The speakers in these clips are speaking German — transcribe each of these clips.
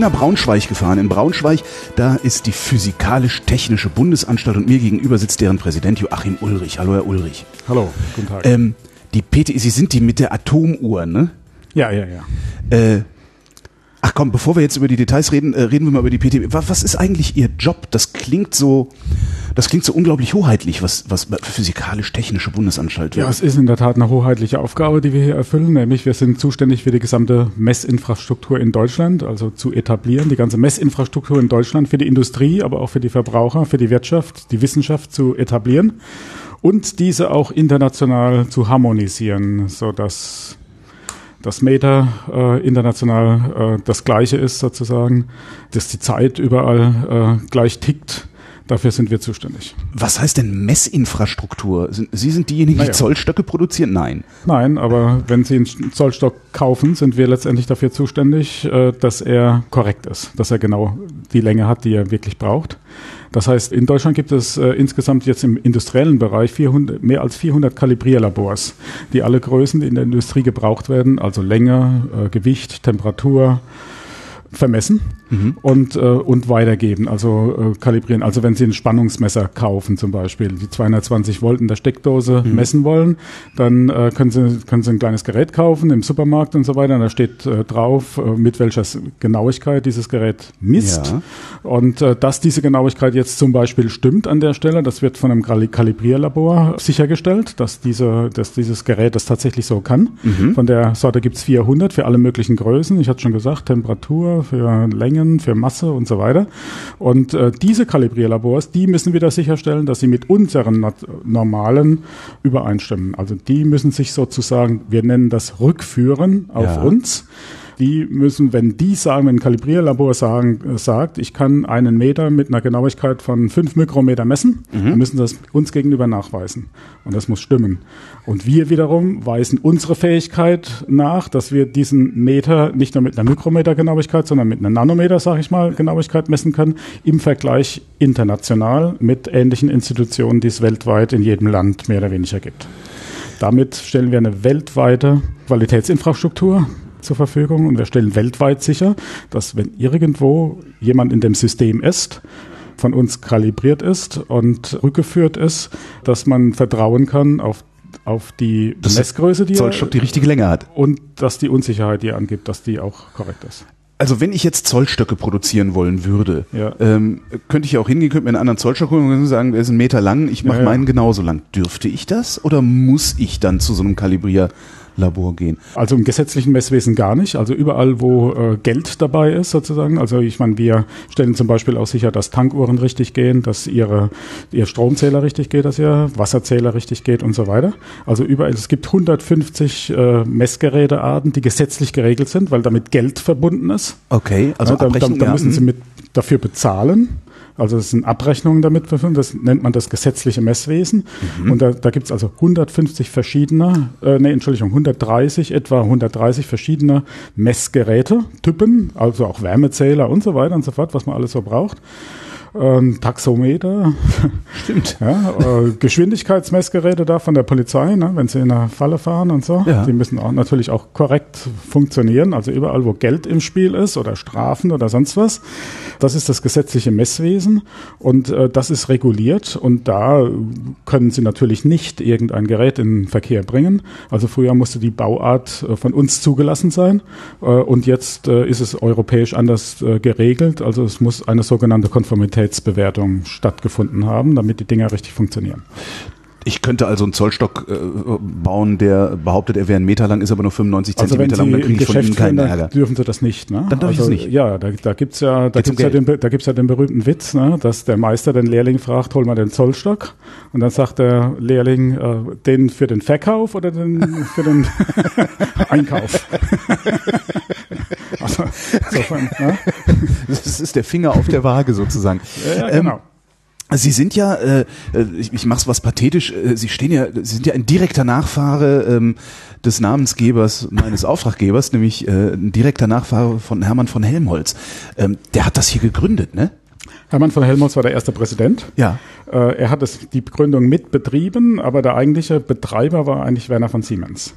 Bin nach Braunschweig gefahren. In Braunschweig, da ist die Physikalisch-Technische Bundesanstalt und mir gegenüber sitzt deren Präsident Joachim Ulrich. Hallo, Herr Ulrich. Hallo, guten Tag. Ähm, die PT, Sie sind die mit der Atomuhr, ne? ja, ja, ja. Äh, ach komm, bevor wir jetzt über die Details reden, äh, reden wir mal über die PT. Was, was ist eigentlich Ihr Job? Das klingt so, das klingt so unglaublich hoheitlich, was, was Physikalisch-Technische Bundesanstalt Ja, wäre. es ist in der Tat eine hoheitliche Aufgabe, die wir hier erfüllen, nämlich wir sind zuständig für die gesamte Messinfrastruktur in Deutschland, also zu etablieren, die ganze Messinfrastruktur in Deutschland für die Industrie, aber auch für die Verbraucher, für die Wirtschaft, die Wissenschaft zu etablieren und diese auch international zu harmonisieren, so dass das Meter äh, international äh, das gleiche ist sozusagen, dass die Zeit überall äh, gleich tickt. Dafür sind wir zuständig. Was heißt denn Messinfrastruktur? Sie sind diejenigen, die Naja. Zollstöcke produzieren? Nein. Nein, aber wenn Sie einen Zollstock kaufen, sind wir letztendlich dafür zuständig, äh, dass er korrekt ist, dass er genau die Länge hat, die er wirklich braucht. Das heißt, in Deutschland gibt es äh, insgesamt jetzt im industriellen Bereich 400, mehr als 400 Kalibrierlabors, die alle Größen, die in der Industrie gebraucht werden, also Länge, äh, Gewicht, Temperatur, vermessen und, äh, und weitergeben, also äh, kalibrieren. Also wenn Sie ein Spannungsmesser kaufen zum Beispiel, die 220 Volt in der Steckdose messen wollen, dann äh, können, Sie, können Sie ein kleines Gerät kaufen im Supermarkt und so weiter. Und da steht äh, drauf, äh, mit welcher Genauigkeit dieses Gerät misst. Ja. Und äh, dass diese Genauigkeit jetzt zum Beispiel stimmt an der Stelle, das wird von einem Kali- Kalibrierlabor sichergestellt, dass, diese, dass dieses Gerät das tatsächlich so kann. Von der Sorte gibt's 400 für alle möglichen Größen. Ich hatte schon gesagt, Temperatur, für Längen, für Masse und so weiter. Und äh, diese Kalibrierlabors, die müssen wieder sicherstellen, dass sie mit unseren normalen übereinstimmen. Also die müssen sich sozusagen, wir nennen das Rückführen auf Ja. uns. Die müssen, wenn die sagen, wenn ein Kalibrierlabor sagen, äh, sagt, ich kann einen Meter mit einer Genauigkeit von fünf Mikrometer messen, dann müssen das uns gegenüber nachweisen. Und das muss stimmen. Und wir wiederum weisen unsere Fähigkeit nach, dass wir diesen Meter nicht nur mit einer Mikrometer-Genauigkeit, sondern mit einer Nanometer, sage ich mal, Genauigkeit messen können, im Vergleich international mit ähnlichen Institutionen, die es weltweit in jedem Land mehr oder weniger gibt. Damit stellen wir eine weltweite Qualitätsinfrastruktur zur Verfügung und wir stellen weltweit sicher, dass wenn irgendwo jemand in dem System ist, von uns kalibriert ist und rückgeführt ist, dass man vertrauen kann auf, auf die der Messgröße, die Zollstock die richtige Länge hat. und dass die Unsicherheit, die er angibt, dass die auch korrekt ist. Also wenn ich jetzt Zollstöcke produzieren wollen würde, Ja. ähm, könnte ich ja auch hingehen, könnte mir einen anderen Zollstock holen und sagen, der ist einen Meter lang, ich mache Ja, ja. meinen genauso lang. Dürfte ich das oder muss ich dann zu so einem Kalibrierlabor gehen? Also im gesetzlichen Messwesen gar nicht. Also überall, wo äh, Geld dabei ist, sozusagen. Also ich meine, wir stellen zum Beispiel auch sicher, dass Tankuhren richtig gehen, dass ihre, ihr Stromzähler richtig geht, dass ihr Wasserzähler richtig geht und so weiter. Also überall, es gibt 150 äh, Messgerätearten, die gesetzlich geregelt sind, weil damit Geld verbunden ist. Okay, also ja, da, da, da müssen Sie mit dafür bezahlen. Also es sind Abrechnungen damit verbunden, das nennt man das gesetzliche Messwesen. Mhm. Und da, da gibt es also 150 verschiedene, äh, nee, Entschuldigung, 130, etwa 130 verschiedene Messgeräte, Typen, also auch Wärmezähler und so weiter und so fort, was man alles so braucht. Ähm, Taxometer, Stimmt. ja, äh, Geschwindigkeitsmessgeräte da von der Polizei, ne, wenn sie in einer Falle fahren und so. Ja. Die müssen auch natürlich auch korrekt funktionieren. Also überall, wo Geld im Spiel ist oder Strafen oder sonst was. Das ist das gesetzliche Messwesen und äh, das ist reguliert und da können sie natürlich nicht irgendein Gerät in den Verkehr bringen. Also früher musste die Bauart äh, von uns zugelassen sein äh, und jetzt äh, ist es europäisch anders äh, geregelt. Also es muss eine sogenannte Konformitätsbewertung stattgefunden haben, damit die Dinger richtig funktionieren. Ich könnte also einen Zollstock äh, bauen, der behauptet, er wäre ein Meter lang, ist aber nur 95 Also Zentimeter lang, dann kriege ich von Ihnen keinen dann Ärger. dürfen Sie das nicht. Ne? Dann darf ich also, es nicht. Ja, da, da gibt's ja, da Geht's um gibt's ja, den, da gibt's ja den berühmten Witz, ne? dass der Meister den Lehrling fragt, hol mal den Zollstock. Und dann sagt der Lehrling, äh, den für den Verkauf oder den für den Einkauf. also, insofern, ne? Das ist der Finger auf der Waage sozusagen. ja, ja, Ähm, genau. Sie sind ja, äh, äh ich, ich mache es was pathetisch, äh, Sie stehen ja, Sie sind ja ein direkter Nachfahre ähm, des Namensgebers meines Auftraggebers, nämlich äh, ein direkter Nachfahre von Hermann von Helmholtz. Ähm, der hat das hier gegründet, ne? Hermann von Helmholtz war der erste Präsident. Ja. Äh, er hat es, die Gründung mitbetrieben, aber der eigentliche Betreiber war eigentlich Werner von Siemens.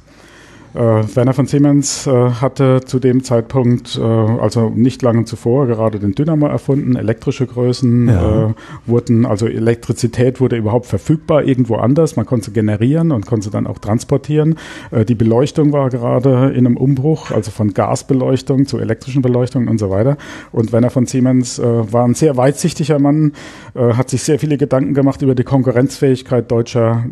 Äh, Werner von Siemens äh, hatte zu dem Zeitpunkt, äh, also nicht lange zuvor, gerade den Dynamo erfunden. Elektrische Größen ja. Wurden, also Elektrizität wurde überhaupt verfügbar irgendwo anders. Man konnte generieren und konnte dann auch transportieren. Die Beleuchtung war gerade in einem Umbruch, also von Gasbeleuchtung zu elektrischen Beleuchtung und so weiter. Und Werner von Siemens war ein sehr weitsichtiger Mann, hat sich sehr viele Gedanken gemacht über die Konkurrenzfähigkeit deutscher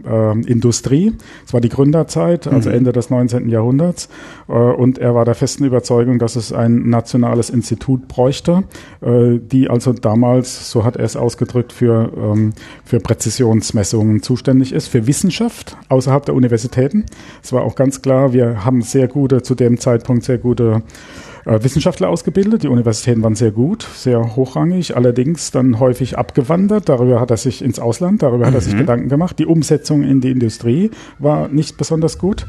Industrie. Es war die Gründerzeit, also mhm. Ende des 19. Jahrhunderts. Äh, und er war der festen Überzeugung, dass es ein nationales Institut bräuchte, äh, die also damals, so hat er es ausgedrückt, für, ähm, für Präzisionsmessungen zuständig ist, für Wissenschaft außerhalb der Universitäten. Es war auch ganz klar, wir haben sehr gute, zu dem Zeitpunkt sehr gute äh, Wissenschaftler ausgebildet. Die Universitäten waren sehr gut, sehr hochrangig, allerdings dann häufig abgewandert. Darüber hat er sich ins Ausland, darüber hat er sich mhm. Gedanken gemacht. Die Umsetzung in die Industrie war nicht besonders gut.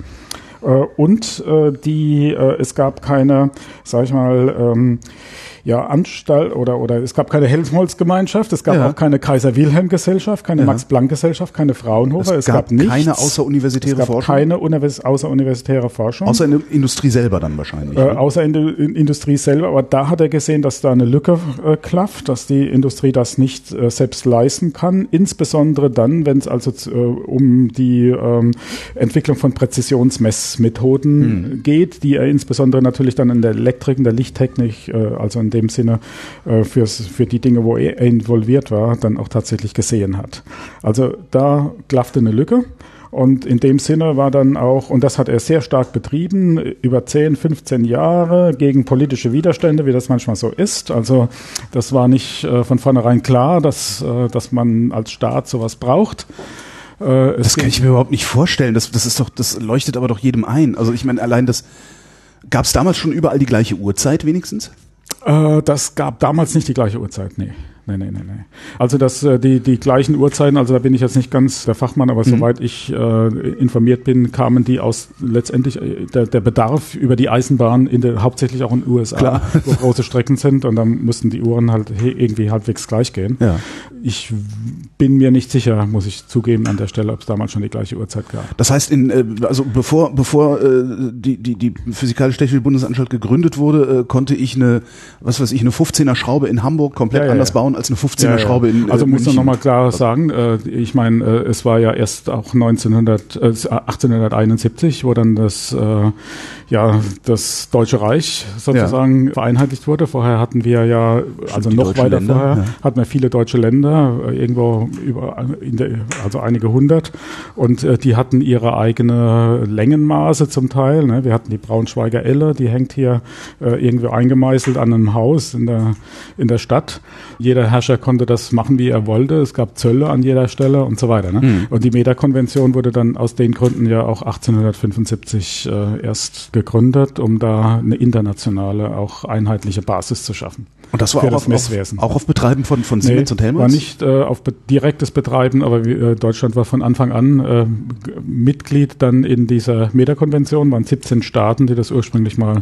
Äh, und äh, die, äh, es gab keine, sag ich mal, ähm, ja, Anstalt oder, oder es gab keine Helmholtz-Gemeinschaft, es gab ja. auch keine Kaiser-Wilhelm-Gesellschaft, keine ja. Max-Planck-Gesellschaft, keine Fraunhofer, es, es gab, gab nichts, keine außeruniversitäre es gab Forschung. keine Univers außeruniversitäre Forschung. Außer in der Industrie selber dann wahrscheinlich. Äh, außer in der Industrie selber, aber da hat er gesehen, dass da eine Lücke äh, klafft, dass die Industrie das nicht äh, selbst leisten kann, insbesondere dann, wenn es also äh, um die ähm, Entwicklung von Präzisionsmessmethoden hm. geht, die er insbesondere natürlich dann in der Elektrik, in der Lichttechnik, äh, also in dem Sinne äh, fürs, für die Dinge, wo er involviert war, dann auch tatsächlich gesehen hat. Also da klaffte eine Lücke. Und in dem Sinne war dann auch, und das hat er sehr stark betrieben, über 10, 15 Jahre gegen politische Widerstände, wie das manchmal so ist. Also das war nicht äh, von vornherein klar, dass, äh, dass man als Staat sowas braucht. Äh, das kann ich mir überhaupt nicht vorstellen. Das, das ist doch, das leuchtet aber doch jedem ein. Also ich meine, allein das, gab es damals schon überall die gleiche Uhrzeit wenigstens? Äh, das gab damals nicht die gleiche Uhrzeit, nee. Nee, nee, nee. Also das, äh, die, die gleichen Uhrzeiten, also da bin ich jetzt nicht ganz der Fachmann, aber mhm. soweit ich äh, informiert bin, kamen die aus letztendlich äh, der, der Bedarf über die Eisenbahn in der, hauptsächlich auch in den USA, Klar. wo große Strecken sind und dann mussten die Uhren halt irgendwie halbwegs gleich gehen. Ja. Ich bin mir nicht sicher, muss ich zugeben an der Stelle, ob es damals schon die gleiche Uhrzeit gab. Das heißt, in, äh, also bevor, bevor äh, die, die, die Physikalisch-Technische Bundesanstalt gegründet wurde, äh, konnte ich eine, was weiß ich, eine 15er Schraube in Hamburg komplett ja, ja, anders bauen bauen als eine 15er ja, Schraube in Also äh, muss man nochmal klar sagen, äh, ich meine, äh, es war ja erst auch 1900, äh, 1871, wo dann das, äh, ja, das Deutsche Reich sozusagen ja. vereinheitlicht wurde. Vorher hatten wir ja, also noch weiter Länder, vorher, ja. hatten wir viele deutsche Länder, äh, irgendwo über, der, also einige hundert. Und äh, die hatten ihre eigene Längenmaße zum Teil. Ne? Wir hatten die Braunschweiger Elle, die hängt hier äh, irgendwie eingemeißelt an einem Haus in der, in der Stadt. Jeder Herrscher konnte das machen, wie er wollte. Es gab Zölle an jeder Stelle und so weiter. Ne? Mhm. Und die MEDA-Konvention wurde dann aus den Gründen ja auch 1875 äh, erst gegründet, um da eine internationale, auch einheitliche Basis zu schaffen. Und das war auch, das auf, auch auf Betreiben von, von Siemens nee, und Helmholtz? war nicht äh, auf be direktes Betreiben, aber äh, Deutschland war von Anfang an äh, Mitglied dann in dieser MEDA-Konvention, waren 17 Staaten, die das ursprünglich mal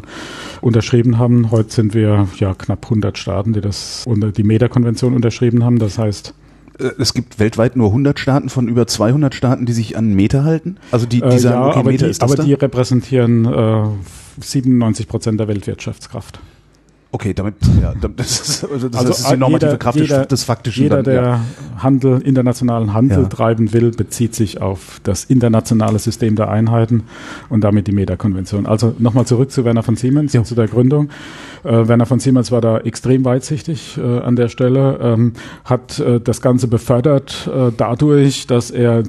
unterschrieben haben. Heute sind wir ja knapp 100 Staaten, die das unter die MEDA-Konvention unterschrieben haben. Das heißt, es gibt weltweit nur 100 Staaten von über 200 Staaten, die sich an Meter halten? Also die, die äh, sagen, ja, okay, aber Meter die, ist das aber da? die repräsentieren äh, 97 Prozent der Weltwirtschaftskraft. Okay, damit, ja, das ist, also das also ist die normative jeder, Kraft jeder, des Faktischen. Jeder, dann, der ja. Handel, internationalen Handel ja. treiben will, bezieht sich auf das internationale System der Einheiten und damit die MEDA-Konvention. Also nochmal zurück zu Werner von Siemens, ja. zu der Gründung. Äh, Werner von Siemens war da extrem weitsichtig äh, an der Stelle, ähm, hat äh, das Ganze befördert äh, dadurch, dass er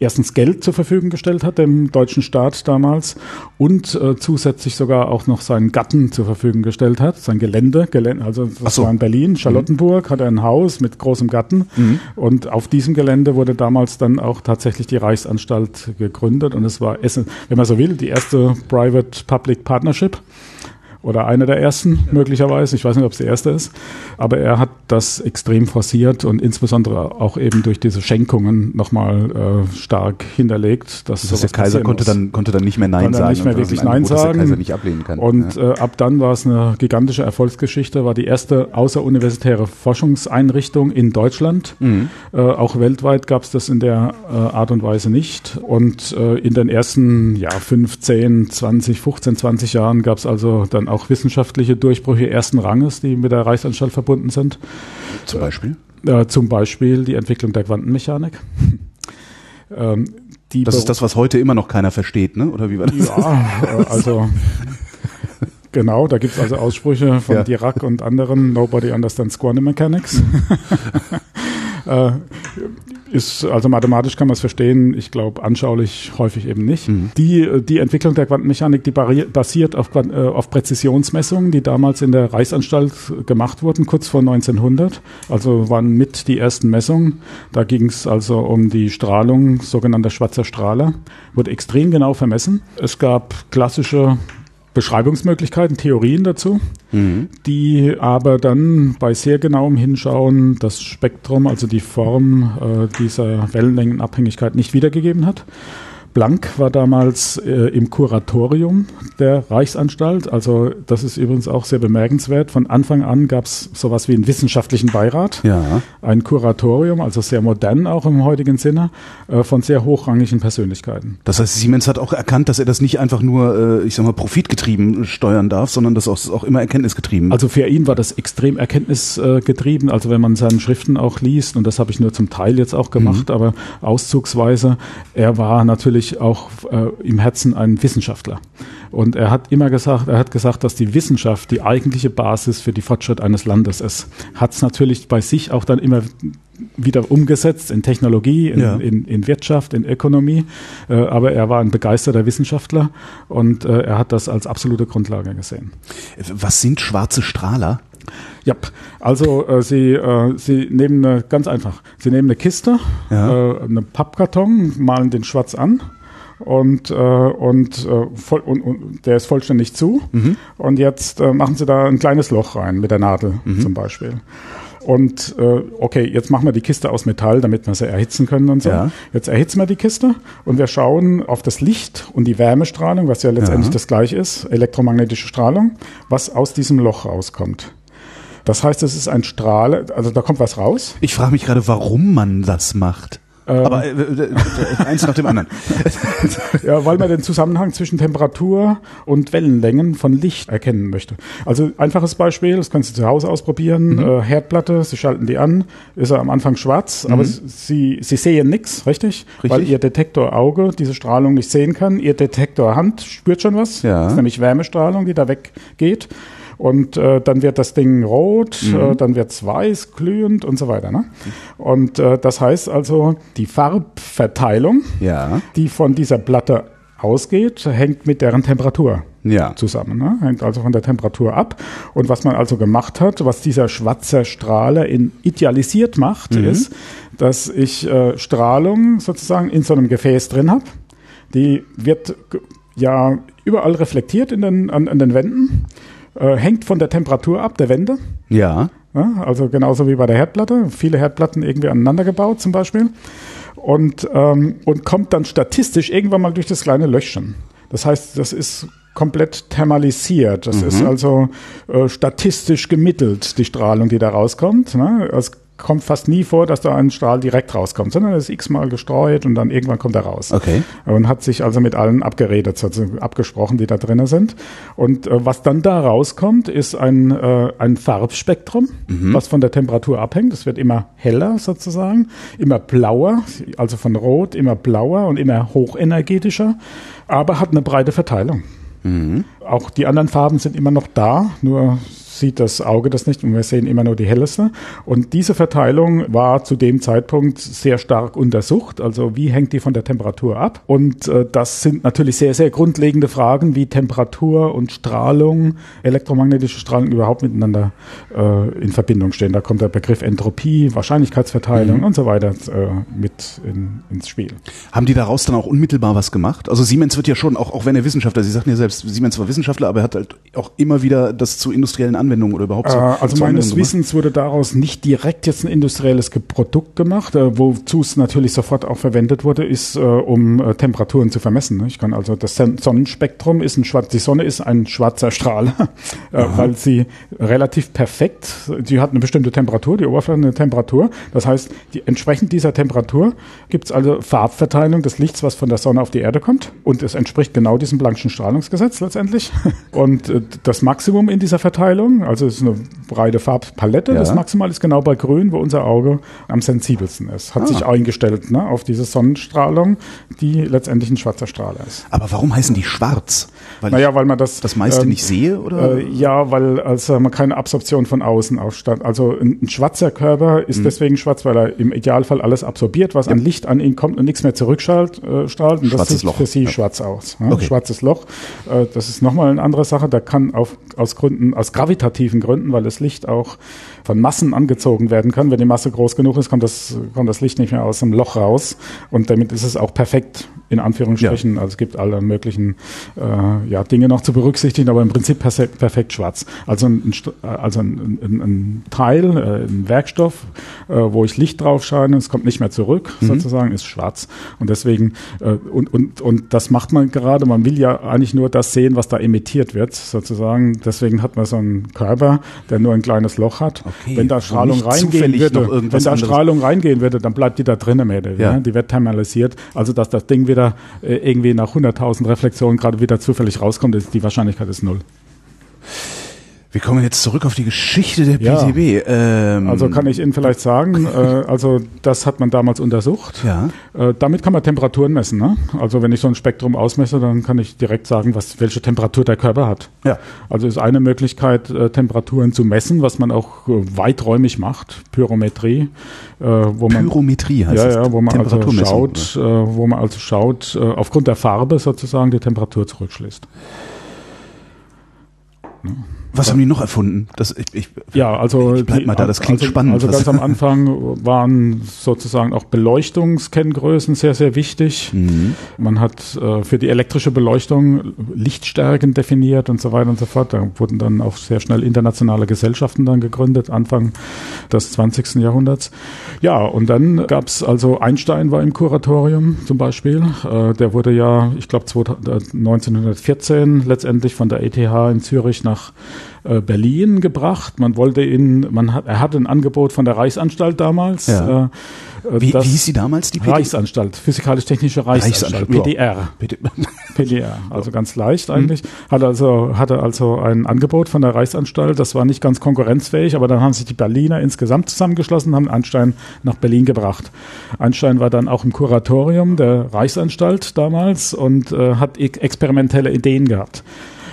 erstens Geld zur Verfügung gestellt hat, dem deutschen Staat damals, und äh, zusätzlich sogar auch noch seinen Gatten zur Verfügung gestellt hat, sein Gelände, Gelände also das so. war in Berlin, Charlottenburg, mhm. hat er ein Haus mit großem Gatten mhm. und auf diesem Gelände wurde damals dann auch tatsächlich die Reichsanstalt gegründet und es war, wenn man so will, die erste Private-Public Partnership oder einer der ersten möglicherweise. Ich weiß nicht, ob es der erste ist, aber er hat das extrem forciert und insbesondere auch eben durch diese Schenkungen nochmal äh, stark hinterlegt. Dass das heißt, der Kaiser konnte dann, konnte dann nicht mehr Nein sagen. nicht mehr wirklich Nein sagen. Der Kaiser nicht ablehnen kann. Und ja. äh, ab dann war es eine gigantische Erfolgsgeschichte, war die erste außeruniversitäre Forschungseinrichtung in Deutschland. Mhm. Äh, auch weltweit gab es das in der äh, Art und Weise nicht. Und äh, in den ersten ja, 15, 20, 15, 20 Jahren gab es also dann auch wissenschaftliche Durchbrüche ersten Ranges, die mit der Reichsanstalt verbunden sind. Zum Beispiel? Äh, zum Beispiel die Entwicklung der Quantenmechanik. ähm, das ist das, was heute immer noch keiner versteht, ne? Oder wie war das? Ja, äh, also Genau, da gibt es also Aussprüche von ja. Dirac und anderen, Nobody understands quantum mechanics. äh, ist, also mathematisch kann man es verstehen, ich glaube anschaulich häufig eben nicht. Mhm. Die, die Entwicklung der Quantenmechanik, die basiert auf, äh, auf Präzisionsmessungen, die damals in der Reichsanstalt gemacht wurden, kurz vor 1900. Also waren mit die ersten Messungen. Da ging es also um die Strahlung, sogenannter schwarzer Strahler, wurde extrem genau vermessen. Es gab klassische Beschreibungsmöglichkeiten, Theorien dazu, mhm. die aber dann bei sehr genauem Hinschauen das Spektrum, also die Form äh, dieser Wellenlängenabhängigkeit nicht wiedergegeben hat. Blank war damals äh, im Kuratorium der Reichsanstalt. Also das ist übrigens auch sehr bemerkenswert. Von Anfang an gab es sowas wie einen wissenschaftlichen Beirat, ja. ein Kuratorium, also sehr modern auch im heutigen Sinne, äh, von sehr hochrangigen Persönlichkeiten. Das heißt, Siemens hat auch erkannt, dass er das nicht einfach nur, äh, ich sag mal, profitgetrieben steuern darf, sondern das auch, auch immer erkenntnisgetrieben. Also für ihn war das extrem erkenntnisgetrieben. Also wenn man seine Schriften auch liest, und das habe ich nur zum Teil jetzt auch gemacht, mhm. aber auszugsweise, er war natürlich natürlich auch äh, im Herzen ein Wissenschaftler. Und er hat immer gesagt, er hat gesagt, dass die Wissenschaft die eigentliche Basis für die Fortschritt eines Landes ist. Hat es natürlich bei sich auch dann immer wieder umgesetzt in Technologie, in, ja. in, in Wirtschaft, in Ökonomie. Äh, aber er war ein begeisterter Wissenschaftler und äh, er hat das als absolute Grundlage gesehen. Was sind schwarze Strahler? Ja, also äh, Sie, äh, Sie nehmen eine, ganz einfach, Sie nehmen eine Kiste, ja. äh, einen Pappkarton, malen den schwarz an und, äh, und, äh, voll, und, und der ist vollständig zu. Mhm. Und jetzt äh, machen Sie da ein kleines Loch rein mit der Nadel mhm. zum Beispiel. Und äh, okay, jetzt machen wir die Kiste aus Metall, damit wir sie erhitzen können und so. Ja. Jetzt erhitzen wir die Kiste und wir schauen auf das Licht und die Wärmestrahlung, was ja letztendlich ja. das gleiche ist, elektromagnetische Strahlung, was aus diesem Loch rauskommt. Das heißt, es ist ein Strahl, also da kommt was raus. Ich frage mich gerade, warum man das macht. Ähm. Aber äh, äh, äh, eins nach dem anderen. ja, weil man den Zusammenhang zwischen Temperatur und Wellenlängen von Licht erkennen möchte. Also einfaches Beispiel, das kannst du zu Hause ausprobieren. Mhm. Äh, Herdplatte, Sie schalten die an, ist er am Anfang schwarz, mhm. aber Sie, Sie sehen nichts, richtig? richtig? Weil Ihr Detektor Auge diese Strahlung nicht sehen kann. Ihr Detektor Hand spürt schon was. Ja. Das ist nämlich Wärmestrahlung, die da weggeht. Und äh, dann wird das Ding rot, mhm. äh, dann wird's weiß, glühend und so weiter. Ne? Und äh, das heißt also, die Farbverteilung, ja. die von dieser Platte ausgeht, hängt mit deren Temperatur ja. zusammen. Ne? Hängt also von der Temperatur ab. Und was man also gemacht hat, was dieser schwarze Strahler in idealisiert macht, mhm. ist, dass ich äh, Strahlung sozusagen in so einem Gefäß drin habe. Die wird ja überall reflektiert in den, an, an den Wänden äh, hängt von der Temperatur ab, der Wände. Ja. ja. Also genauso wie bei der Herdplatte. Viele Herdplatten irgendwie aneinander gebaut zum Beispiel. Und, ähm, und kommt dann statistisch irgendwann mal durch das kleine Löchchen. Das heißt, das ist komplett thermalisiert. Das mhm. ist also äh, statistisch gemittelt, die Strahlung, die da rauskommt. Ne? Es kommt fast nie vor, dass da ein Strahl direkt rauskommt, sondern er ist x-mal gestreut und dann irgendwann kommt er raus. Okay. Und hat sich also mit allen abgeredet, also abgesprochen, die da drinnen sind. Und äh, was dann da rauskommt, ist ein, äh, ein Farbspektrum, mhm. was von der Temperatur abhängt. Es wird immer heller sozusagen, immer blauer, also von rot immer blauer und immer hochenergetischer, aber hat eine breite Verteilung. Mhm. Auch die anderen Farben sind immer noch da, nur sieht das Auge das nicht und wir sehen immer nur die helleste. Und diese Verteilung war zu dem Zeitpunkt sehr stark untersucht. Also wie hängt die von der Temperatur ab? Und äh, das sind natürlich sehr, sehr grundlegende Fragen, wie Temperatur und Strahlung, elektromagnetische Strahlung überhaupt miteinander äh, in Verbindung stehen. Da kommt der Begriff Entropie, Wahrscheinlichkeitsverteilung mhm. und so weiter äh, mit in, ins Spiel. Haben die daraus dann auch unmittelbar was gemacht? Also Siemens wird ja schon, auch, auch wenn er Wissenschaftler, Sie sagten ja selbst, Siemens war Wissenschaftler, aber er hat halt auch immer wieder das zu industriellen Anwendungen oder überhaupt äh, Also meines Wissens wurde daraus nicht direkt jetzt ein industrielles Produkt gemacht, äh, wozu es natürlich sofort auch verwendet wurde, ist, äh, um äh, Temperaturen zu vermessen. Ne? Ich kann also das Sonnenspektrum ist ein schwarz, die Sonne ist ein schwarzer Strahl, äh, weil sie relativ perfekt, sie hat eine bestimmte Temperatur, die Oberfläche eine Temperatur. Das heißt, die, entsprechend dieser Temperatur gibt es also Farbverteilung des Lichts, was von der Sonne auf die Erde kommt. Und es entspricht genau diesem Planck'schen Strahlungsgesetz letztendlich. Und äh, das Maximum in dieser Verteilung, also es ist eine breite Farbpalette, ja. das Maximal ist genau bei Grün, wo unser Auge am sensibelsten ist. Hat ah. sich eingestellt ne, auf diese Sonnenstrahlung, die letztendlich ein schwarzer Strahler ist. Aber warum heißen die schwarz? Weil naja, weil man das das meiste ähm, nicht sehe oder? Äh, ja, weil also man keine Absorption von außen aufstand. Also ein, ein schwarzer Körper ist mhm. deswegen schwarz, weil er im Idealfall alles absorbiert, was ja. an Licht an ihn kommt und nichts mehr zurückstrahlt. Äh, strahlt. Und das sieht Loch. für sie ja. schwarz aus. Ja? Okay. Schwarzes Loch. Äh, das ist nochmal eine andere Sache. Da kann auf, aus Gründen, aus gravitativen Gründen, weil das Licht auch von Massen angezogen werden kann. Wenn die Masse groß genug ist, kommt das, kommt das Licht nicht mehr aus dem Loch raus. Und damit ist es auch perfekt in Anführungsstrichen. Ja. Also es gibt alle möglichen äh, ja, Dinge noch zu berücksichtigen, aber im Prinzip perfekt, schwarz. Also ein, also ein, ein, ein Teil, äh, ein Werkstoff, äh, wo ich Licht drauf scheine, es kommt nicht mehr zurück, mhm. sozusagen, ist schwarz. Und deswegen, äh, und, und, und das macht man gerade, man will ja eigentlich nur das sehen, was da emittiert wird, sozusagen. Deswegen hat man so einen Körper, der nur ein kleines Loch hat. Okay. Wenn da Strahlung reingehen würde, wenn da Strahlung reingehen würde, dann bleibt die da drinnen mehr. Ja. Die wird thermalisiert. Also dass das Ding wieder wieder äh, irgendwie nach 100.000 Reflexionen gerade wieder zufällig rauskommt, ist die Wahrscheinlichkeit ist null. Wir kommen jetzt zurück auf die Geschichte der PCB. Ja. Ähm also kann ich Ihnen vielleicht sagen, äh, also das hat man damals untersucht. Ja. Äh, damit kann man Temperaturen messen. Ne? Also wenn ich so ein Spektrum ausmesse, dann kann ich direkt sagen, was, welche Temperatur der Körper hat. Ja. Also ist eine Möglichkeit, äh, Temperaturen zu messen, was man auch äh, weiträumig macht, Pyrometrie. Äh, wo man, Pyrometrie heißt ja, ja, wo man also schaut, äh, wo man also schaut, aufgrund der Farbe sozusagen die Temperatur zurückschließt. Ja. Was haben die noch erfunden? Das, ich, ich, ja, also ich bleib mal da, das klingt also, spannend. Also ganz am Anfang waren sozusagen auch Beleuchtungskenngrößen sehr, sehr wichtig. Mhm. Man hat äh, für die elektrische Beleuchtung Lichtstärken definiert und so weiter und so fort. Da wurden dann auch sehr schnell internationale Gesellschaften dann gegründet, Anfang des 20. Jahrhunderts. Ja, und dann gab es also Einstein war im Kuratorium zum Beispiel. Äh, der wurde ja, ich glaube 1914 letztendlich von der ETH in Zürich nach äh, Berlin gebracht. Man wollte ihn, man hat, er hatte ein Angebot von der Reichsanstalt damals. Ja. Äh, wie, wie hieß sie damals? Die PD Reichsanstalt, Physikalisch-Technische Reichsanstalt, PDR. PDR, also ganz leicht eigentlich. Hatte also, hatte also ein Angebot von der Reichsanstalt, das war nicht ganz konkurrenzfähig, aber dann haben sich die Berliner insgesamt zusammengeschlossen, haben Einstein nach Berlin gebracht. Einstein war dann auch im Kuratorium der Reichsanstalt damals und äh, hat experimentelle Ideen gehabt.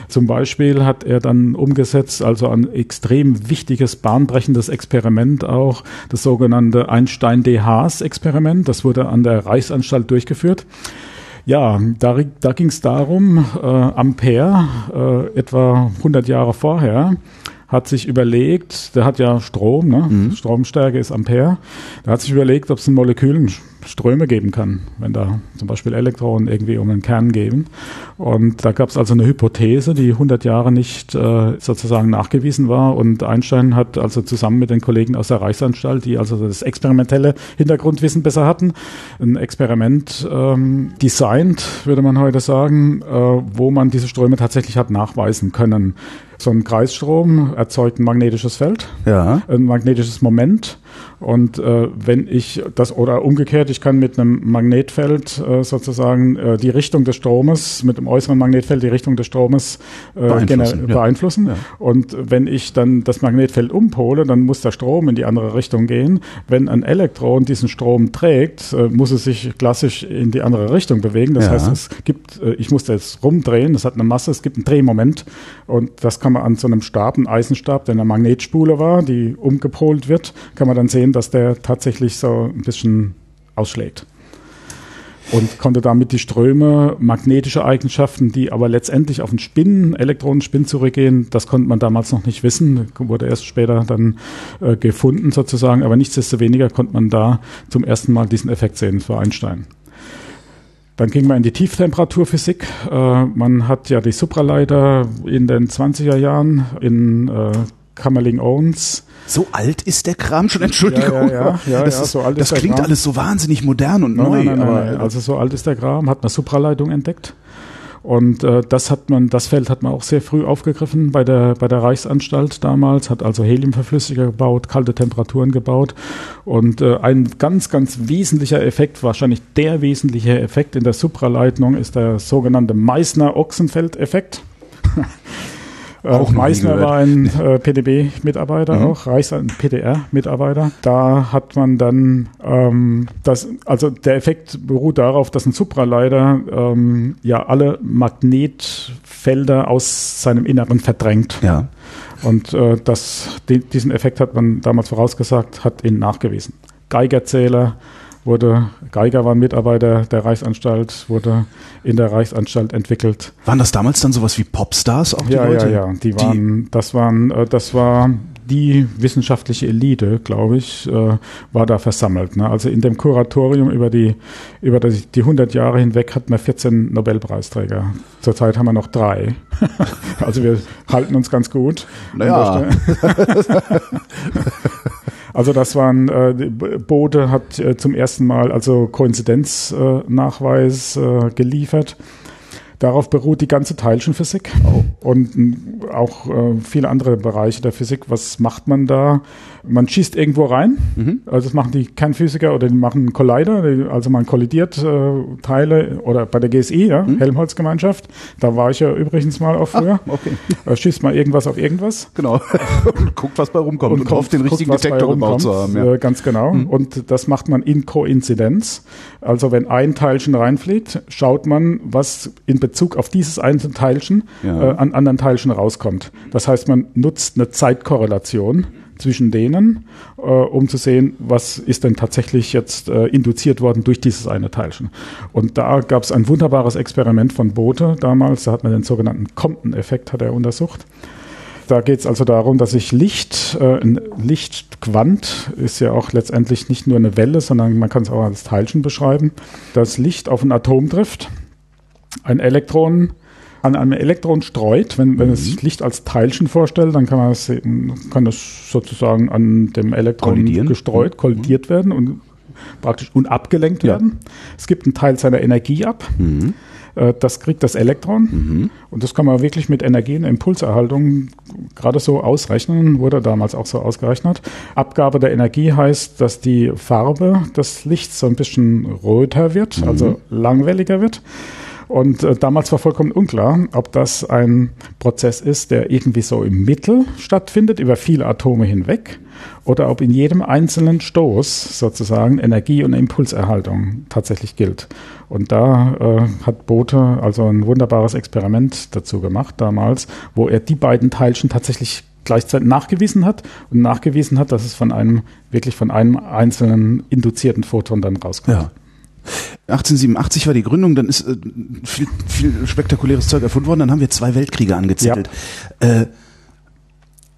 Zum Beispiel hat er dann umgesetzt, also ein extrem wichtiges, bahnbrechendes Experiment auch, das sogenannte Einstein-DHs-Experiment. Das wurde an der Reichsanstalt durchgeführt. Ja, da, da ging es darum, äh, Ampere, äh, etwa 100 Jahre vorher, hat sich überlegt, der hat ja Strom, ne? Mhm. Stromstärke ist Ampere, der hat sich überlegt, ob es ein Molekülen Ströme geben kann, wenn da zum Beispiel Elektronen irgendwie um den Kern geben. Und da gab es also eine Hypothese, die 100 Jahre nicht äh, sozusagen nachgewiesen war. Und Einstein hat also zusammen mit den Kollegen aus der Reichsanstalt, die also das experimentelle Hintergrundwissen besser hatten, ein Experiment ähm, designt, würde man heute sagen, äh, wo man diese Ströme tatsächlich hat nachweisen können. So ein Kreisstrom erzeugt ein magnetisches Feld, ja. ein magnetisches Moment. Und äh, wenn ich das oder umgekehrt, ich kann mit einem Magnetfeld äh, sozusagen äh, die Richtung des Stromes, mit dem äußeren Magnetfeld die Richtung des Stromes äh, beeinflussen. Ja. beeinflussen. Ja. Und wenn ich dann das Magnetfeld umpole, dann muss der Strom in die andere Richtung gehen. Wenn ein Elektron diesen Strom trägt, äh, muss es sich klassisch in die andere Richtung bewegen. Das ja. heißt, es gibt, äh, ich muss das rumdrehen, das hat eine Masse, es gibt ein Drehmoment und das kann kann man an so einem Stab, einem Eisenstab, der eine Magnetspule war, die umgepolt wird, kann man dann sehen, dass der tatsächlich so ein bisschen ausschlägt. Und konnte damit die Ströme, magnetische Eigenschaften, die aber letztendlich auf den Spin, Elektronenspin zurückgehen, das konnte man damals noch nicht wissen, wurde erst später dann äh, gefunden sozusagen, aber nichtsdestoweniger konnte man da zum ersten Mal diesen Effekt sehen für Einstein. Dann ging man in die Tieftemperaturphysik. Äh, man hat ja die Supraleiter in den 20er Jahren in äh, Kamerling-Owens so alt ist der Kram schon, Entschuldigung. Ja, ja, ja, das, ist, so alt das klingt Kram. alles so wahnsinnig modern und neu. Nein, nein, aber nein, also so alt ist der Kram, hat man Supraleitung entdeckt. Und äh, das hat man, das Feld hat man auch sehr früh aufgegriffen bei der bei der Reichsanstalt damals, hat also Heliumverflüssiger gebaut, kalte Temperaturen gebaut und äh, ein ganz ganz wesentlicher Effekt, wahrscheinlich der wesentliche Effekt in der Supraleitung ist der sogenannte Meissner-Ochsenfeld-Effekt. Auch Äh, Meissner gehört. war ein äh, PDB-Mitarbeiter Mhm. auch, Reichs ein PDR-Mitarbeiter. Da hat man dann ähm, das, also der Effekt beruht darauf, dass ein Supraleiter ähm, ja alle Magnetfelder aus seinem Inneren verdrängt. ja. Und äh, das, die, diesen Effekt hat man damals vorausgesagt, hat ihn nachgewiesen. Geigerzähler wurde, Geiger war ein Mitarbeiter der Reichsanstalt, wurde in der Reichsanstalt entwickelt. Waren das damals dann sowas wie Popstars auch die Ja, Leute? ja, ja. Die waren, das waren, äh, das war die wissenschaftliche Elite, glaube ich, äh, war da versammelt. Ne? Also in dem Kuratorium über die über die, die 100 Jahre hinweg hatten wir 14 Nobelpreisträger. Zurzeit haben wir noch drei. also wir halten uns ganz gut. Naja. Also das waren äh, Bode hat äh, zum ersten Mal also Koinzidenznachweis Nachweis, äh, geliefert. Darauf beruht die ganze Teilchenphysik und mh, auch äh, viele andere Bereiche der Physik. Was macht man da? Man schießt irgendwo rein. Also das machen die Kernphysiker oder die machen einen Collider. Also man kollidiert äh, Teile oder bei der GSI, ja, Helmholtz-Gemeinschaft. Da war ich ja übrigens mal auch früher. okay. Äh, schießt mal irgendwas auf irgendwas. Genau. und guckt, was bei rumkommt und, hofft, den guckt, richtigen bei Detektor gebaut zu haben. Ja. Äh, ganz genau. Und das macht man in Koinzidenz. Also wenn ein Teilchen reinfliegt, schaut man, was in Bezug auf dieses einzelne Teilchen Ja. äh, an anderen Teilchen rauskommt. Das heißt, man nutzt eine Zeitkorrelation zwischen denen, äh, um zu sehen, was ist denn tatsächlich jetzt äh, induziert worden durch dieses eine Teilchen. Und da gab es ein wunderbares Experiment von Bothe damals, da hat man den sogenannten Compton-Effekt hat er untersucht. Da geht es also darum, dass sich Licht, äh, ein Lichtquant ist ja auch letztendlich nicht nur eine Welle, sondern man kann es auch als Teilchen beschreiben, dass Licht auf ein Atom trifft, ein Elektron an einem Elektron streut, wenn, wenn es sich Licht als Teilchen vorstellt, dann kann man es, eben- kann das sozusagen an dem Elektron gestreut, kollidiert werden und praktisch und abgelenkt Ja. werden. Es gibt einen Teil seiner Energie ab. Mhm. Äh, Das kriegt das Elektron und das kann man wirklich mit Energie- und Impulserhaltung gerade so ausrechnen, wurde damals auch so ausgerechnet. Abgabe der Energie heißt, dass die Farbe des Lichts so ein bisschen röter wird, also langwelliger wird. Und äh, damals war vollkommen unklar, ob das ein Prozess ist, der irgendwie so im Mittel stattfindet, über viele Atome hinweg, oder ob in jedem einzelnen Stoß sozusagen Energie- und Impulserhaltung tatsächlich gilt. Und da äh, hat Bothe also ein wunderbares Experiment dazu gemacht damals, wo er die beiden Teilchen tatsächlich gleichzeitig nachgewiesen hat und nachgewiesen hat, dass es von einem wirklich von einem einzelnen induzierten Photon dann rauskommt. Ja. 1887 war die Gründung, dann ist äh, viel, viel spektakuläres Zeug erfunden worden, dann haben wir zwei Weltkriege angezettelt. Äh, wa-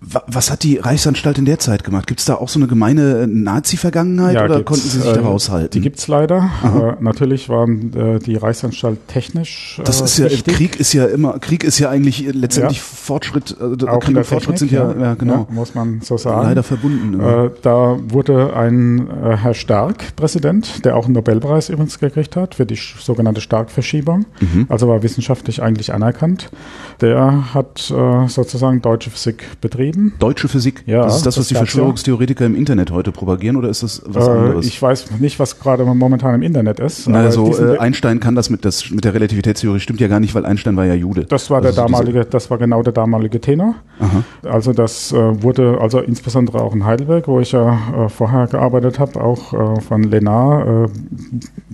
was hat die Reichsanstalt in der Zeit gemacht? Gibt es da auch so eine gemeine äh, Nazi-Vergangenheit oder gibt's, konnten sie sich äh, da raushalten? Die gibt's leider. Äh, natürlich waren äh, die Reichsanstalt technisch. das äh, ist ja, wichtig. Krieg ist ja immer, Krieg ist ja eigentlich letztendlich Ja. Fortschritt, äh, Auch Krieg und Fortschritt Technik, sind ja, ja, genau, ja, muss man so sagen. leider verbunden. da wurde ein Herr Stark Präsident, der auch einen Nobelpreis übrigens gekriegt hat für die sogenannte Stark-Verschiebung, Mhm. also war wissenschaftlich eigentlich anerkannt. Der hat sozusagen deutsche Physik betrieben. Deutsche Physik, Ja, das ist das, was das die. Verschwörungstheoretiker im Internet heute propagieren oder ist das was Äh, anderes? ich weiß nicht, was gerade momentan im Internet ist. Naja, aber so diesen- äh, Einstein kann das mit, das mit der Relativitätstheorie stimmt ja gar nicht, weil Einstein war ja Jude. Das war der Also so diese- damalige, das war genau der damalige Tenor. Also das äh, wurde also insbesondere auch in Heidelberg, wo ich ja äh, vorher gearbeitet habe, auch äh, von Lenar äh,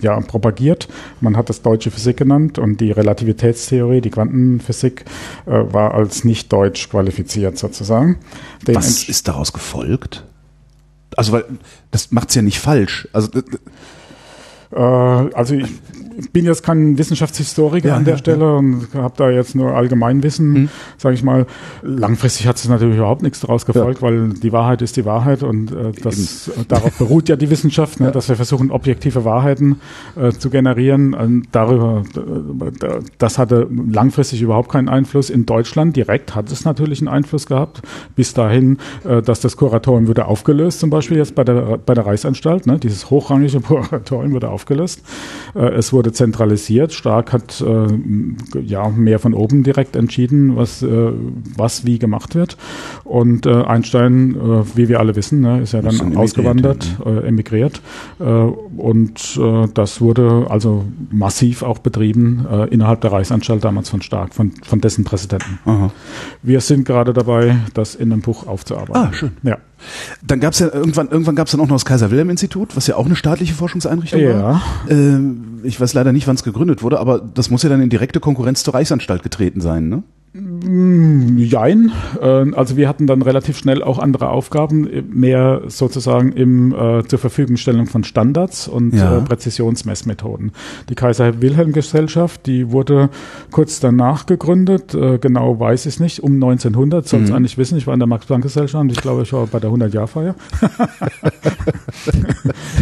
ja propagiert. Man hat das deutsche Physik genannt und die Relativitätstheorie, die Quantenphysik, war als nicht deutsch qualifiziert sozusagen. Den Was ist daraus gefolgt? Also, weil das macht's ja nicht falsch. Also äh, also ich bin jetzt kein Wissenschaftshistoriker ja, an der ja, Stelle ja. und habe da jetzt nur Allgemeinwissen, mhm. sage ich mal. Langfristig hat es natürlich überhaupt nichts daraus gefolgt, weil die Wahrheit ist die Wahrheit und äh, das, darauf beruht ja die Wissenschaft, ne, dass wir versuchen, objektive Wahrheiten äh, zu generieren. Und darüber, äh, das hatte langfristig überhaupt keinen Einfluss. In Deutschland direkt hat es natürlich einen Einfluss gehabt, bis dahin, äh, dass das Kuratorium wurde aufgelöst, zum Beispiel jetzt bei der, bei der Reichsanstalt. Ne, dieses hochrangige Kuratorium wurde aufgelöst. Äh, es wurde zentralisiert. Stark hat äh, ja mehr von oben direkt entschieden, was, äh, was wie gemacht wird. Und Einstein, wie wir alle wissen, ne, ist ja dann ausgewandert, ja. emigriert. und das wurde also massiv auch betrieben innerhalb der Reichsanstalt damals von Stark, von, von dessen Präsidenten. Aha. Wir sind gerade dabei, das in einem Buch aufzuarbeiten. Ah, schön. Ja. Dann gab es ja irgendwann, irgendwann gab es dann auch noch das Kaiser-Wilhelm-Institut, was ja auch eine staatliche Forschungseinrichtung ja. war. Ähm, ich weiß leider nicht, wann es gegründet wurde, aber das muss ja dann in direkte Konkurrenz zur Reichsanstalt getreten sein, ne? Mm, jein. Ähm, also wir hatten dann relativ schnell auch andere Aufgaben, mehr sozusagen im äh, zur Verfügungstellung von Standards und ja. äh, Präzisionsmessmethoden. Die Kaiser Wilhelm Gesellschaft, die wurde kurz danach gegründet. Äh, genau weiß ich es nicht. Um 1900 soll es mhm. eigentlich wissen. Ich war in der Max Planck Gesellschaft und ich glaube, ich war bei der 100 Jahr Feier.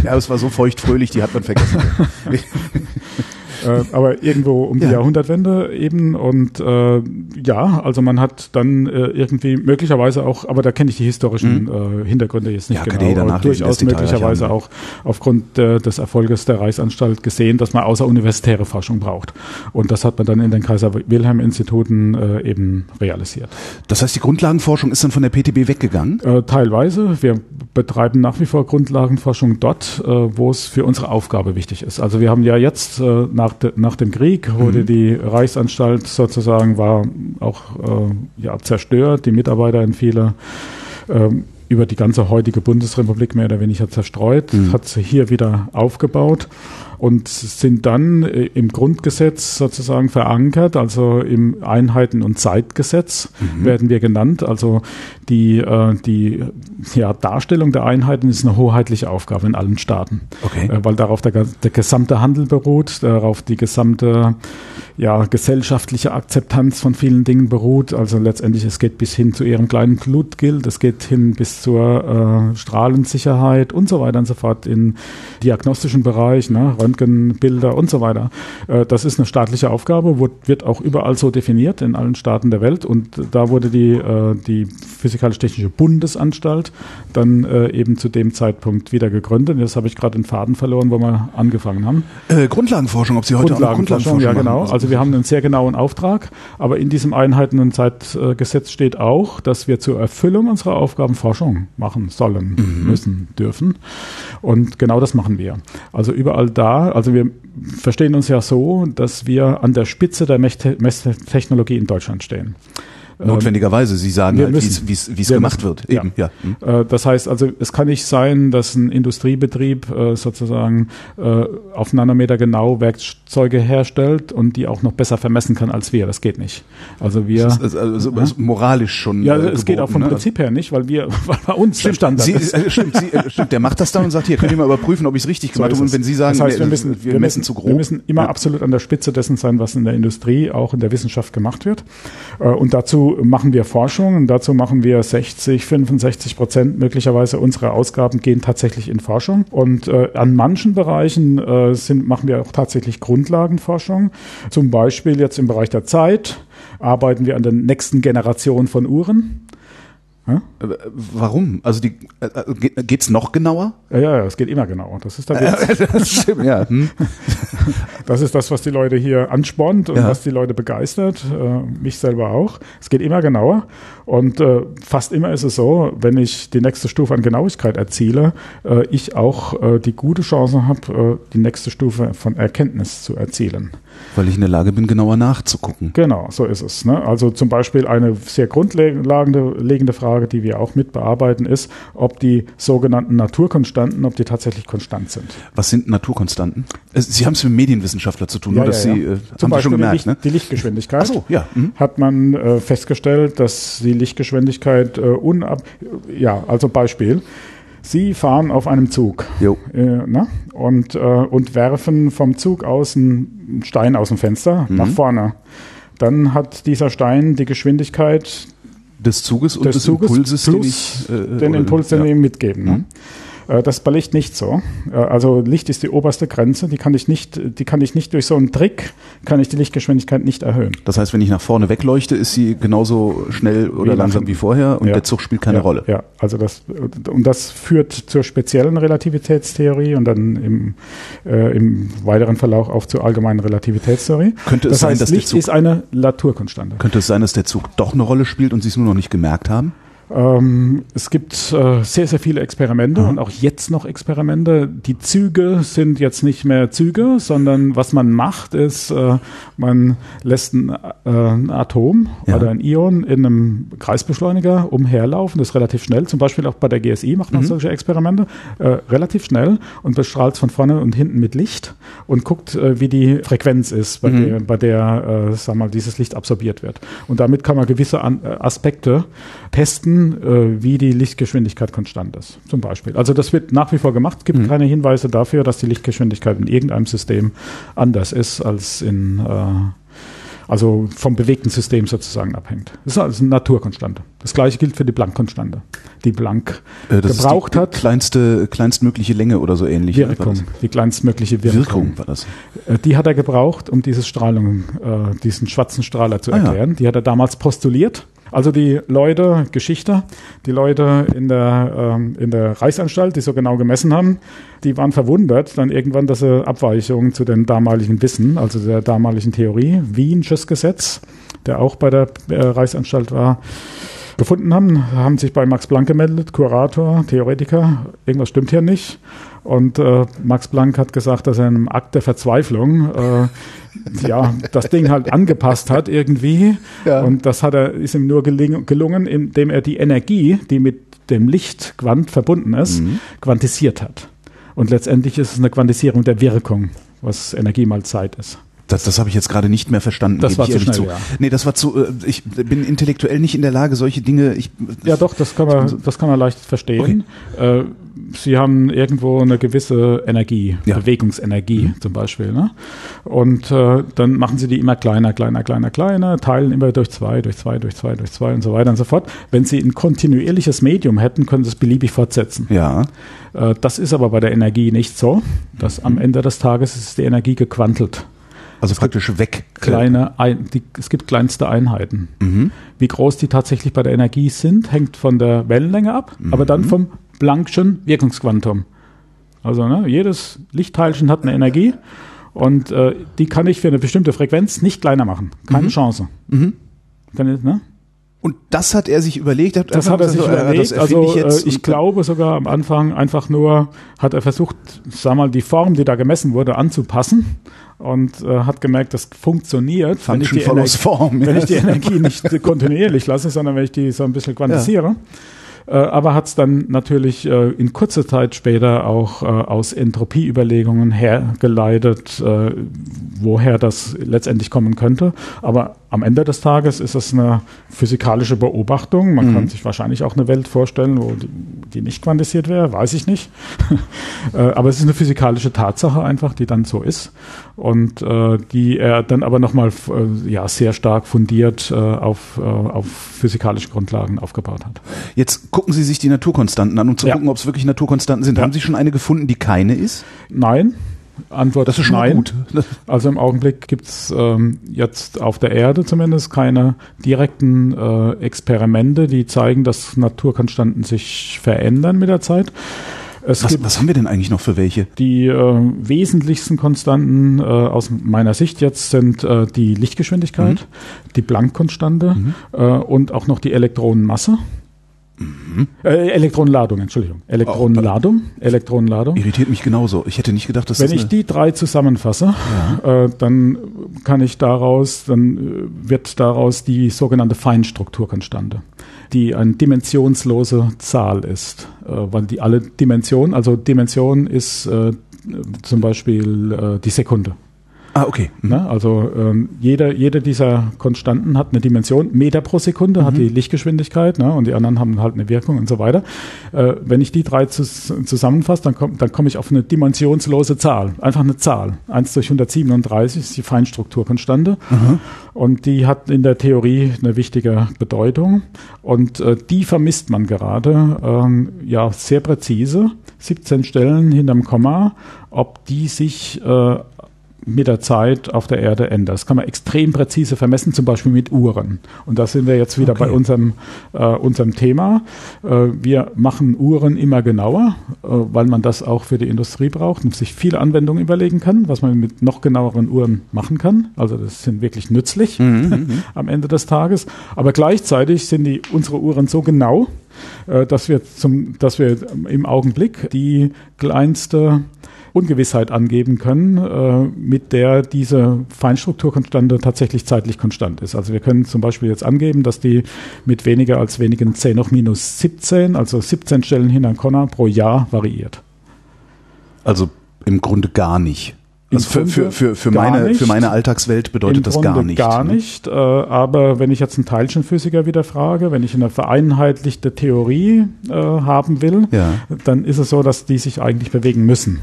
ja, es war so feuchtfröhlich, die hat man vergessen. äh, aber irgendwo um die ja. Jahrhundertwende eben. Und äh, ja, also man hat dann äh, irgendwie möglicherweise auch, aber da kenne ich die historischen mhm. äh, Hintergründe jetzt nicht ja, genau, aber durchaus möglicherweise auch aufgrund äh, des Erfolges der Reichsanstalt gesehen, dass man außeruniversitäre Forschung braucht. Und das hat man dann in den Kaiser-Wilhelm-Instituten äh, eben realisiert. Das heißt, die Grundlagenforschung ist dann von der PTB weggegangen? Teilweise. Wir betreiben nach wie vor Grundlagenforschung dort, wo es für unsere Aufgabe wichtig ist. Also wir haben ja jetzt nach de, nach dem Krieg wurde mhm. die Reichsanstalt sozusagen war auch äh, ja, zerstört, die Mitarbeiter in viele ähm, über die ganze heutige Bundesrepublik mehr oder weniger zerstreut, mhm. hat sie hier wieder aufgebaut und sind dann äh, im Grundgesetz sozusagen verankert, also im Einheiten- und Zeitgesetz mhm. werden wir genannt. Also die, äh, die ja, Darstellung der Einheiten ist eine hoheitliche Aufgabe in allen Staaten, okay. äh, weil darauf der, der gesamte Handel beruht, darauf die gesamte ja, gesellschaftliche Akzeptanz von vielen Dingen beruht. Also letztendlich, es geht bis hin zu ihrem kleinen Blutgild, es geht hin bis zur äh, Strahlensicherheit und so weiter und so fort im diagnostischen Bereich, ne, Röntgenbilder und so weiter. Äh, das ist eine staatliche Aufgabe, wird auch überall so definiert in allen Staaten der Welt und da wurde die, äh, die Physikalisch-Technische Bundesanstalt dann äh, eben zu dem Zeitpunkt wieder gegründet. Jetzt habe ich gerade den Faden verloren, wo wir angefangen haben. Äh, Grundlagenforschung, ob Sie heute Grundlagenforschung, Grundlagenforschung ja genau. Machen. Also wir haben einen sehr genauen Auftrag, aber in diesem Einheiten- und Zeitgesetz steht auch, dass wir zur Erfüllung unserer Aufgaben Forschung machen sollen, mhm. müssen, dürfen. Und genau das machen wir. Also überall da, also wir verstehen uns ja so, dass wir an der Spitze der Messtechnologie in Deutschland stehen. Ähm, Notwendigerweise, Sie sagen halt, wie es gemacht müssen. wird. Eben, ja. ja. Hm. Das heißt also, es kann nicht sein, dass ein Industriebetrieb äh, sozusagen äh, auf Nanometer genau Werkzeuge herstellt und die auch noch besser vermessen kann als wir. Das geht nicht. Also wir das ist also, ja? moralisch schon. Ja, äh, es geht auch vom ne? Prinzip her nicht, weil wir weil bei uns stimmt, Standard Sie, ist. Äh, stimmt, Sie, äh, stimmt, der macht das dann und sagt, hier könnt ihr mal überprüfen, ob ich es richtig gemacht habe. und wenn Sie sagen, das heißt, wir, müssen, wir, wir messen zu grob. Wir müssen immer ja. absolut an der Spitze dessen sein, was in der Industrie, auch in der Wissenschaft gemacht wird. Und dazu machen wir Forschung Forschung und dazu machen wir 60, 65 Prozent möglicherweise unserer Ausgaben gehen tatsächlich in Forschung. Und äh, an manchen Bereichen äh, sind, machen wir auch tatsächlich Grundlagenforschung. Zum Beispiel jetzt im Bereich der Zeit arbeiten wir an der nächsten Generation von Uhren. Ja? Äh, warum? Also die äh, äh geht's noch genauer? Ja, ja, es geht immer genauer. Das ist der Witz. das stimmt, ja. Hm. Das ist das, was die Leute hier anspornt und ja. was die Leute begeistert, äh, mich selber auch. Es geht immer genauer und äh, fast immer ist es so, wenn ich die nächste Stufe an Genauigkeit erziele, äh, ich auch die gute Chance habe, die nächste Stufe von Erkenntnis zu erzielen. Weil ich in der Lage bin, genauer nachzugucken. Genau, so ist es. Ne? Also zum Beispiel eine sehr grundlegende Frage, die wir auch mit bearbeiten, ist, ob die sogenannten Naturkonstanten, ob die tatsächlich konstant sind. Was sind Naturkonstanten? Sie haben es mit Medienwissenschaftler zu tun, ja, nur dass ja, Sie äh, zum Beispiel schon gemerkt, die, Licht, ne? die Lichtgeschwindigkeit. Ach so, ja. Mhm. Hat man äh, festgestellt, dass die Lichtgeschwindigkeit äh, unab, ja, also Beispiel. Sie fahren auf einem Zug Jo. äh, ne? und, äh, und werfen vom Zug aus einen Stein aus dem Fenster Mhm. nach vorne. Dann hat dieser Stein die Geschwindigkeit Des Zuges und des des, Zuges Impulses, den ich, äh, den Impuls, den ja. wir ihm mitgeben. Ne? Äh, Das ist bei Licht nicht so. Äh, Also Licht ist die oberste Grenze, die kann ich nicht, die kann ich nicht durch so einen Trick, kann ich die Lichtgeschwindigkeit nicht erhöhen. Das heißt, wenn ich nach vorne wegleuchte, ist sie genauso schnell oder Wie langsam wie vorher und Ja. der Zug spielt keine ja, Rolle. Ja, also das und das führt zur speziellen Relativitätstheorie und dann im, äh, im weiteren Verlauf auch zur allgemeinen Relativitätstheorie. Könnte es das sein, heißt, dass der Licht Zug- ist eine Naturkonstante. Könnte es sein, dass der Zug doch eine Rolle spielt und sie es nur noch nicht gemerkt haben? Ähm, es gibt äh, sehr, sehr viele Experimente und auch jetzt noch Experimente. Die Züge sind jetzt nicht mehr Züge, sondern was man macht, ist, äh, man lässt ein, äh, ein Atom Ja. oder ein Ion in einem Kreisbeschleuniger umherlaufen. Das ist relativ schnell. Zum Beispiel auch bei der GSI macht man solche Experimente. Äh, relativ schnell und bestrahlt von vorne und hinten mit Licht und guckt, äh, wie die Frequenz ist, bei der, bei der äh, sag mal, dieses Licht absorbiert wird. Und damit kann man gewisse An Aspekte testen, äh, wie die Lichtgeschwindigkeit konstant ist, zum Beispiel. Also das wird nach wie vor gemacht. Es gibt keine Hinweise dafür, dass die Lichtgeschwindigkeit in irgendeinem System anders ist als in äh, also vom bewegten System sozusagen abhängt. Das ist also eine Naturkonstante. Das gleiche gilt für die Planck-Konstante, die Planck Äh, das gebraucht ist die hat. kleinste, kleinstmögliche Länge oder so ähnlich. Wirkung, die kleinstmögliche Wirkung. Wirkung war das. Äh, Die hat er gebraucht, um diese Strahlung, äh, diesen schwarzen Strahler zu Ah, ja. erklären. Die hat er damals postuliert. Also die Leute, Geschichte, die Leute in der, ähm, in der Reichsanstalt, die so genau gemessen haben, die waren verwundert dann irgendwann, dass sie Abweichungen zu dem damaligen Wissen, also der damaligen Theorie, Wiensches Gesetz, der auch bei der äh, Reichsanstalt war, gefunden haben, haben sich bei Max Planck gemeldet, Kurator, Theoretiker, irgendwas stimmt hier nicht. Und äh, Max Planck hat gesagt, dass er in einem Akt der Verzweiflung äh, ja das Ding halt angepasst hat irgendwie. Ja. Und das hat er, ist ihm nur geling, gelungen, indem er die Energie, die mit dem Lichtquant verbunden ist, Mhm. quantisiert hat. Und letztendlich ist es eine Quantisierung der Wirkung, was Energie mal Zeit ist. Das, das habe ich jetzt gerade nicht mehr verstanden. Das gebe war ich zu schnell, zu. ja. Nee, das war zu. Äh, ich bin intellektuell nicht in der Lage, solche Dinge. Ich, Ja, doch, das kann man, das kann man leicht verstehen. Äh, Sie haben irgendwo eine gewisse Energie, Ja. Bewegungsenergie zum Beispiel. Ne? Und äh, dann machen Sie die immer kleiner, kleiner, kleiner, kleiner, teilen immer durch zwei, durch zwei, durch zwei, durch zwei und so weiter und so fort. Wenn Sie ein kontinuierliches Medium hätten, können Sie es beliebig fortsetzen. Ja. Äh, das ist aber bei der Energie nicht so. Dass am Ende des Tages ist die Energie gequantelt. Also praktisch weg. Kleine, ein, die, es gibt kleinste Einheiten. Mhm. Wie groß die tatsächlich bei der Energie sind, hängt von der Wellenlänge ab, aber Mhm. dann vom Planck'schen Wirkungsquantum. Also ne, jedes Lichtteilchen hat eine Energie und äh, die kann ich für eine bestimmte Frequenz nicht kleiner machen. Keine Chance. Kann ich, ne? Und das hat er sich überlegt. hat Das hat er sich so, äh, überlegt. Das erfinde Also ich, äh, ich glaube sogar am Anfang einfach nur hat er versucht, sag mal, die Form, die da gemessen wurde, anzupassen und äh, hat gemerkt, das funktioniert, wenn ich, Function die follows Energie, form. wenn ja. ich die Energie nicht kontinuierlich lasse, sondern wenn ich die so ein bisschen quantisiere. Äh, aber hat es dann natürlich äh, in kurzer Zeit später auch äh, aus Entropieüberlegungen hergeleitet, äh, woher das letztendlich kommen könnte. Aber am Ende des Tages ist es eine physikalische Beobachtung. Man kann sich wahrscheinlich auch eine Welt vorstellen, wo die, die nicht quantisiert wäre, weiß ich nicht. Äh, aber es ist eine physikalische Tatsache einfach, die dann so ist und äh, die er dann aber nochmal äh, ja, sehr stark fundiert äh, auf, äh, auf physikalische Grundlagen aufgebaut hat. Jetzt gucken Sie sich die Naturkonstanten an, um zu Ja. gucken, ob es wirklich Naturkonstanten sind. Ja. Haben Sie schon eine gefunden, die keine ist? Nein. Antwort Das ist schon nein. gut. Also im Augenblick gibt es ähm, jetzt auf der Erde zumindest keine direkten äh, Experimente, die zeigen, dass Naturkonstanten sich verändern mit der Zeit. Was, was haben wir denn eigentlich noch für welche? die äh, wesentlichsten Konstanten äh, aus meiner Sicht jetzt sind äh, die Lichtgeschwindigkeit, die Planck-Konstante äh, und auch noch die Elektronenmasse. Äh, Elektronenladung, Entschuldigung. Elektronenladung, Elektronenladung. Irritiert mich genauso. Ich hätte nicht gedacht, dass Wenn das ich die drei zusammenfasse, äh, dann kann ich daraus, dann äh, wird daraus die sogenannte Feinstrukturkonstante, die eine dimensionslose Zahl ist, äh, weil die alle Dimensionen, also Dimension ist äh, zum Beispiel äh, die Sekunde. Ah, okay. Mhm. Ne? Also ähm, jeder, jeder dieser Konstanten hat eine Dimension. Meter pro Sekunde hat die Lichtgeschwindigkeit ne? und die anderen haben halt eine Wirkung und so weiter. Äh, wenn ich die drei zus zusammenfasse, dann komme dann komm ich auf eine dimensionslose Zahl. Einfach eine Zahl. 1 durch 137 ist die Feinstrukturkonstante. Und die hat in der Theorie eine wichtige Bedeutung. Und äh, die vermisst man gerade ähm, ja sehr präzise. 17 Stellen hinterm Komma, ob die sich äh, mit der Zeit auf der Erde ändert. Das kann man extrem präzise vermessen, zum Beispiel mit Uhren. Und da sind wir jetzt wieder Okay. bei unserem, äh, unserem Thema. Äh, wir machen Uhren immer genauer, äh, weil man das auch für die Industrie braucht und sich viele Anwendungen überlegen kann, was man mit noch genaueren Uhren machen kann. Also das sind wirklich nützlich am Ende des Tages. Aber gleichzeitig sind die, unsere Uhren so genau, äh, dass wir zum, dass wir im Augenblick die kleinste Ungewissheit angeben können, äh, mit der diese Feinstrukturkonstante tatsächlich zeitlich konstant ist. Also wir können zum Beispiel jetzt angeben, dass die mit weniger als wenigen 10 hoch minus 17, also 17 Stellen hinter Connor pro Jahr variiert. Also im Grunde gar nicht. Also für, für, für, für, meine, nicht. für meine Alltagswelt bedeutet Im das Grunde gar nicht. Gar ne? nicht. Äh, aber wenn ich jetzt einen Teilchenphysiker wieder frage, wenn ich eine vereinheitlichte Theorie äh, haben will, Ja. dann ist es so, dass die sich eigentlich bewegen müssen.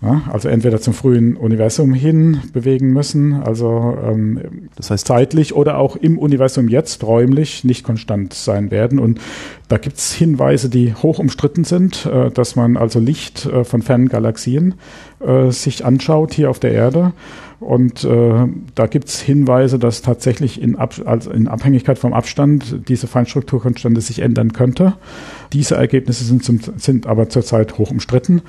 Ja, also entweder zum frühen Universum hin bewegen müssen, also ähm, Das heißt, zeitlich oder auch im Universum jetzt räumlich nicht konstant sein werden. Und da gibt es Hinweise, die hoch umstritten sind, äh, dass man also Licht äh, von fernen Galaxien äh, sich anschaut hier auf der Erde. Und äh, da gibt es Hinweise, dass tatsächlich in, Ab also in Abhängigkeit vom Abstand diese Feinstrukturkonstante sich ändern könnte. Diese Ergebnisse sind, zum, sind aber zurzeit hoch umstritten,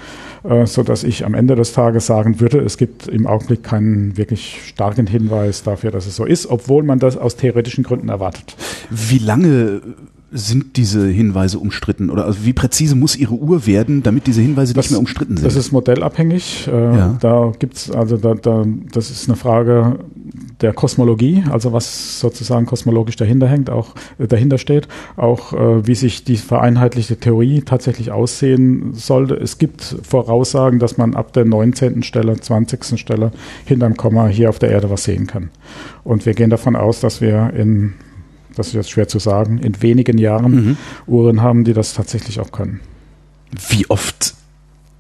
äh, so dass ich am Ende des Tages sagen würde, es gibt im Augenblick keinen wirklich starken Hinweis dafür, dass es so ist, obwohl man das aus theoretischen Gründen erwartet. wie lange sind diese Hinweise umstritten? Oder also wie präzise muss Ihre Uhr werden, damit diese Hinweise nicht mehr umstritten sind? Das ist modellabhängig. Äh, Ja. Da gibt's also da, da, das ist eine Frage der Kosmologie, also was sozusagen kosmologisch dahinter hängt, auch äh, dahinter steht, auch äh, wie sich die vereinheitlichte Theorie tatsächlich aussehen sollte. Es gibt Voraussagen, dass man ab der 19. Stelle, 20. Stelle hinterm Komma hier auf der Erde was sehen kann. Und wir gehen davon aus, dass wir in das ist jetzt schwer zu sagen, in wenigen Jahren Mhm. Uhren haben, die das tatsächlich auch können. Wie oft?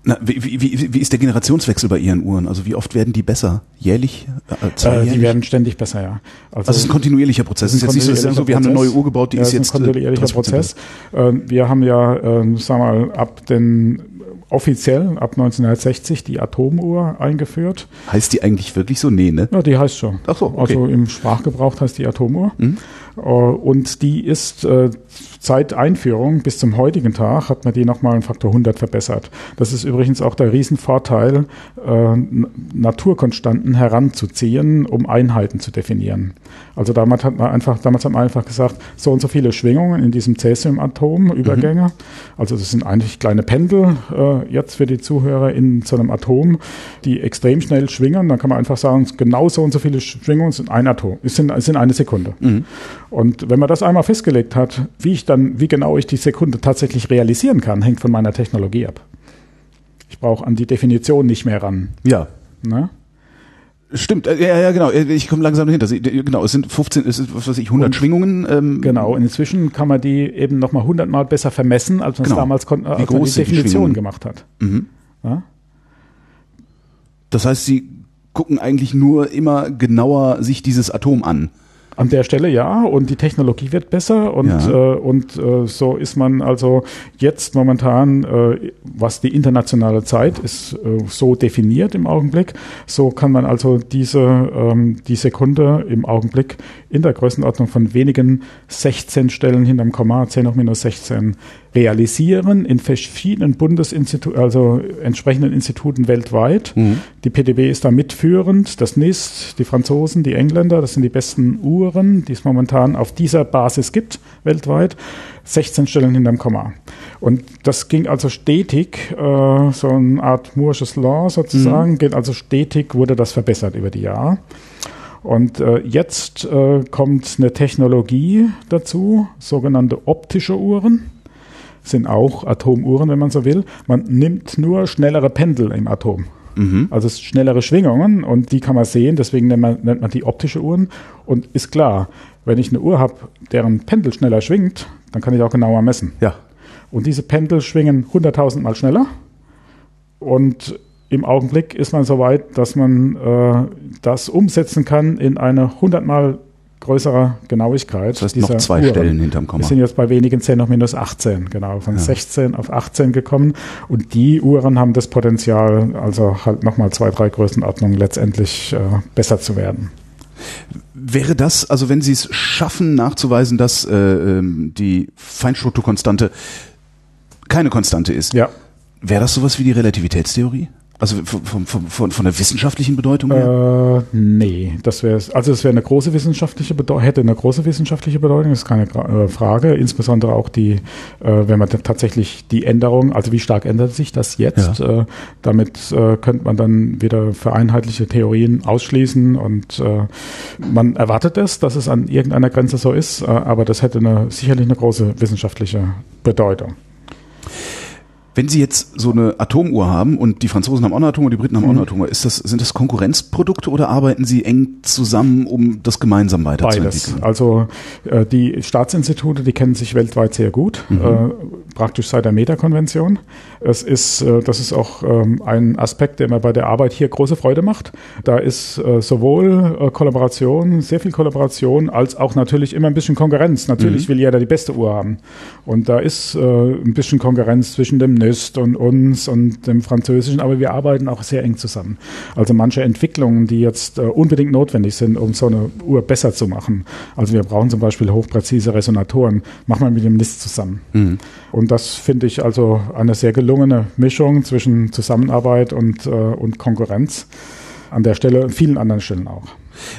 Na, wie, wie, wie, ist der Generationswechsel bei Ihren Uhren? Also wie oft werden die besser? Jährlich? Äh, Äh, zweijährlich? die werden ständig besser, ja. also es ist ein kontinuierlicher Prozess. Es ist jetzt nicht so, so, wir haben eine neue Uhr gebaut, die ja, ist jetzt ein äh, kontinuierlicher 30% Prozess. Äh, wir haben ja, äh, sagen wir mal, ab den offiziell ab 1960 die Atomuhr eingeführt. Heißt die eigentlich wirklich so? Nee, ne? Ja, die heißt schon. Ach so, okay. Also im Sprachgebrauch heißt die Atomuhr. Mhm. Äh, Und die ist äh, seit Einführung bis zum heutigen Tag hat man die nochmal einen Faktor 100 verbessert. Das ist übrigens auch der Riesenvorteil, äh, Naturkonstanten heranzuziehen, um Einheiten zu definieren. Also damals hat man einfach, damals hat man einfach gesagt, so und so viele Schwingungen in diesem Cäsiumatom, Übergänge. Also das sind eigentlich kleine Pendel jetzt für die Zuhörer in so einem Atom, die extrem schnell schwingen. Dann kann man einfach sagen, genau so und so viele Schwingungen sind ein Atom, sind, sind eine Sekunde. Und wenn man das einmal festgelegt hat, wie ich dann, wie genau ich die Sekunde tatsächlich realisieren kann, hängt von meiner Technologie ab. Ich brauche an die Definition nicht mehr ran. Ja. Ne? Stimmt, äh, ja, ja, genau. Ich komme langsam dahinter. Genau, es sind 15, es ist, was weiß ich, 100 Und- Schwingungen. Ähm, Genau, und inzwischen kann man die eben nochmal hundertmal besser vermessen, als man Genau. es damals kon- als die die Definition Schwingungen? gemacht hat. Mhm. Ja? Das heißt, Sie gucken eigentlich nur immer genauer sich dieses Atom an. An der Stelle ja, und die Technologie wird besser und, Ja. äh, und äh, so ist man also jetzt momentan, äh, was die internationale Zeit ist, äh, so definiert im Augenblick. So kann man also diese ähm, die Sekunde im Augenblick in der Größenordnung von wenigen 16 Stellen hinterm Komma, 10 hoch minus 16, realisieren in verschiedenen Bundesinstituten, also entsprechenden Instituten weltweit. Mhm. Die PDB ist da mitführend, das NIST, die Franzosen, die Engländer, das sind die besten Uhren, die es momentan auf dieser Basis gibt weltweit. 16 Stellen hinterm Komma. Und das ging also stetig, äh, so eine Art Moore's Law sozusagen, mhm. geht also stetig, wurde das verbessert über die Jahre. Und äh, jetzt äh, kommt eine Technologie dazu, sogenannte optische Uhren sind auch Atomuhren, wenn man so will. Man nimmt nur schnellere Pendel im Atom. Mhm. Also schnellere Schwingungen und die kann man sehen, deswegen nennt man, nennt man die optische Uhren. Und ist klar, wenn ich eine Uhr habe, deren Pendel schneller schwingt, dann kann ich auch genauer messen. Ja. Und diese Pendel schwingen 100.000 Mal schneller. Und im Augenblick ist man so weit, dass man äh, das umsetzen kann in eine 100 Mal größerer Genauigkeit. Das heißt noch zwei Uhren. Stellen hinterm Komma. Wir sind jetzt bei wenigen 10 noch minus 18, genau, von ja. 16 auf 18 gekommen. Und die Uhren haben das Potenzial, also halt nochmal zwei, drei Größenordnungen letztendlich äh, besser zu werden. Wäre das, also wenn Sie es schaffen nachzuweisen, dass äh, ähm, die Feinstrukturkonstante keine Konstante ist, ja. wäre das sowas wie die Relativitätstheorie? Also von, von, von, von der wissenschaftlichen Bedeutung her? Äh, nee, das wäre also es wäre eine große wissenschaftliche Bedeutung, hätte eine große wissenschaftliche Bedeutung, das ist keine äh, Frage. Insbesondere auch die, äh, wenn man tatsächlich die Änderung, also wie stark ändert sich das jetzt? Ja. Äh, damit äh, könnte man dann wieder vereinheitliche Theorien ausschließen und äh, man erwartet es, dass es an irgendeiner Grenze so ist, äh, aber das hätte eine, sicherlich eine große wissenschaftliche Bedeutung. Wenn Sie jetzt so eine Atomuhr haben und die Franzosen haben auch eine Atomuhr, die Briten haben auch eine mhm. Atomuhr, ist das, sind das Konkurrenzprodukte oder arbeiten Sie eng zusammen, um das gemeinsam weiterzuentwickeln? Beides. Also äh, die Staatsinstitute, die kennen sich weltweit sehr gut, mhm. äh, praktisch seit der Meta-Konvention. Es ist, äh, das ist auch ähm, ein Aspekt, der mir bei der Arbeit hier große Freude macht. Da ist äh, sowohl äh, Kollaboration, sehr viel Kollaboration, als auch natürlich immer ein bisschen Konkurrenz. Natürlich mhm. will jeder die beste Uhr haben. Und da ist äh, ein bisschen Konkurrenz zwischen dem NIST und uns und dem Französischen, aber wir arbeiten auch sehr eng zusammen. Also manche Entwicklungen, die jetzt äh, unbedingt notwendig sind, um so eine Uhr besser zu machen. Also wir brauchen zum Beispiel hochpräzise Resonatoren, machen wir mit dem NIST zusammen. Mhm. Und das finde ich also eine sehr gelungene Mischung zwischen Zusammenarbeit und, äh, und Konkurrenz. An der Stelle und vielen anderen Stellen auch.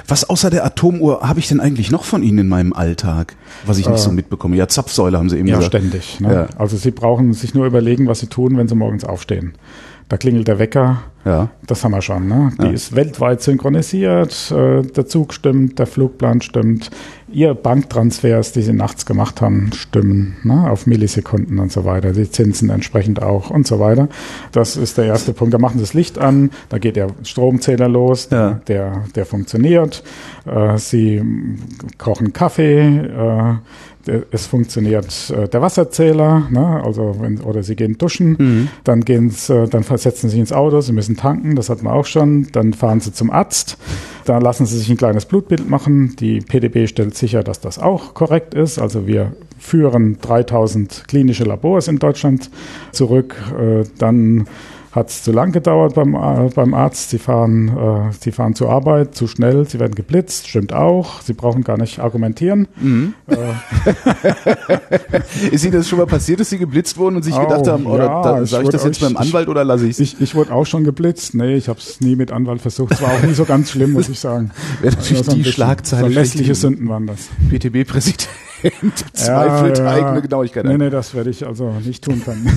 Was außer der Atomuhr habe ich denn eigentlich noch von Ihnen in meinem Alltag, was ich nicht äh, so mitbekomme? Ja, Zapfsäule haben Sie eben ja, gesagt. Ständig. Ne? Ja. Also Sie brauchen sich nur überlegen, was Sie tun, wenn Sie morgens aufstehen. Da klingelt der Wecker. Ja. Das haben wir schon. Ne? Die ja. ist weltweit synchronisiert. Äh, der Zug stimmt, der Flugplan stimmt. Ihr Banktransfers, die Sie nachts gemacht haben, stimmen ne? auf Millisekunden und so weiter. Die Zinsen entsprechend auch und so weiter. Das ist der erste Punkt. Da machen Sie das Licht an, da geht der Stromzähler los, ja. der, der funktioniert. Äh, Sie kochen Kaffee. Äh, es funktioniert äh, der Wasserzähler, ne? also wenn, oder sie gehen duschen, mhm. dann gehen sie, dann versetzen sie sich ins Auto, sie müssen tanken, das hatten wir auch schon, dann fahren sie zum Arzt, da lassen sie sich ein kleines Blutbild machen, die PDB stellt sicher, dass das auch korrekt ist, also wir führen 3000 klinische Labors in Deutschland zurück, äh, dann hat es zu lang gedauert beim, äh, beim Arzt. Sie fahren, äh, sie fahren zur Arbeit zu schnell, sie werden geblitzt, stimmt auch. Sie brauchen gar nicht argumentieren. Mhm. Äh. Ist Ihnen das schon mal passiert, dass Sie geblitzt wurden und sich oh, gedacht haben, oder ja, da, sage ich das jetzt beim Anwalt oder lasse ich es? Ich, ich wurde auch schon geblitzt. Nee, ich habe es nie mit Anwalt versucht. Es war auch nie so ganz schlimm, muss ich sagen. Wäre natürlich also die Schlagzeile. Verlässliche Sünden waren das. PTB-Präsident zweifelt ja, ja. eigene Genauigkeit. Nee, nee, das werde ich also nicht tun können.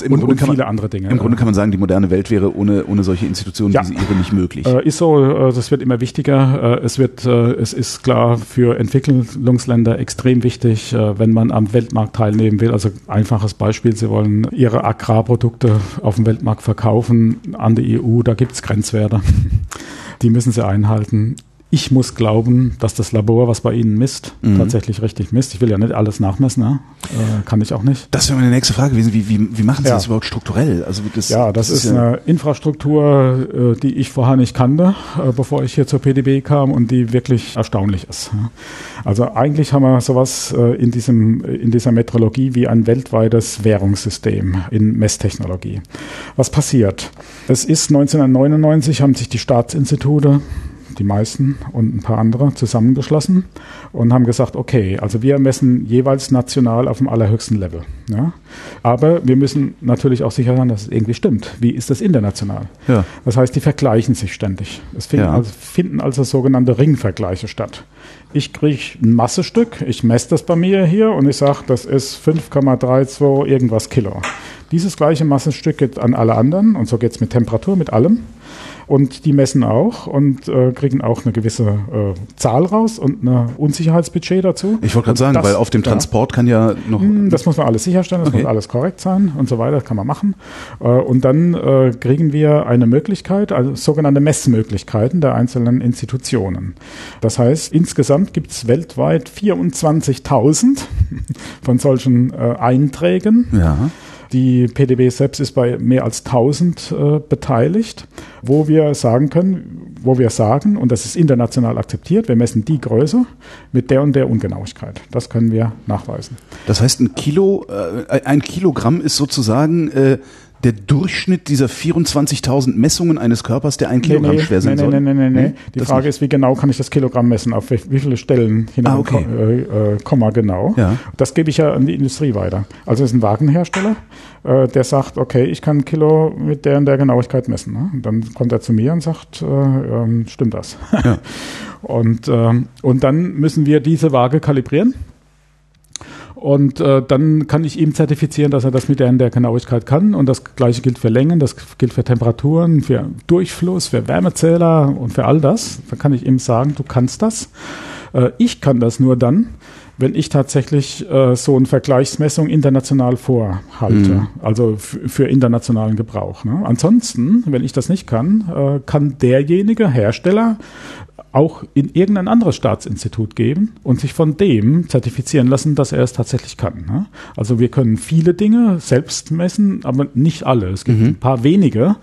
Im und, Grunde und viele man, andere Dinge. Im Grunde kann man sagen, die moderne Welt wäre ohne, ohne solche Institutionen ja. wie ihre nicht möglich. Äh, ist so, äh, das wird immer wichtiger. Äh, es wird, äh, es ist klar für Entwicklungsländer extrem wichtig, äh, wenn man am Weltmarkt teilnehmen will. Also einfaches Beispiel, sie wollen ihre Agrarprodukte auf dem Weltmarkt verkaufen an die EU, da gibt es Grenzwerte. Die müssen sie einhalten. Ich muss glauben, dass das Labor, was bei Ihnen misst, mhm. tatsächlich richtig misst. Ich will ja nicht alles nachmessen, ne? äh, kann ich auch nicht. Das wäre meine nächste Frage gewesen. Wie, wie, wie machen Sie ja. das überhaupt strukturell? Also das, ja, das, das ist, ist ja eine Infrastruktur, äh, die ich vorher nicht kannte, äh, bevor ich hier zur PDB kam und die wirklich erstaunlich ist. Also eigentlich haben wir sowas äh, in, diesem, in dieser Metrologie wie ein weltweites Währungssystem in Messtechnologie. Was passiert? Es ist 1999, haben sich die Staatsinstitute die meisten und ein paar andere zusammengeschlossen und haben gesagt, okay, also wir messen jeweils national auf dem allerhöchsten Level. Ja? Aber wir müssen natürlich auch sicher sein, dass es irgendwie stimmt. Wie ist das international? Ja. Das heißt, die vergleichen sich ständig. Es finden, ja. also, finden also sogenannte Ringvergleiche statt. Ich kriege ein Massestück, ich messe das bei mir hier und ich sage, das ist 5,32 irgendwas Kilo. Dieses gleiche Massenstück geht an alle anderen und so geht es mit Temperatur, mit allem. Und die messen auch und äh, kriegen auch eine gewisse äh, Zahl raus und ein Unsicherheitsbudget dazu. Ich wollte gerade sagen, das, weil auf dem Transport ja, kann ja noch. Hm, das muss man alles sicherstellen, das okay. muss alles korrekt sein und so weiter, das kann man machen. Äh, und dann äh, kriegen wir eine Möglichkeit, also sogenannte Messmöglichkeiten der einzelnen Institutionen. Das heißt, insgesamt gibt es weltweit 24.000 von solchen äh, Einträgen. Ja. Die PDB selbst ist bei mehr als 1000 äh, beteiligt, wo wir sagen können, wo wir sagen, und das ist international akzeptiert, wir messen die Größe mit der und der Ungenauigkeit. Das können wir nachweisen. Das heißt, ein Kilo, äh, ein Kilogramm ist sozusagen äh, der Durchschnitt dieser 24.000 Messungen eines Körpers, der ein Kilogramm nee, schwer sein nee, soll? Nee, nee, nee, nee. Die das Frage nicht. ist, wie genau kann ich das Kilogramm messen? Auf wie, wie viele Stellen hinein, ah, okay. äh, äh, Komma genau. Ja. Das gebe ich ja an die Industrie weiter. Also es ist ein Wagenhersteller, äh, der sagt, okay, ich kann ein Kilo mit der und der Genauigkeit messen. Ne? Und dann kommt er zu mir und sagt, äh, ähm, stimmt das? Ja. und, ähm, und dann müssen wir diese Waage kalibrieren und äh, dann kann ich ihm zertifizieren, dass er das mit der, der Genauigkeit kann. Und das gleiche gilt für Längen, das gilt für Temperaturen, für Durchfluss, für Wärmezähler und für all das. Da kann ich ihm sagen, du kannst das. Äh, ich kann das nur dann, wenn ich tatsächlich äh, so eine Vergleichsmessung international vorhalte, mhm. also für internationalen Gebrauch. Ne? Ansonsten, wenn ich das nicht kann, äh, kann derjenige Hersteller auch in irgendein anderes Staatsinstitut geben und sich von dem zertifizieren lassen, dass er es tatsächlich kann. Ne? Also wir können viele Dinge selbst messen, aber nicht alle. Es gibt mhm. ein paar wenige,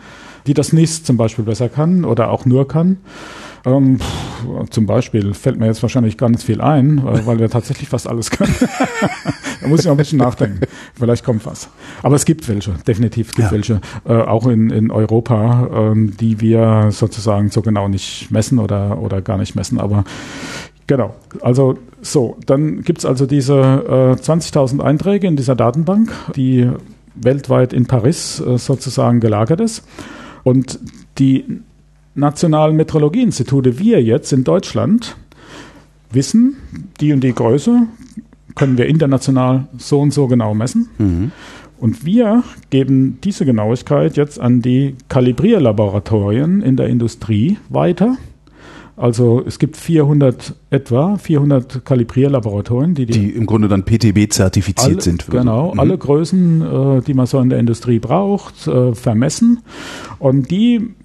die das NIST zum Beispiel besser kann oder auch nur kann. Ähm, zum Beispiel fällt mir jetzt wahrscheinlich ganz viel ein, weil, weil wir tatsächlich fast alles können. da muss ich noch ein bisschen nachdenken. Vielleicht kommt was. Aber es gibt welche, definitiv gibt ja. welche, äh, auch in, in Europa, ähm, die wir sozusagen so genau nicht messen oder, oder gar nicht messen. Aber Genau, also so, dann gibt es also diese äh, 20.000 Einträge in dieser Datenbank, die weltweit in Paris äh, sozusagen gelagert ist. Und die nationalen Metrologieinstitute, wir jetzt in Deutschland, wissen, die und die Größe können wir international so und so genau messen. Mhm. Und wir geben diese Genauigkeit jetzt an die Kalibrierlaboratorien in der Industrie weiter. Also es gibt 400 etwa 400 Kalibrierlaboratorien, die, die, die im Grunde dann PTB zertifiziert alle, sind. Genau, mhm. alle Größen, äh, die man so in der Industrie braucht, äh, vermessen und die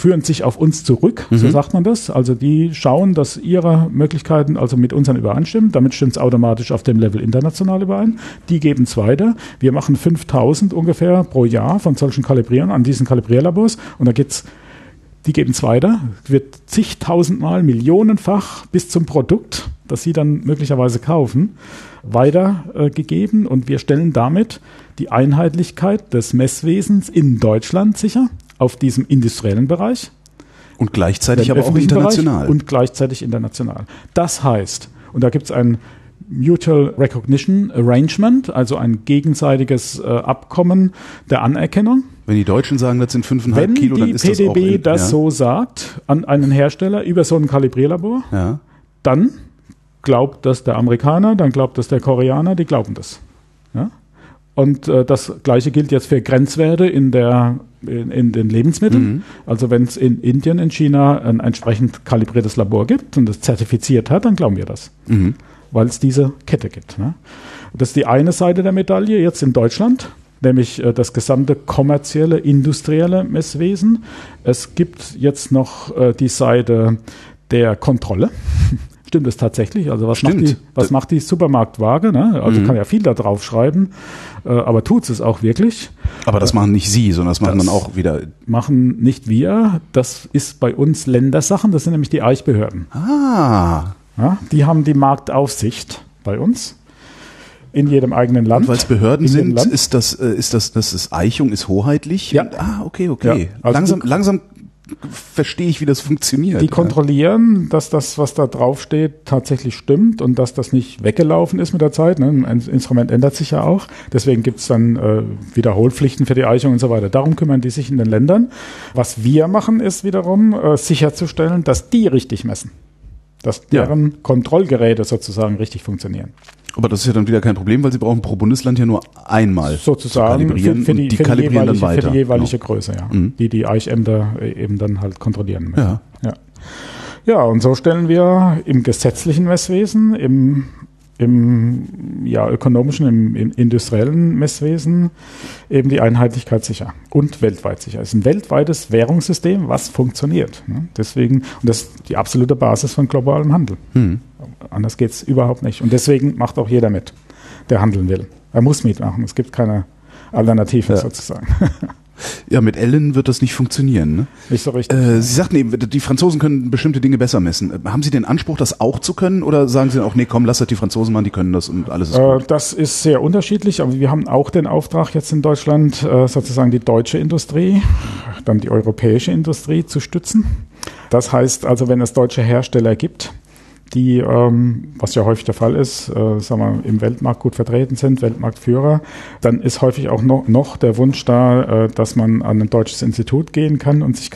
führen sich auf uns zurück, mhm. so sagt man das. Also die schauen, dass ihre Möglichkeiten also mit unseren übereinstimmen. Damit stimmt es automatisch auf dem Level international überein. Die geben es weiter. Wir machen 5000 ungefähr pro Jahr von solchen Kalibrieren an diesen Kalibrierlabors und da geht's die geben es weiter, wird zigtausendmal, millionenfach bis zum Produkt, das sie dann möglicherweise kaufen, weitergegeben äh, und wir stellen damit die Einheitlichkeit des Messwesens in Deutschland sicher auf diesem industriellen Bereich. Und gleichzeitig aber auch international. Bereich und gleichzeitig international. Das heißt, und da gibt es ein Mutual Recognition Arrangement, also ein gegenseitiges äh, Abkommen der Anerkennung. Wenn die Deutschen sagen, das sind 5,5 Kilo, dann ist PDB das auch... Wenn die PDB das so sagt an einen Hersteller über so ein Kalibrierlabor, ja. dann glaubt das der Amerikaner, dann glaubt das der Koreaner, die glauben das. Ja? Und äh, das Gleiche gilt jetzt für Grenzwerte in, der, in, in den Lebensmitteln. Mhm. Also wenn es in Indien, in China ein entsprechend kalibriertes Labor gibt und das zertifiziert hat, dann glauben wir das. Mhm. Weil es diese Kette gibt. Ne? Das ist die eine Seite der Medaille jetzt in Deutschland, nämlich äh, das gesamte kommerzielle, industrielle Messwesen. Es gibt jetzt noch äh, die Seite der Kontrolle. Stimmt es tatsächlich? Also was, macht die, was macht die Supermarktwaage? Ne? Also mhm. kann ja viel da drauf schreiben, äh, aber tut es auch wirklich. Aber das machen nicht Sie, sondern das machen das dann auch wieder. Machen nicht wir. Das ist bei uns Ländersachen. Das sind nämlich die Eichbehörden. Ah. Ja, die haben die Marktaufsicht bei uns in jedem eigenen Land. Weil es Behörden sind, ist das, äh, ist das, das ist Eichung ist hoheitlich. Ja. ah, okay, okay. Ja, also langsam, langsam verstehe ich, wie das funktioniert. Die kontrollieren, dass das, was da draufsteht, tatsächlich stimmt und dass das nicht weggelaufen ist mit der Zeit. Ne? Ein Instrument ändert sich ja auch. Deswegen gibt es dann äh, Wiederholpflichten für die Eichung und so weiter. Darum kümmern die sich in den Ländern. Was wir machen, ist wiederum äh, sicherzustellen, dass die richtig messen. Dass deren ja. Kontrollgeräte sozusagen richtig funktionieren. Aber das ist ja dann wieder kein Problem, weil sie brauchen pro Bundesland ja nur einmal sozusagen kalibrieren für, für die, die für kalibrieren die dann weiter. Für die jeweilige genau. Größe, ja. Mhm. Die die Eichämter eben dann halt kontrollieren müssen. Ja. ja. Ja, und so stellen wir im gesetzlichen Messwesen, im, im ja, ökonomischen, im, im industriellen Messwesen eben die Einheitlichkeit sicher und weltweit sicher. Es ist ein weltweites Währungssystem, was funktioniert. Ne? Deswegen, und das ist die absolute Basis von globalem Handel. Hm. Anders geht's überhaupt nicht. Und deswegen macht auch jeder mit, der handeln will. Er muss mitmachen. Es gibt keine Alternative Ja. sozusagen. Ja, mit Ellen wird das nicht funktionieren. Ne? nicht so richtig. Äh, Sie sagten eben, die Franzosen können bestimmte Dinge besser messen. Äh, Haben Sie den Anspruch, das auch zu können? Oder sagen Sie auch, nee, komm, lass das die Franzosen machen, die können das und alles ist Äh, gut? Das ist sehr unterschiedlich, aber wir haben auch den Auftrag jetzt in Deutschland, äh, sozusagen die deutsche Industrie, dann die europäische Industrie zu stützen. Das heißt also, wenn es deutsche Hersteller gibt, die, ähm, was ja häufig der Fall ist, äh, sagen wir, im Weltmarkt gut vertreten sind, Weltmarktführer, dann ist häufig auch noch, noch der Wunsch da, äh, dass man an ein deutsches Institut gehen kann und sich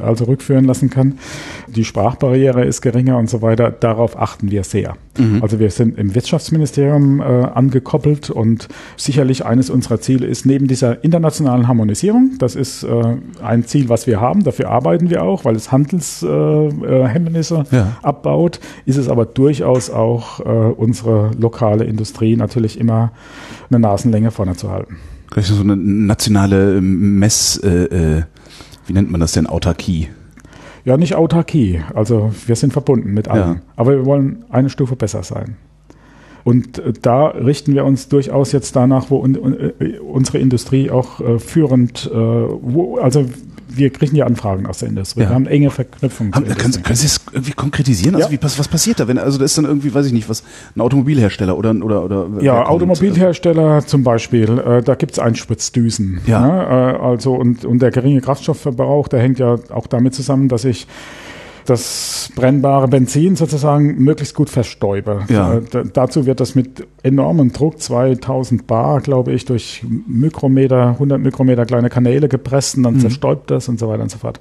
also rückführen lassen kann. Die Sprachbarriere ist geringer und so weiter. Darauf achten wir sehr. Also wir sind im Wirtschaftsministerium äh, angekoppelt und sicherlich eines unserer Ziele ist neben dieser internationalen Harmonisierung, das ist äh, ein Ziel, was wir haben, dafür arbeiten wir auch, weil es Handelshemmnisse Hemmnisse Ja. abbaut, ist es aber durchaus auch äh, unsere lokale Industrie natürlich immer eine Nasenlänge vorne zu halten. Gleich so eine nationale Mess, äh, äh, wie nennt man das denn, Autarkie? Ja, nicht Autarkie, also wir sind verbunden mit allem, Ja. aber wir wollen eine Stufe besser sein. Und äh, da richten wir uns durchaus jetzt danach, wo äh, unsere Industrie auch führend, also wir kriegen ja Anfragen aus der Industrie. Ja. Wir haben enge Verknüpfungen. Haben, zur können, können Sie es irgendwie konkretisieren? Also Ja. wie, was, was passiert da? Wenn, also da ist dann irgendwie, weiß ich nicht, was, ein Automobilhersteller oder, oder, oder Ja, kommt? Automobilhersteller zum Beispiel, äh, da gibt's Einspritzdüsen. Ja. Ne? Äh, also und, und der geringe Kraftstoffverbrauch, der hängt ja auch damit zusammen, dass ich das brennbare Benzin sozusagen möglichst gut verstäube. Ja. Äh, da, dazu wird das mit enormem Druck, 2000 Bar, glaube ich, durch Mikrometer, 100 Mikrometer kleine Kanäle gepresst und dann Mhm. zerstäubt das und so weiter und so fort.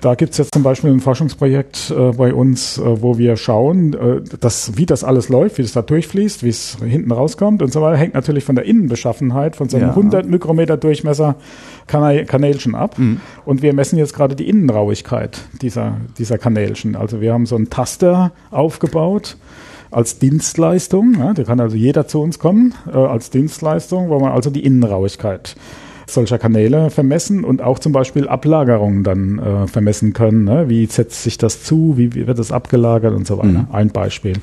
Da gibt's jetzt zum Beispiel ein Forschungsprojekt äh, bei uns, äh, wo wir schauen, äh, dass, wie das alles läuft, wie das da durchfließt, wie es hinten rauskommt und so weiter, hängt natürlich von der Innenbeschaffenheit, von so einem Ja. 100 Mikrometer Durchmesser Kanälchen ab. Und wir messen jetzt gerade die Innenrauigkeit dieser, dieser Kanälchen. Also wir haben so einen Taster aufgebaut als Dienstleistung. Ja, da kann also jeder zu uns kommen äh, als Dienstleistung, wo man also die Innenrauigkeit solcher Kanäle vermessen und auch zum Beispiel Ablagerungen dann äh, vermessen können. Ne? Wie setzt sich das zu? Wie, wie wird das abgelagert und so weiter? Ein Beispiel.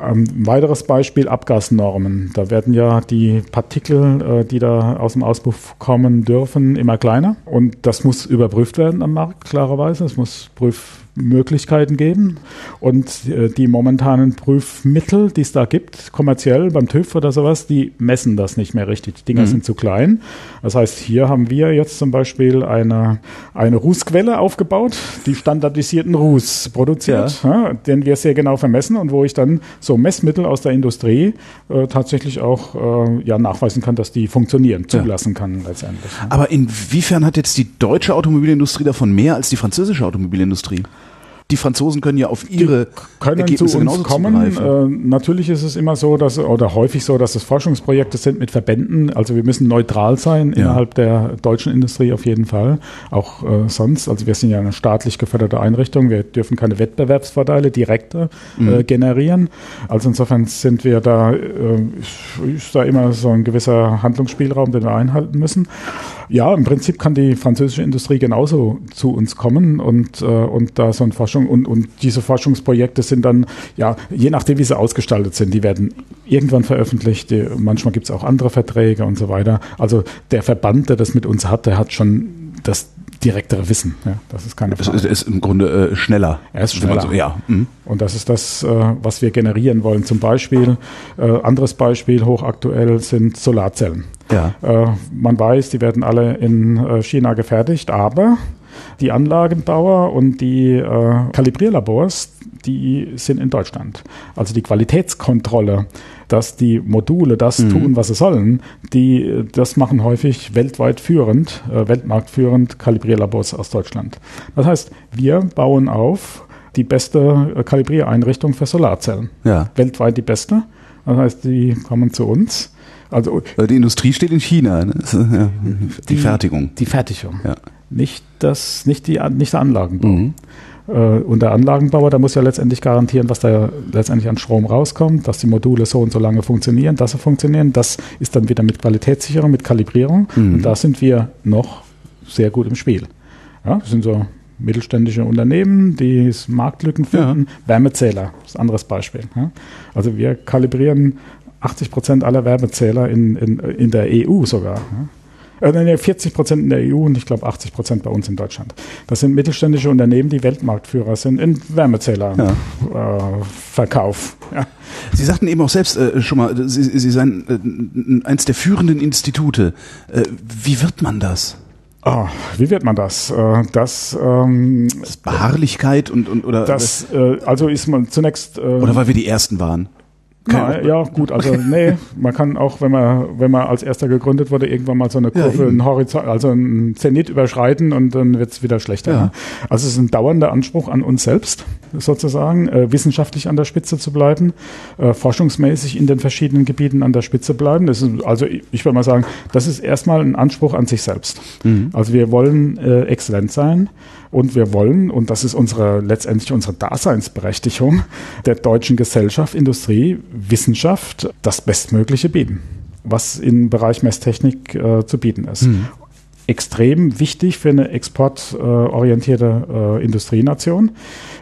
Ähm, ein weiteres Beispiel Abgasnormen. Da werden ja die Partikel, äh, die da aus dem Auspuff kommen dürfen, immer kleiner. Und das muss überprüft werden am Markt, klarerweise. Es muss Prüfmöglichkeiten geben. Und äh, die momentanen Prüfmittel, die es da gibt, kommerziell beim TÜV oder sowas, die messen das nicht mehr richtig. Die Dinger sind zu klein. Das heißt, hier haben wir jetzt zum Beispiel eine, eine Rußquelle aufgebaut, die standardisierten Ruß produziert, ja. den wir sehr genau vermessen und wo ich dann so Messmittel aus der Industrie äh, tatsächlich auch äh, ja, nachweisen kann, dass die funktionieren, zulassen kann letztendlich. Aber inwiefern hat jetzt die deutsche Automobilindustrie davon mehr als die französische Automobilindustrie? Die Franzosen können ja auf ihre können Ergebnisse zu uns kommen. Äh, natürlich ist es immer so, dass oder häufig so, dass es Forschungsprojekte sind mit Verbänden. Also wir müssen neutral sein Ja. innerhalb der deutschen Industrie auf jeden Fall. Auch äh, sonst. Also wir sind ja eine staatlich geförderte Einrichtung. Wir dürfen keine Wettbewerbsvorteile direkte Mhm. äh, generieren. Also insofern sind wir da äh, ist da immer so ein gewisser Handlungsspielraum, den wir einhalten müssen. Ja, im Prinzip kann die französische Industrie genauso zu uns kommen und, äh, und da so eine Forschung und, und diese Forschungsprojekte sind dann, ja, je nachdem, wie sie ausgestaltet sind, die werden irgendwann veröffentlicht, die, manchmal gibt es auch andere Verträge und so weiter. Also der Verband, der das mit uns hat, der hat schon das direktere Wissen. Ja, das ist keine Es Frage. ist, ist im Grunde äh, schneller. Er ist schneller. So, ja. mhm. Und das ist das, äh, was wir generieren wollen. Zum Beispiel, äh, anderes Beispiel, hochaktuell sind Solarzellen. Ja. Äh, man weiß, die werden alle in äh, China gefertigt, aber Die Anlagenbauer und die äh, Kalibrierlabors, die sind in Deutschland. Also die Qualitätskontrolle, dass die Module das mhm. tun, was sie sollen, die das machen häufig weltweit führend, äh, weltmarktführend Kalibrierlabors aus Deutschland. Das heißt, wir bauen auf die beste äh, Kalibriereinrichtung für Solarzellen. Ja. Weltweit die beste. Das heißt, die kommen zu uns. Also die Industrie steht in China, ne? die, die, Fertigung. Die Fertigung. Ja. Nicht das, nicht die, nicht der Anlagenbau. Mhm. Äh, und der Anlagenbauer, der muss ja letztendlich garantieren, was da letztendlich an Strom rauskommt, dass die Module so und so lange funktionieren, dass sie funktionieren. Das ist dann wieder mit Qualitätssicherung, mit Kalibrierung. Mhm. Und da sind wir noch sehr gut im Spiel. Ja, das sind so mittelständische Unternehmen, die Marktlücken finden. Ja. Wärmezähler ist ein anderes Beispiel. Ja. Also wir kalibrieren 80 Prozent aller Wärmezähler in, in, in der EU sogar. Ja. 40 äh, Prozent in der EU und ich glaube 80 Prozent bei uns in Deutschland. Das sind mittelständische Unternehmen, die Weltmarktführer sind in Wärmezählerverkauf. Ja. Äh, ja. Sie sagten eben auch selbst äh, schon mal, Sie, Sie seien äh, eins der führenden Institute. Äh, wie wird man das? Oh, wie wird man das? Äh, das, ähm, das Beharrlichkeit und, und oder das äh, also ist man zunächst ähm, oder weil wir die ersten waren. Nein, ja, gut, also nee, man kann auch, wenn man, wenn man als erster gegründet wurde, irgendwann mal so eine Kurve, ja, einen Horizont, also einen Zenit überschreiten und dann wird's wieder schlechter. Ja. Also es ist ein dauernder Anspruch an uns selbst, sozusagen, äh, wissenschaftlich an der Spitze zu bleiben, äh, forschungsmäßig in den verschiedenen Gebieten an der Spitze bleiben. Das ist, also ich würde mal sagen, das ist erstmal ein Anspruch an sich selbst. Mhm. Also wir wollen äh, exzellent sein. Und wir wollen, und das ist unsere letztendlich unsere Daseinsberechtigung der deutschen Gesellschaft, Industrie, Wissenschaft, das Bestmögliche bieten, was im Bereich Messtechnik äh, zu bieten ist. Mhm extrem wichtig für eine exportorientierte äh, Industrienation,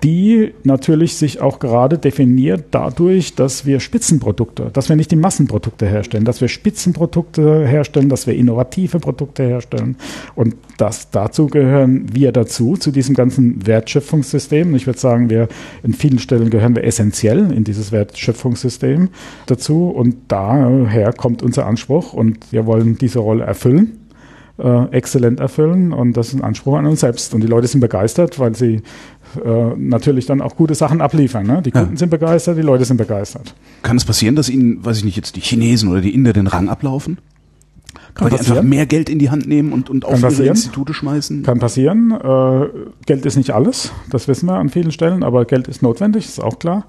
die natürlich sich auch gerade definiert dadurch, dass wir Spitzenprodukte, dass wir nicht die Massenprodukte herstellen, dass wir Spitzenprodukte herstellen, dass wir innovative Produkte herstellen. Und das, dazu gehören wir dazu, zu diesem ganzen Wertschöpfungssystem. Ich würde sagen, wir in vielen Stellen gehören wir essentiell in dieses Wertschöpfungssystem dazu. Und daher kommt unser Anspruch und wir wollen diese Rolle erfüllen äh, exzellent erfüllen und das ist ein Anspruch an uns selbst. Und die Leute sind begeistert, weil sie äh, natürlich dann auch gute Sachen abliefern. Ne? Die Kunden ja. sind begeistert, die Leute sind begeistert. Kann es passieren, dass Ihnen, weiß ich nicht, jetzt die Chinesen oder die Inder den Rang ablaufen? Kann Weil die einfach mehr Geld in die Hand nehmen und, und auf ihre Institute schmeißen? Kann passieren. Äh, Geld ist nicht alles, das wissen wir an vielen Stellen, aber Geld ist notwendig, ist auch klar.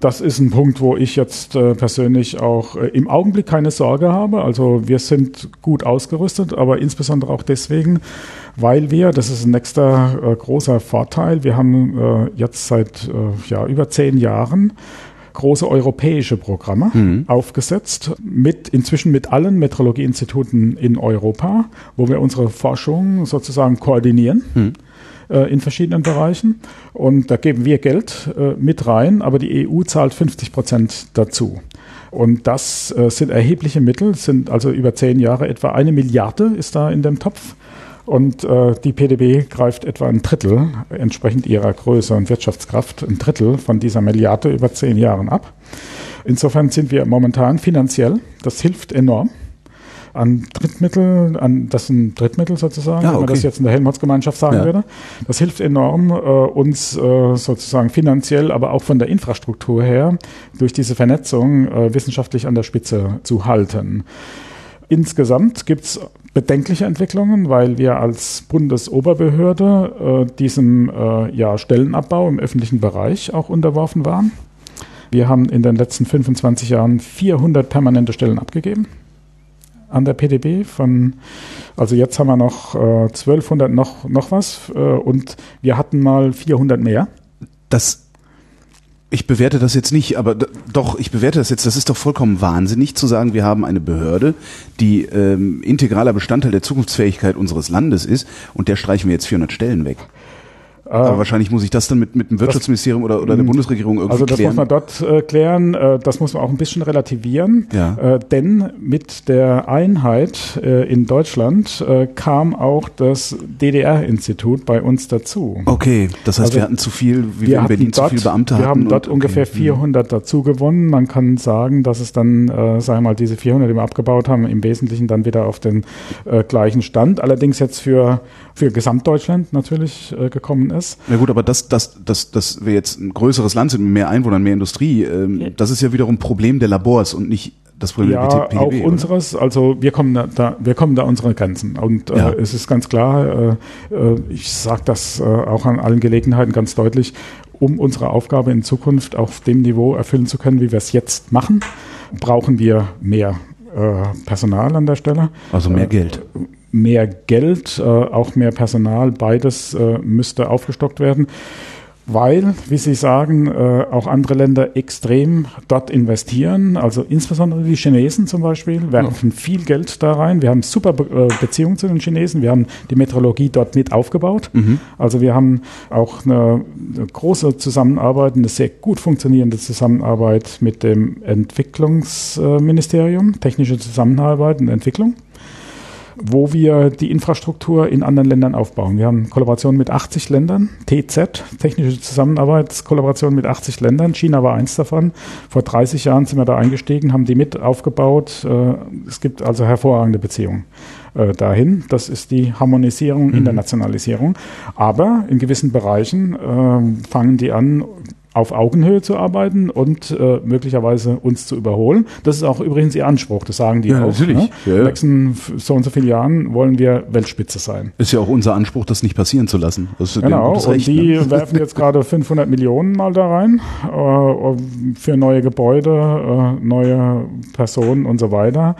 Das ist ein Punkt, wo ich jetzt äh, persönlich auch äh, im Augenblick keine Sorge habe. Also wir sind gut ausgerüstet, aber insbesondere auch deswegen, weil wir, das ist ein nächster äh, großer Vorteil, wir haben äh, jetzt seit äh, ja, über zehn Jahren große europäische Programme mhm. aufgesetzt, mit inzwischen mit allen Metrologieinstituten in Europa, wo wir unsere Forschung sozusagen koordinieren. Mhm äh, in verschiedenen Bereichen. Und da geben wir Geld äh, mit rein, aber die EU zahlt 50 Prozent dazu. Und das äh, sind erhebliche Mittel, sind also über zehn Jahre etwa eine Milliarde ist da in dem Topf. Und äh, die PDB greift etwa ein Drittel, entsprechend ihrer Größe und Wirtschaftskraft, ein Drittel von dieser Milliarde über zehn Jahren ab. Insofern sind wir momentan finanziell, das hilft enorm an Drittmittel, an das sind Drittmittel sozusagen, ja, okay. wenn man das jetzt in der Helmholtz-Gemeinschaft sagen ja. würde. Das hilft enorm, äh, uns äh, sozusagen finanziell, aber auch von der Infrastruktur her, durch diese Vernetzung äh, wissenschaftlich an der Spitze zu halten. Insgesamt gibt es bedenkliche Entwicklungen, weil wir als Bundesoberbehörde äh, diesem äh, ja, Stellenabbau im öffentlichen Bereich auch unterworfen waren. Wir haben in den letzten 25 Jahren 400 permanente Stellen abgegeben an der PDB von, also jetzt haben wir noch äh, 1200 noch, noch was äh, und wir hatten mal 400 mehr. Das ich bewerte das jetzt nicht, aber doch, ich bewerte das jetzt. Das ist doch vollkommen wahnsinnig zu sagen, wir haben eine Behörde, die ähm, integraler Bestandteil der Zukunftsfähigkeit unseres Landes ist und der streichen wir jetzt 400 Stellen weg. Aber äh, wahrscheinlich muss ich das dann mit, mit dem Wirtschaftsministerium oder, oder der Bundesregierung irgendwie klären. Also das klären. muss man dort äh, klären. Äh, das muss man auch ein bisschen relativieren. Ja. Äh, denn mit der Einheit äh, in Deutschland äh, kam auch das DDR-Institut bei uns dazu. Okay, das heißt, also wir hatten zu viel, wie wir in Berlin dort, zu viele Beamte wir hatten. Wir haben dort und, ungefähr okay. 400 mhm. dazu gewonnen. Man kann sagen, dass es dann, äh, sagen wir mal, diese 400, die wir abgebaut haben, im Wesentlichen dann wieder auf den äh, gleichen Stand. Allerdings jetzt für für Gesamtdeutschland natürlich äh, gekommen ist. Na gut, aber das, das, das, das wir jetzt ein größeres Land sind mit mehr Einwohnern, mehr Industrie, ähm, ja. das ist ja wiederum ein Problem der Labors und nicht das Problem ja, der PGB, auch oder? unseres. Also wir kommen da, da, wir kommen da unsere Grenzen und äh, es ist ganz klar. Äh, äh ich sage das äh, auch an allen Gelegenheiten ganz deutlich. Um unsere Aufgabe in Zukunft auf dem Niveau erfüllen zu können, wie wir es jetzt machen, brauchen wir mehr äh, Personal an der Stelle. Also mehr Geld mehr Geld, äh, auch mehr Personal, beides äh, müsste aufgestockt werden, weil, wie Sie sagen, äh, auch andere Länder extrem dort investieren. Also insbesondere die Chinesen zum Beispiel werfen ja. viel Geld da rein. Wir haben super Be äh, Beziehungen zu den Chinesen. Wir haben die Metrologie dort mit aufgebaut. Mhm. Also wir haben auch eine, eine große Zusammenarbeit, eine sehr gut funktionierende Zusammenarbeit mit dem Entwicklungsministerium, technische Zusammenarbeit und Entwicklung wo wir die Infrastruktur in anderen Ländern aufbauen. Wir haben Kollaboration mit 80 Ländern, TZ, technische Zusammenarbeitskollaboration mit 80 Ländern. China war eins davon. Vor 30 Jahren sind wir da eingestiegen, haben die mit aufgebaut. Äh, es gibt also hervorragende Beziehungen äh, dahin. Das ist die Harmonisierung, mhm. Internationalisierung. Aber in gewissen Bereichen äh, fangen die an, auf Augenhöhe zu arbeiten und äh, möglicherweise uns zu überholen. Das ist auch übrigens ihr Anspruch, das sagen die ja, auch. Natürlich. Ne? Ja, In den nächsten so und so vielen Jahren wollen wir Weltspitze sein. Ist ja auch unser Anspruch, das nicht passieren zu lassen. genau, und Recht, die ne? werfen jetzt gerade 500 Millionen mal da rein äh, für neue Gebäude, äh, neue Personen und so weiter.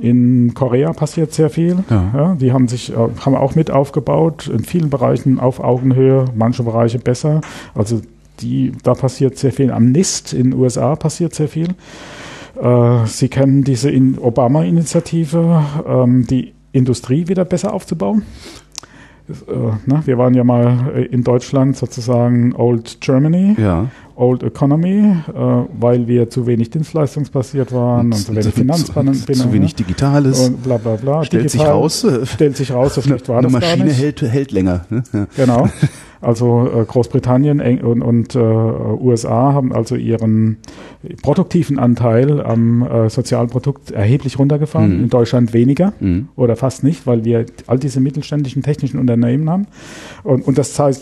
In Korea passiert sehr viel. Ja. ja. die haben sich äh, haben auch mit aufgebaut, in vielen Bereichen auf Augenhöhe, manche Bereiche besser. Also die, da passiert sehr viel. Am NIST in den USA passiert sehr viel. Äh, Sie kennen diese Obama-Initiative, ähm, die Industrie wieder besser aufzubauen. Äh, ne, wir waren ja mal in Deutschland sozusagen Old Germany, ja. Old Economy, äh, weil wir zu wenig dienstleistungsbasiert waren und, und zu wenig Finanzbindung. Zu, zu wenig Digitales. Und bla bla bla. Stellt Digital, sich raus. Äh, stellt sich raus, so schlecht war eine das Maschine hält, hält länger. Ne? Ja. Genau. Also äh, Großbritannien und, und äh, USA haben also ihren produktiven Anteil am äh, Sozialprodukt erheblich runtergefahren. Mhm. In Deutschland weniger mhm. oder fast nicht, weil wir all diese mittelständischen technischen Unternehmen haben. Und, und das zeigt,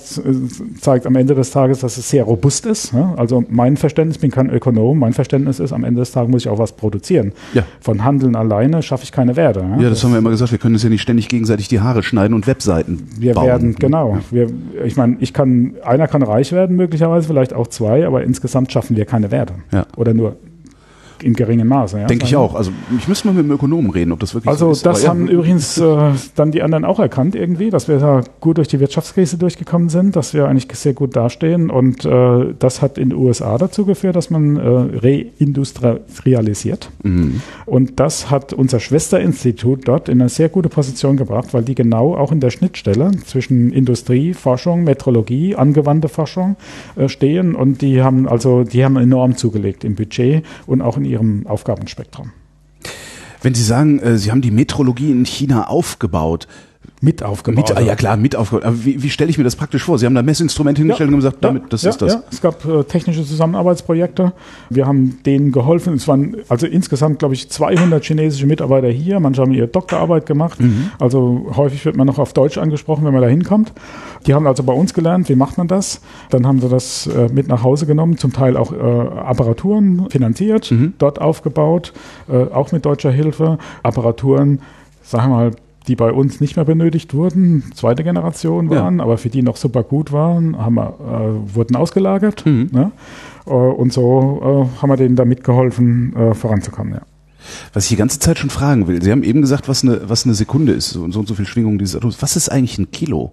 zeigt am Ende des Tages, dass es sehr robust ist. Ne? Also mein Verständnis, ich bin kein Ökonom, mein Verständnis ist, am Ende des Tages muss ich auch was produzieren. Ja. Von Handeln alleine schaffe ich keine Werte. Ja, ja das, das, haben wir immer gesagt, wir können uns ja nicht ständig gegenseitig die Haare schneiden und Webseiten Wir bauen. werden, genau. Wir, ich meine, ich kann, einer kann reich werden möglicherweise, vielleicht auch zwei, aber insgesamt schaffen wir keine Werte. Ja. Oder nur in geringem Maße. Ja, Denke ich auch. Also ich müsste mal mit dem Ökonomen reden, ob das wirklich also so ist. Also das haben ja. übrigens äh, dann die anderen auch erkannt irgendwie, dass wir da gut durch die Wirtschaftskrise durchgekommen sind, dass wir eigentlich sehr gut dastehen und äh, das hat in den USA dazu geführt, dass man äh, reindustrialisiert mhm. und das hat unser Schwesterinstitut dort in eine sehr gute Position gebracht, weil die genau auch in der Schnittstelle zwischen Industrie, Forschung, Metrologie, angewandte Forschung äh, stehen und die haben also die haben enorm zugelegt im Budget und auch in ihrem Aufgabenspektrum. Wenn Sie sagen, äh, Sie haben die Metrologie in China aufgebaut, mit aufgebaut. Mit, ah, ja klar, mit aufgebaut. Aber wie, wie stelle ich mir das praktisch vor? Sie haben da Messinstrumente hingestellt ja, und gesagt, damit, das ja, ist das. Ja, es gab äh, technische Zusammenarbeitsprojekte. Wir haben denen geholfen. Es waren also insgesamt, glaube ich, 200 chinesische Mitarbeiter hier. Manche haben ihre Doktorarbeit gemacht. Mhm. Also häufig wird man noch auf Deutsch angesprochen, wenn man da hinkommt. Die haben also bei uns gelernt, wie macht man das. Dann haben sie das äh, mit nach Hause genommen, zum Teil auch äh, Apparaturen finanziert, mhm. dort aufgebaut, äh, auch mit deutscher Hilfe. Apparaturen, sagen wir mal, die bei uns nicht mehr benötigt wurden, zweite Generation waren, ja. aber für die noch super gut waren, haben wir, äh, wurden ausgelagert. Mhm. Ne? Äh, und so äh, haben wir denen da mitgeholfen, äh, voranzukommen. Ja. Was ich die ganze Zeit schon fragen will, Sie haben eben gesagt, was eine, was eine Sekunde ist und so und so viel Schwingung dieses Autos. Was ist eigentlich ein Kilo?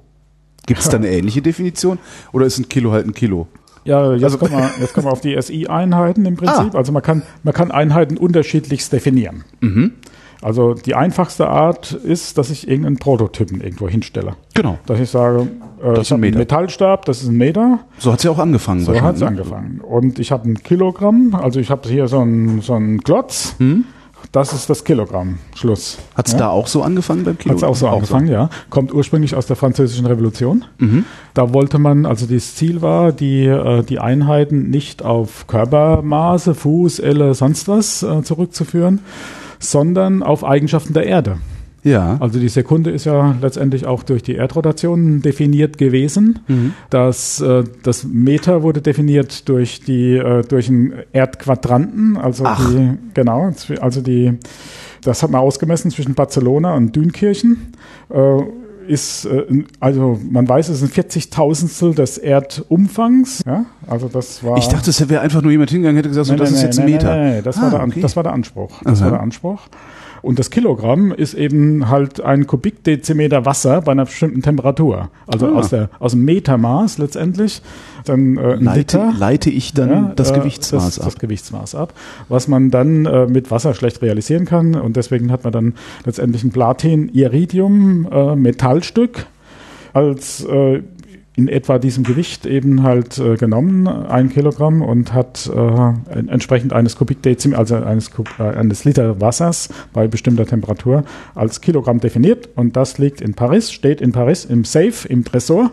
Gibt es da eine ähnliche Definition oder ist ein Kilo halt ein Kilo? Ja, jetzt, also, kommen wir, jetzt kommen wir auf die SI-Einheiten im Prinzip. Ah. Also man kann, man kann Einheiten unterschiedlichst definieren. Mhm. Also die einfachste Art ist, dass ich irgendeinen Prototypen irgendwo hinstelle. Genau. Dass ich sage, äh, das ich habe einen Metallstab, das ist ein Meter. So hat ja auch angefangen. So hat es ne? angefangen. Und ich habe ein Kilogramm, also ich habe hier so einen so einen Klotz. Hm? Das ist das Kilogramm. Schluss. Hat es ja? da auch so angefangen beim Kilogramm? Hat es auch so auch angefangen, so. ja. Kommt ursprünglich aus der Französischen Revolution. Mhm. Da wollte man, also das Ziel war, die, äh, die Einheiten nicht auf Körpermaße, Fuß, Elle, sonst was äh, zurückzuführen, sondern auf Eigenschaften der Erde. Ja. Also die Sekunde ist ja letztendlich auch durch die Erdrotation definiert gewesen. Mhm. Das, äh, das Meter wurde definiert durch die äh, durch einen Erdquadranten, also Ach. die genau, also die das hat man ausgemessen zwischen Barcelona und Dünkirchen. Ist, äh, also man weiß, es sind 40.000stel des Erdumfangs. Ja, also das war. Ich dachte, es wäre einfach nur jemand hingegangen, hätte gesagt, so, das ist jetzt ein Meter. Nee, nee, das, Ah, war der, okay. das war der Anspruch. Das Aha. war der Anspruch. Und das Kilogramm ist eben halt ein Kubikdezimeter Wasser bei einer bestimmten Temperatur. Also Ah. aus, der, aus dem Metermaß letztendlich. Dann äh, ein leite, Liter. leite ich dann Ja, das äh, Gewichtsmaß das, ab. Das Gewichtsmaß ab, was man dann äh, mit Wasser schlecht realisieren kann. Und deswegen hat man dann letztendlich ein Platin-Iridium-Metallstück als äh, in etwa diesem Gewicht eben halt äh, genommen, ein Kilogramm, und hat äh, en- entsprechend eines Kubikdezim, also eines, äh, eines Liter Wassers bei bestimmter Temperatur als Kilogramm definiert. Und das liegt in Paris, steht in Paris im Safe, im Tresor.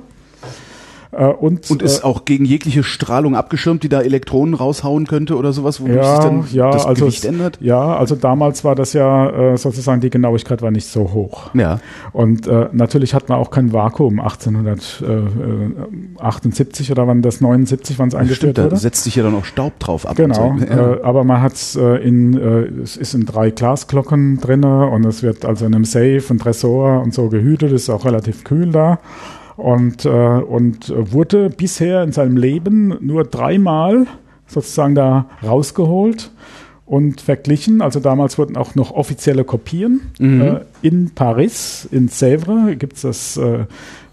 Äh, und, Und ist auch gegen jegliche Strahlung abgeschirmt, die da Elektronen raushauen könnte oder sowas, wodurch sich dann das also Gewicht ändert? Ja, also damals war das ja äh, sozusagen, die Genauigkeit war nicht so hoch. Ja. Und äh, natürlich hat man auch kein Vakuum 1878 oder wann das 79, wann es eingeführt Stimmt, da wurde. setzt sich ja dann auch Staub drauf ab. Genau, so. Ja. äh, aber man hat es äh, in, äh, es ist in drei Glasglocken drinne und es wird also in einem Safe und Tresor und so gehütet, ist auch relativ kühl da und, äh, und wurde bisher in seinem Leben nur dreimal sozusagen da rausgeholt und verglichen. Also damals wurden auch noch offizielle Kopien. Mhm. Äh, in Paris, in Sèvres, gibt es das, äh,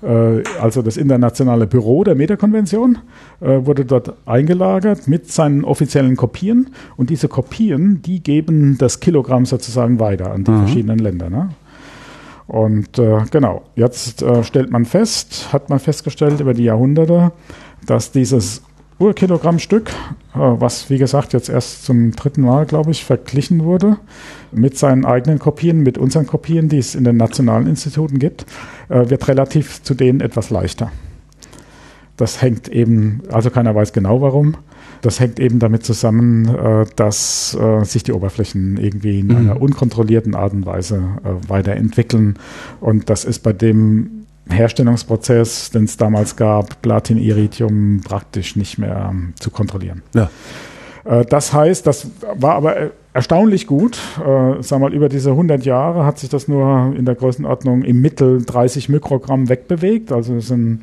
äh, also das internationale Büro der Meterkonvention, äh, wurde dort eingelagert mit seinen offiziellen Kopien. Und diese Kopien, die geben das Kilogramm sozusagen weiter an die Mhm. verschiedenen Länder. Ne? Und äh, genau, jetzt äh, stellt man fest, hat man festgestellt über die Jahrhunderte, dass dieses Urkilogrammstück, äh, was wie gesagt jetzt erst zum dritten Mal, glaube ich, verglichen wurde, mit seinen eigenen Kopien, mit unseren Kopien, die es in den nationalen Instituten gibt, äh, wird relativ zu denen etwas leichter. Das hängt eben, also keiner weiß genau warum. Das hängt eben damit zusammen, äh, dass äh, sich die Oberflächen irgendwie in Mhm. einer unkontrollierten Art und Weise äh, weiterentwickeln. Und das ist bei dem Herstellungsprozess, den es damals gab, Platin-Iridium, praktisch nicht mehr ähm, zu kontrollieren. Ja. Äh, Das heißt, das war aber äh, erstaunlich gut. Äh, sag mal, über diese 100 Jahre hat sich das nur in der Größenordnung im Mittel 30 Mikrogramm wegbewegt. Also das sind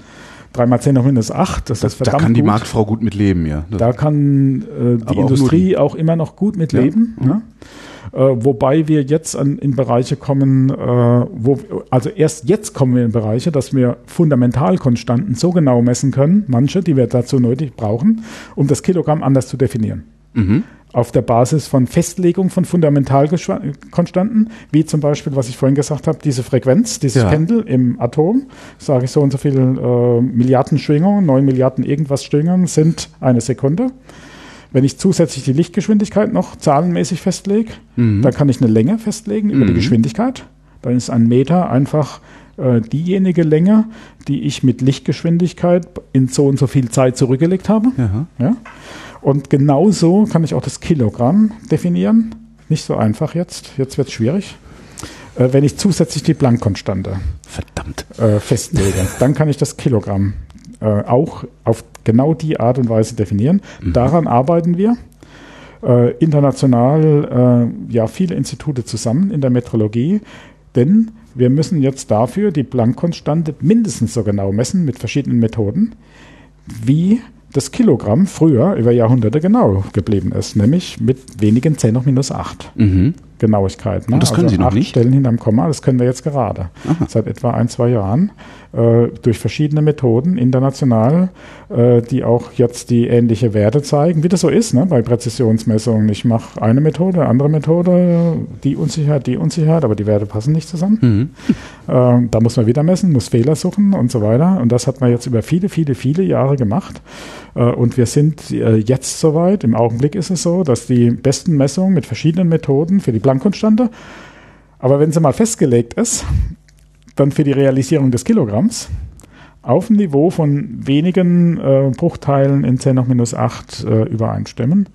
3 mal 10 hoch minus 8. Das Das, ist da verdammt kann die. Marktfrau gut mit leben, ja. Das- Da kann äh, die auch Industrie auch, immer noch gut mit Ja. leben. Ne? Äh, wobei wir jetzt an, in Bereiche kommen, äh, wo, also erst jetzt kommen wir in Bereiche, dass wir Fundamentalkonstanten so genau messen können, manche, die wir dazu nötig brauchen, um das Kilogramm anders zu definieren. mhm. Auf der Basis von Festlegung von Fundamentalkonstanten, wie zum Beispiel, was ich vorhin gesagt habe, diese Frequenz, dieses Ja. Pendel im Atom, sage ich so und so viele äh, Milliarden Schwingungen, 9 Milliarden irgendwas Schwingungen sind eine Sekunde. Wenn ich zusätzlich die Lichtgeschwindigkeit noch zahlenmäßig festlege, Mhm. dann kann ich eine Länge festlegen über die Mhm. Geschwindigkeit. Dann ist ein Meter einfach äh, diejenige Länge, die ich mit Lichtgeschwindigkeit in so und so viel Zeit zurückgelegt habe. Ja. Und genauso kann ich auch das Kilogramm definieren. Nicht so einfach jetzt, jetzt wird es schwierig. Äh, wenn ich zusätzlich die Planck-Konstante Verdammt. äh, festlege, dann kann ich das Kilogramm äh, auch auf genau die Art und Weise definieren. Daran arbeiten wir. Äh, international äh, ja viele Institute zusammen in der Metrologie, denn wir müssen jetzt dafür die Planck-Konstante mindestens so genau messen mit verschiedenen Methoden, wie das Kilogramm früher über Jahrhunderte genau geblieben ist, nämlich mit wenigen 10 hoch minus 8 Mhm. Genauigkeit. Ne? Und das können Sie noch acht nicht? Stellen hinterm Komma, das können wir jetzt gerade. Aha. Seit etwa ein, zwei Jahren. Äh, durch verschiedene Methoden international, äh, die auch jetzt die ähnliche Werte zeigen, wie das so ist ne? bei Präzisionsmessungen. Ich mache eine Methode, andere Methode, die Unsicherheit, die Unsicherheit, aber die Werte passen nicht zusammen. Mhm. Äh, da muss man wieder messen, muss Fehler suchen und so weiter. Und das hat man jetzt über viele, viele, viele Jahre gemacht. Äh, und wir sind jetzt soweit, im Augenblick ist es so, dass die besten Messungen mit verschiedenen Methoden für die Planck-Konstante, aber wenn sie mal festgelegt ist, dann für die Realisierung des Kilogramms auf dem Niveau von wenigen äh, Bruchteilen in 10 hoch minus 8 äh, übereinstimmen. Äh,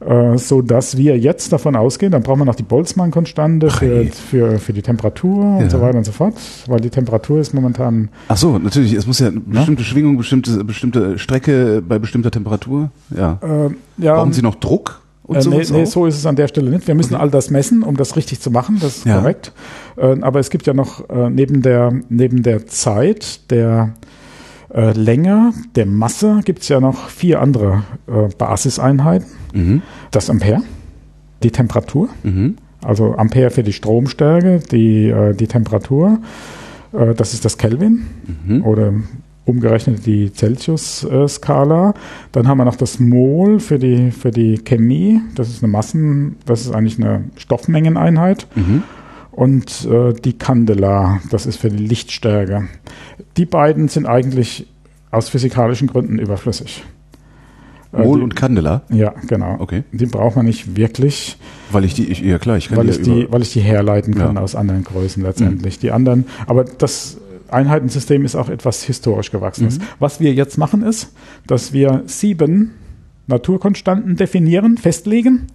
äh, so dass wir jetzt davon ausgehen, dann brauchen wir noch die Boltzmann-Konstante für, für, für die Temperatur Ja. und so weiter und so fort, weil die Temperatur ist momentan, Ach so, natürlich. Es muss ja eine bestimmte Schwingung, bestimmte, bestimmte Strecke bei bestimmter Temperatur. Ja. äh, ja, Brauchen Sie noch Druck und Äh, nee, nee, so ist es an der Stelle nicht. Wir müssen all das messen, um das richtig zu machen, das ist Ja. korrekt. Äh, aber es gibt ja noch äh, neben, der, neben der Zeit, der äh, Länge, der Masse, gibt es ja noch vier andere äh, Basiseinheiten. Mhm. Das Ampere, die Temperatur, Mhm. also Ampere für die Stromstärke, die, äh, die Temperatur, äh, das ist das Kelvin Mhm. oder umgerechnet die Celsius-Skala. Dann haben wir noch das Mol für die, für die Chemie. Das ist eine Massen, das ist eigentlich eine Stoffmengeneinheit. Mhm. Und äh, die Candela, das ist für die Lichtstärke. Die beiden sind eigentlich aus physikalischen Gründen überflüssig. Äh, Mol die, und Candela. Ja, genau. Okay. Die braucht man nicht wirklich, Weil ich die, ich, ja klar, ich kann weil die ich, ja die, weil ich die herleiten kann Ja. aus anderen Größen letztendlich. Die anderen, aber das Einheitensystem ist auch etwas historisch gewachsenes. Mhm. Was wir jetzt machen ist, dass wir sieben Naturkonstanten definieren, festlegen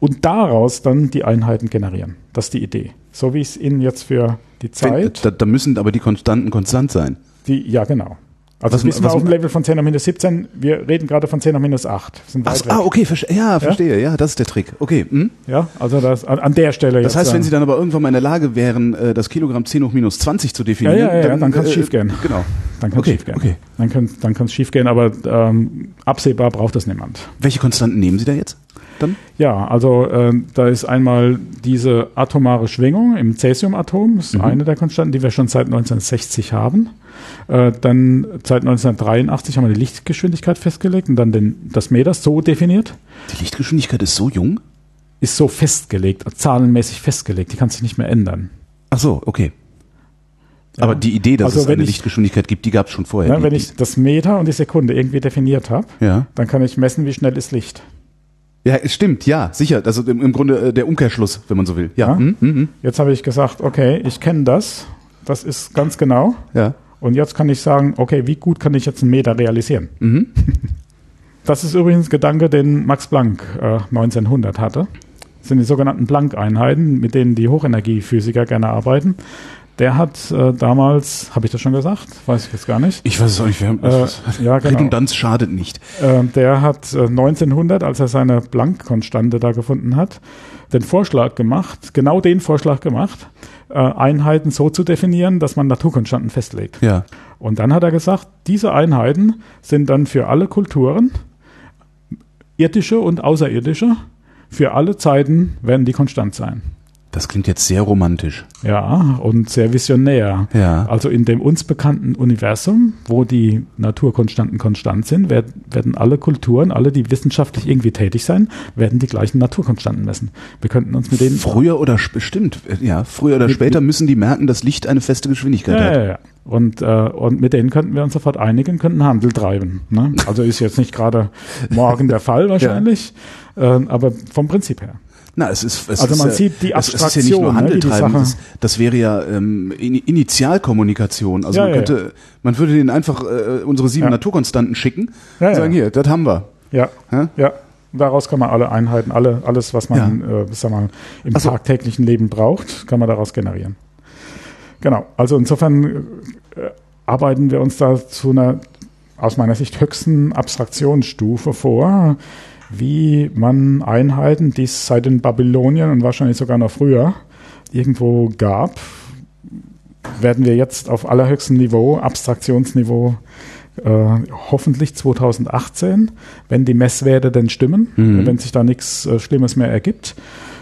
und daraus dann die Einheiten generieren. Das ist die Idee. So wie ich es Ihnen jetzt für die Zeit, da, da müssen aber die Konstanten konstant sein. die, ja genau. Also Was- bis wir auf dem Level von 10 auf minus 17, wir reden gerade von 10 auf minus 8. Sind Ach, ah, okay, verste ja, verstehe. Ja, das ist der Trick. Okay. Hm? Ja, also das, an, an der Stelle Das heißt, wenn äh, Sie dann aber irgendwann mal in der Lage wären, äh, das Kilogramm 10 hoch minus 20 zu definieren, Ja, ja, ja, dann kann's schiefgehen. Genau. Dann kann es Okay, schief gehen. okay. Dann kann es dann kann's schief gehen, aber ähm, absehbar braucht das niemand. Welche Konstanten nehmen Sie da jetzt? Dann? Ja, also ähm, da ist einmal diese atomare Schwingung im Cäsiumatom, ist Mhm. eine der Konstanten, die wir schon seit 1960 haben. Äh, dann seit 1983 haben wir die Lichtgeschwindigkeit festgelegt und dann den, das Meter so definiert. Die Lichtgeschwindigkeit ist so jung? Ist so festgelegt, zahlenmäßig festgelegt, die kann sich nicht mehr ändern. Ach so, okay. Aber Ja. die Idee, dass Also es eine ich- Lichtgeschwindigkeit gibt, die gab es schon vorher. Ja, wenn ich das Meter und die Sekunde irgendwie definiert habe, ja. dann kann ich messen, wie schnell ist Licht. ja, es stimmt, ja, sicher. Also im, im Grunde äh, der Umkehrschluss, wenn man so will. Ja. Ja. Hm, hm, hm. Jetzt habe ich gesagt, okay, ich kenne das, das ist ganz genau. ja. Und jetzt kann ich sagen, okay, wie gut kann ich jetzt einen Meter realisieren? Mhm. Das ist übrigens ein Gedanke, den Max Planck äh, 1900 hatte. Das sind die sogenannten Planck-Einheiten, mit denen die Hochenergiephysiker gerne arbeiten. Der hat äh, damals, habe ich das schon gesagt? Weiß ich jetzt gar nicht. Ich weiß es auch nicht. Wir haben, Äh, ja, genau. Redundanz schadet nicht. Äh, der hat äh, 1900, als er seine Planck-Konstante da gefunden hat, den Vorschlag gemacht, genau den Vorschlag gemacht, äh, Einheiten so zu definieren, dass man Naturkonstanten festlegt. Ja. Und dann hat er gesagt, diese Einheiten sind dann für alle Kulturen, irdische und außerirdische, für alle Zeiten werden die konstant sein. Das klingt jetzt sehr romantisch. Ja, und sehr visionär. Ja. Also in dem uns bekannten Universum, wo die Naturkonstanten konstant sind, werden, alle Kulturen, alle, die wissenschaftlich irgendwie tätig sein, werden die gleichen Naturkonstanten messen. Wir könnten uns mit denen Früher oder sp- stimmt, äh, ja, früher oder Mit- später müssen die merken, dass Licht eine feste Geschwindigkeit Ja, hat. ja, ja. Und, äh, und mit denen könnten wir uns sofort einigen, könnten Handel treiben. Ne? Also ist jetzt nicht gerade morgen der Fall wahrscheinlich, äh, aber vom Prinzip her. Na, es ist, es Also ist man ja, sieht die es, es ist ja nicht nur Abstraktion, ne, Handel treiben, das, das wäre ja ähm, In- Initialkommunikation. Also Ja, man ja, könnte, man würde denen einfach äh, unsere sieben Ja. Naturkonstanten schicken Ja, und sagen, ja. hier, das haben wir. Ja, ja. Daraus kann man alle Einheiten, alle, alles, was man äh, sag mal, im Ach so. tagtäglichen Leben braucht, kann man daraus generieren. Genau. Also insofern äh, arbeiten wir uns da zu einer aus meiner Sicht höchsten Abstraktionsstufe vor, wie man Einheiten, die es seit den Babyloniern und wahrscheinlich sogar noch früher irgendwo gab, werden wir jetzt auf allerhöchstem Niveau, Abstraktionsniveau, äh, hoffentlich 2018, wenn die Messwerte denn stimmen, Mhm. wenn sich da nichts äh, Schlimmes mehr ergibt.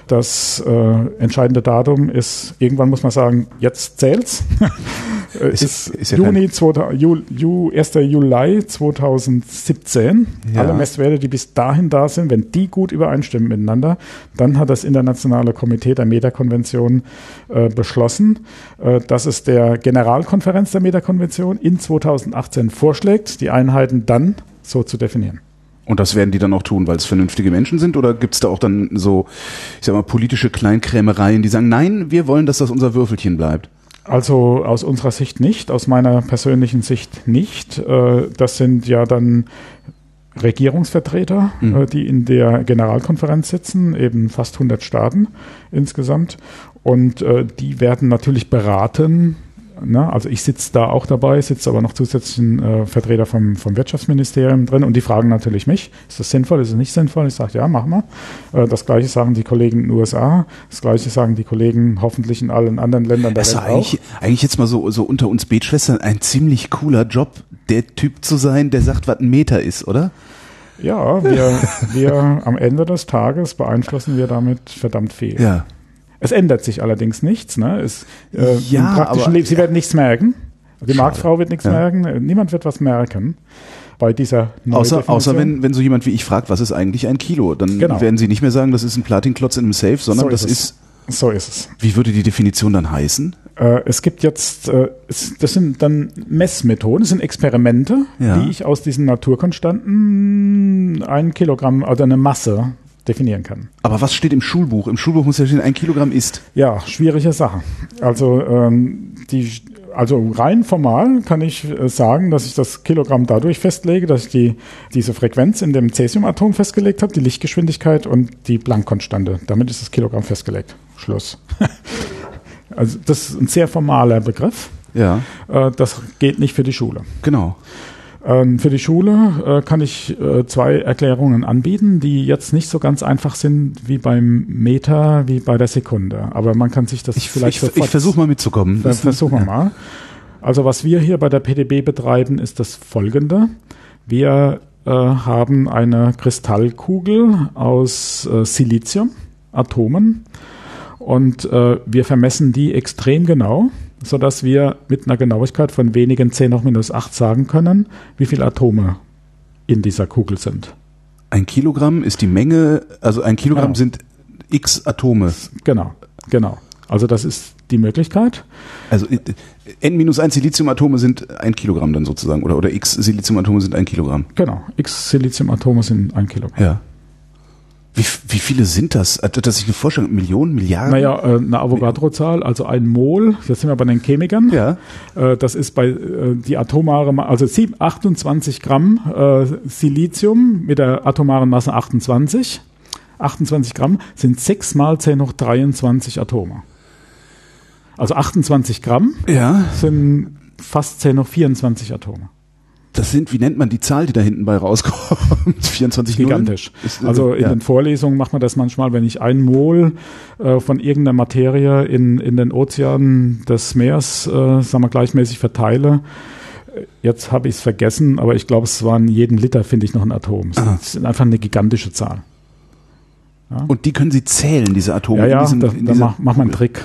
Das äh, entscheidende Datum ist, irgendwann muss man sagen, jetzt zählt's. Äh, Ist- ist, ist ja Juni 2000, Ju, Ju, 1. Juli 2017. Ja. Alle Messwerte, die bis dahin da sind, wenn die gut übereinstimmen miteinander, dann hat das Internationale Komitee der Metakonvention äh, beschlossen, äh, dass es der Generalkonferenz der Metakonvention in 2018 vorschlägt, die Einheiten dann so zu definieren. Und das werden die dann auch tun, weil es vernünftige Menschen sind? Oder gibt es da auch dann so, ich sag mal, politische Kleinkrämereien, die sagen, nein, wir wollen, dass das unser Würfelchen bleibt? Also aus unserer Sicht nicht, aus meiner persönlichen Sicht nicht. Äh, Das sind ja dann Regierungsvertreter, Mhm. äh, die in der Generalkonferenz sitzen, eben fast 100 Staaten insgesamt. Und äh, die werden natürlich beraten. Ne? Also ich sitze da auch dabei, sitze aber noch zusätzlich ein äh, Vertreter vom, vom Wirtschaftsministerium drin und die fragen natürlich mich, ist das sinnvoll, ist es nicht sinnvoll? Ich sage, ja, machen wir. Äh, das gleiche sagen die Kollegen in den USA, das gleiche sagen die Kollegen hoffentlich in allen anderen Ländern der Das ist Welt doch eigentlich, eigentlich jetzt mal so, so unter uns Betschwestern ein ziemlich cooler Job, der Typ zu sein, der sagt, was ein Meter ist, oder? Ja, wir, wir am Ende des Tages beeinflussen wir damit verdammt viel. Ja. Es ändert sich allerdings nichts. Ne? Es, äh, Ja, Im praktischen aber- Leben, Sie werden nichts merken. Die. Marktfrau wird nichts Ja. merken. Niemand wird was merken bei dieser Außer, außer wenn, wenn so jemand wie ich fragt, was ist eigentlich ein Kilo? Dann Genau. werden sie nicht mehr sagen, das ist ein Platinklotz in einem Safe, sondern So das ist ist, So ist es. wie würde die Definition dann heißen? Äh, es gibt jetzt, äh, es, das sind dann Messmethoden, das sind Experimente, Ja. wie ich aus diesen Naturkonstanten ein Kilogramm oder eine Masse definieren kann. Aber was steht im Schulbuch? Im Schulbuch muss ja stehen, ein Kilogramm ist. Ja, schwierige Sache. Also, ähm, die, also rein formal kann ich äh, sagen, dass ich das Kilogramm dadurch festlege, dass ich die, diese Frequenz in dem Cäsiumatom festgelegt habe, die Lichtgeschwindigkeit und die Planck-Konstante. Damit ist das Kilogramm festgelegt. Schluss. also das ist ein sehr formaler Begriff. Ja, Äh, das geht nicht für die Schule. genau. Ähm, für die Schule äh, kann ich äh, zwei Erklärungen anbieten, die jetzt nicht so ganz einfach sind wie beim Meter, wie bei der Sekunde. Aber man kann sich das Ich, vielleicht ich, ich versuche mal mitzukommen. das versuchen wir mal. Also was wir hier bei der PDB betreiben, ist das folgende. Wir äh, haben eine Kristallkugel aus äh, Silizium-Atomen und äh, wir vermessen die extrem genau, sodass wir mit einer Genauigkeit von wenigen 10 hoch minus 8 sagen können, wie viele Atome in dieser Kugel sind. Ein Kilogramm ist die Menge, also ein Kilogramm Genau. sind x Atome. Genau, genau. Also das ist die Möglichkeit. Also äh, N-1 Siliziumatome sind ein Kilogramm dann sozusagen. Oder, oder x Siliziumatome sind ein Kilogramm. Genau. X Siliziumatome sind ein Kilogramm. Ja. Wie, wie viele sind das? Äh, Dass ich eine Vorstellung, Millionen, Milliarden? Naja, äh, eine Avogadro-Zahl, also ein Mol, jetzt sind wir bei den Chemikern. Ja. Äh, Das ist bei die atomare, Ma- also sieb- 28 Gramm Silizium mit der atomaren Masse 28. 28 Gramm sind 6 mal 10 hoch 23 Atome. Also 28 Gramm Ja. sind fast 10 hoch 24 Atome. Das sind, wie nennt man die Zahl, die da hinten bei rauskommt? 24 Nullen? Gigantisch. Ist, äh, Also in ja. den Vorlesungen macht man das manchmal, wenn ich ein Mol äh, von irgendeiner Materie in, in den Ozeanen des Meeres, äh, sagen wir, gleichmäßig verteile. Äh, Jetzt habe ich es vergessen, aber ich glaube, es waren jeden Liter, finde ich, noch ein Atom. Aha. Es ist einfach eine gigantische Zahl. Und die können Sie zählen, diese Atome. Ja, ja, diesem, da, da dieser mach, man einen. Trick.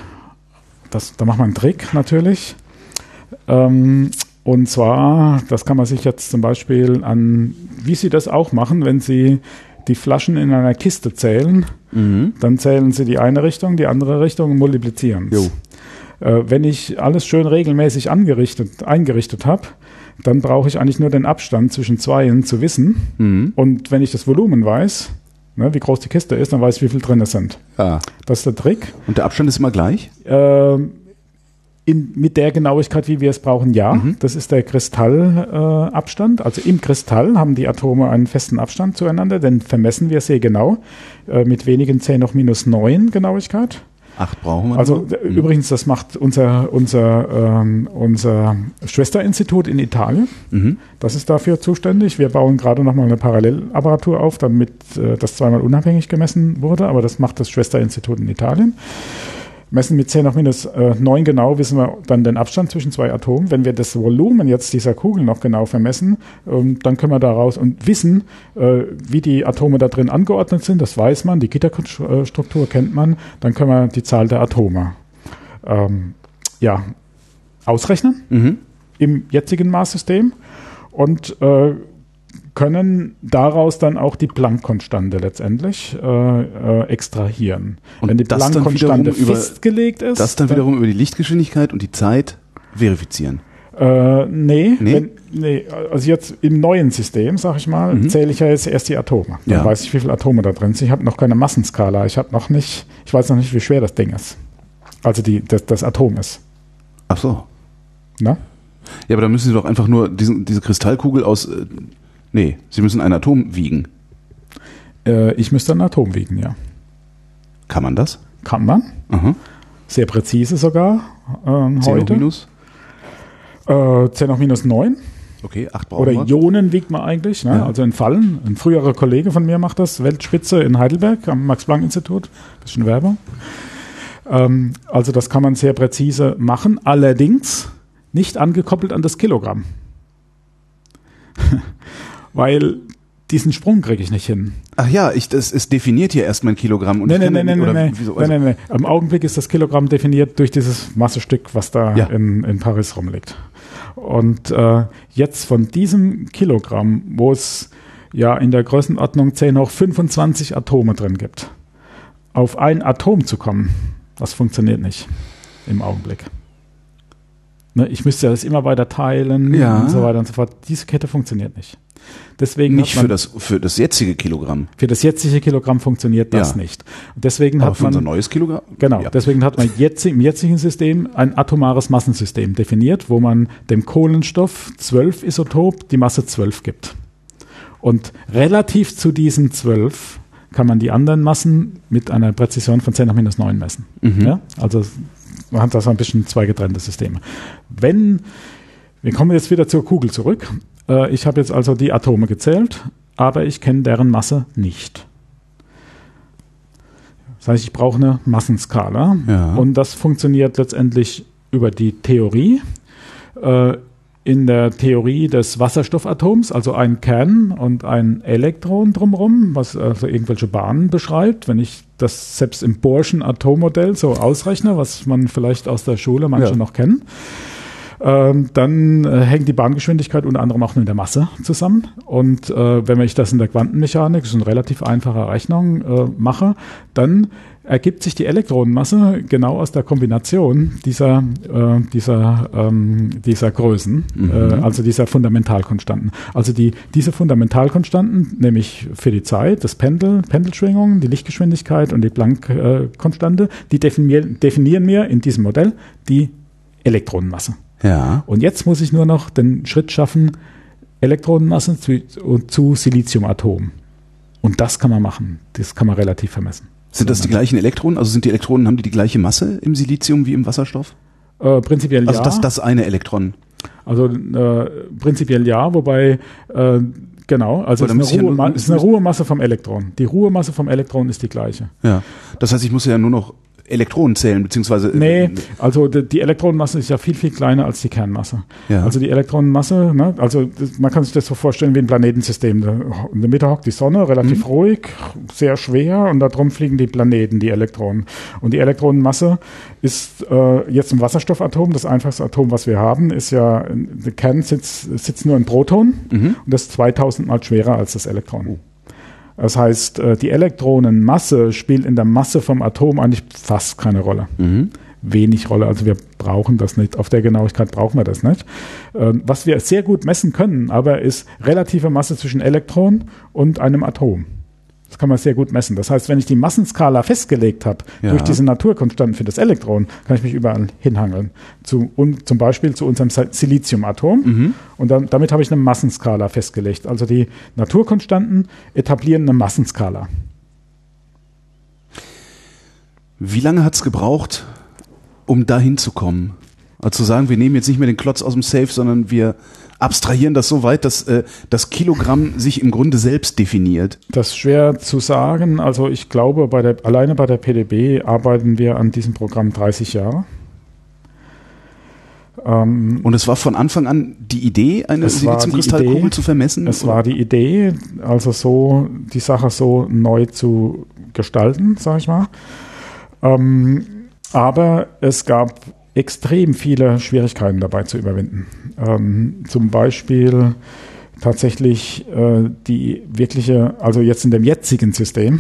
Das, da macht man einen Trick natürlich. Ähm, und zwar, das kann man sich jetzt zum Beispiel an, wie Sie das auch machen, wenn Sie die Flaschen in einer Kiste zählen, Mhm. dann zählen Sie die eine Richtung, die andere Richtung und multiplizieren. Äh, wenn ich alles schön regelmäßig angerichtet, eingerichtet habe, dann brauche ich eigentlich nur den Abstand zwischen zweien zu wissen. Mhm. Und wenn ich das Volumen weiß, ne, wie groß die Kiste ist, dann weiß ich, wie viel drin sind. Ja. Das ist der Trick. Und der Abstand ist immer gleich? Ähm, in, mit der Genauigkeit, wie wir es brauchen, ja. Mhm. Das ist der Kristallabstand. Äh, Abstand. also im Kristall haben die Atome einen festen Abstand zueinander, den vermessen wir sehr genau, äh, mit wenigen 10 noch minus 9 Genauigkeit. Acht brauchen wir. Also äh, übrigens, das macht unser, unser, ähm, unser Schwesterinstitut in Italien. Mhm. Das ist dafür zuständig. Wir bauen gerade nochmal eine Parallellapparatur auf, damit äh, das zweimal unabhängig gemessen wurde, aber das macht das Schwesterinstitut in Italien. Messen mit 10 auf minus äh, 9 genau, wissen wir dann den Abstand zwischen zwei Atomen. Wenn wir das Volumen jetzt dieser Kugel noch genau vermessen, ähm, dann können wir daraus und wissen, äh, wie die Atome da drin angeordnet sind. Das weiß man, die Gitterstruktur kennt man. Dann können wir die Zahl der Atome ähm, ja, ausrechnen Mhm. im jetzigen Maßsystem und äh, können daraus dann auch die Planck-Konstante letztendlich äh, äh, extrahieren. Und Wenn die dann Planck-Konstante festgelegt ist, Das dann wiederum über die Lichtgeschwindigkeit und die Zeit verifizieren. Äh, nee, Nee? Wenn, nee, also jetzt im neuen System, sag ich mal, Mhm. zähle ich ja jetzt erst die Atome. Dann Ja. weiß ich, wie viele Atome da drin sind. Ich habe noch keine Massenskala. Ich habe noch nicht, ich weiß noch nicht, wie schwer das Ding ist. Also die, das, das Atom ist. Ach so. Ne? Ja, aber dann müssen Sie doch einfach nur diesen, diese Kristallkugel aus äh, Nee, Sie müssen ein Atom wiegen. Äh, ich müsste ein Atom wiegen, ja. Kann man das? Kann man. Aha. Sehr präzise sogar ähm, 10 hoch heute. minus? Äh, 10 auf minus 9. Okay, 8 brauchen Oder wir. Ionen wiegt man eigentlich, ne? Ja. also in Fallen. Ein früherer Kollege von mir macht das, Weltspitze in Heidelberg am Max-Planck-Institut. Bisschen Werbung. Ähm, also das kann man sehr präzise machen, allerdings nicht angekoppelt an das Kilogramm. Weil diesen Sprung kriege ich nicht hin. Ach ja, ich, das, es definiert hier erst mein Kilogramm. Und Nee, nee, nee, nee, nee, oder nee. wieso- nee, also- nee, nee. Im Augenblick ist das Kilogramm definiert durch dieses Massestück, was da Ja. in, in Paris rumliegt. Und äh, jetzt von diesem Kilogramm, wo es ja in der Größenordnung 10 hoch 25 Atome drin gibt, auf ein Atom zu kommen, das funktioniert nicht im Augenblick. Ne, ich müsste das immer weiter teilen Ja. und so weiter und so fort. Diese Kette funktioniert nicht. Deswegen Nicht man, für das, für das jetzige Kilogramm, für das jetzige Kilogramm funktioniert das Ja. nicht. Und deswegen aber hat man unser neues Kilogramm? Genau, Ja. deswegen hat man jetzt im jetzigen System ein atomares Massensystem definiert, wo man dem Kohlenstoff 12 Isotop die Masse 12 gibt. Und relativ zu diesen 12 kann man die anderen Massen mit einer Präzision von 10 nach minus 9 messen. Mhm. Ja? Also man hat da so ein bisschen zwei getrennte Systeme. Wenn, wir kommen jetzt wieder zur Kugel zurück. Äh, ich habe jetzt also die Atome gezählt, aber ich kenne deren Masse nicht. Das heißt, ich brauche eine Massenskala. Ja. Und das funktioniert letztendlich über die Theorie. Äh, in der Theorie des Wasserstoffatoms, also ein Kern und ein Elektron drumherum, was also irgendwelche Bahnen beschreibt. Wenn ich das selbst im Bohrschen Atommodell so ausrechne, was man vielleicht aus der Schule manche Ja. noch kennen, ähm, dann äh, hängt die Bahngeschwindigkeit unter anderem auch mit der Masse zusammen. Und äh, wenn ich das in der Quantenmechanik, das ist eine relativ einfache Rechnung, äh, mache, dann ergibt sich die Elektronenmasse genau aus der Kombination dieser, äh, dieser, ähm, dieser Größen, äh, also dieser Fundamentalkonstanten. Also die, diese Fundamentalkonstanten, nämlich für die Zeit, das Pendel, Pendelschwingung, die Lichtgeschwindigkeit und die Planck-Konstante, die definieren, definieren mir in diesem Modell die Elektronenmasse. Ja. Und jetzt muss ich nur noch den Schritt schaffen, Elektronenmasse zu, zu Siliziumatom. Und das kann man machen. Das kann man relativ vermessen. Sind das die gleichen Elektronen? Also sind die Elektronen, haben die die gleiche Masse im Silizium wie im Wasserstoff? Äh, prinzipiell Also ja. das, das eine Elektron. Also äh, prinzipiell ja, wobei äh, genau, also es ist, eine ja Ruhema nur- es ist eine Ruhemasse vom Elektron. Die Ruhemasse vom Elektron ist die gleiche. Ja. Das heißt, ich muss ja nur noch Elektronen zählen, beziehungsweise. äh, Nee, also die, Elektronenmasse ist ja viel, viel kleiner als die Kernmasse. Ja. Also die Elektronenmasse, ne, also das, man kann sich das so vorstellen wie ein Planetensystem. In der Mitte hockt die Sonne, relativ ruhig, sehr schwer und darum fliegen die Planeten, die Elektronen. Und die Elektronenmasse ist äh, jetzt im Wasserstoffatom, das einfachste Atom, was wir haben, ist ja, der Kern sitzt, sitzt nur ein Proton und das ist 2000 mal schwerer als das Elektron. Das heißt, äh, die Elektronenmasse spielt in der Masse vom Atom eigentlich fast keine Rolle. Wenig Rolle. Also wir brauchen das nicht. Auf der Genauigkeit brauchen wir das nicht. Ähm, Was wir sehr gut messen können, aber ist relative Masse zwischen Elektron und einem Atom. Das kann man sehr gut messen. Das heißt, wenn ich die Massenskala festgelegt habe, Ja. durch diese Naturkonstanten für das Elektron, kann ich mich überall hinhangeln. Zu, un, zum Beispiel zu unserem Siliziumatom. Und dann, damit habe ich eine Massenskala festgelegt. Also die Naturkonstanten etablieren eine Massenskala. Wie lange hat's gebraucht, um dahin zu kommen? Also zu sagen, wir nehmen jetzt nicht mehr den Klotz aus dem Safe, sondern wir abstrahieren das so weit, dass äh, das Kilogramm sich im Grunde selbst definiert. Das ist schwer zu sagen. Also ich glaube, bei der, alleine bei der PDB arbeiten wir an diesem Programm 30 Jahre. Ähm, Und es war von Anfang an die Idee, eine Siliziumkristallkugel zu vermessen? es war die Idee, also so die Sache so neu zu gestalten, sag ich mal. Ähm, aber es gab extrem viele Schwierigkeiten dabei zu überwinden. Ähm, zum Beispiel tatsächlich äh, die wirkliche, also jetzt in dem jetzigen System,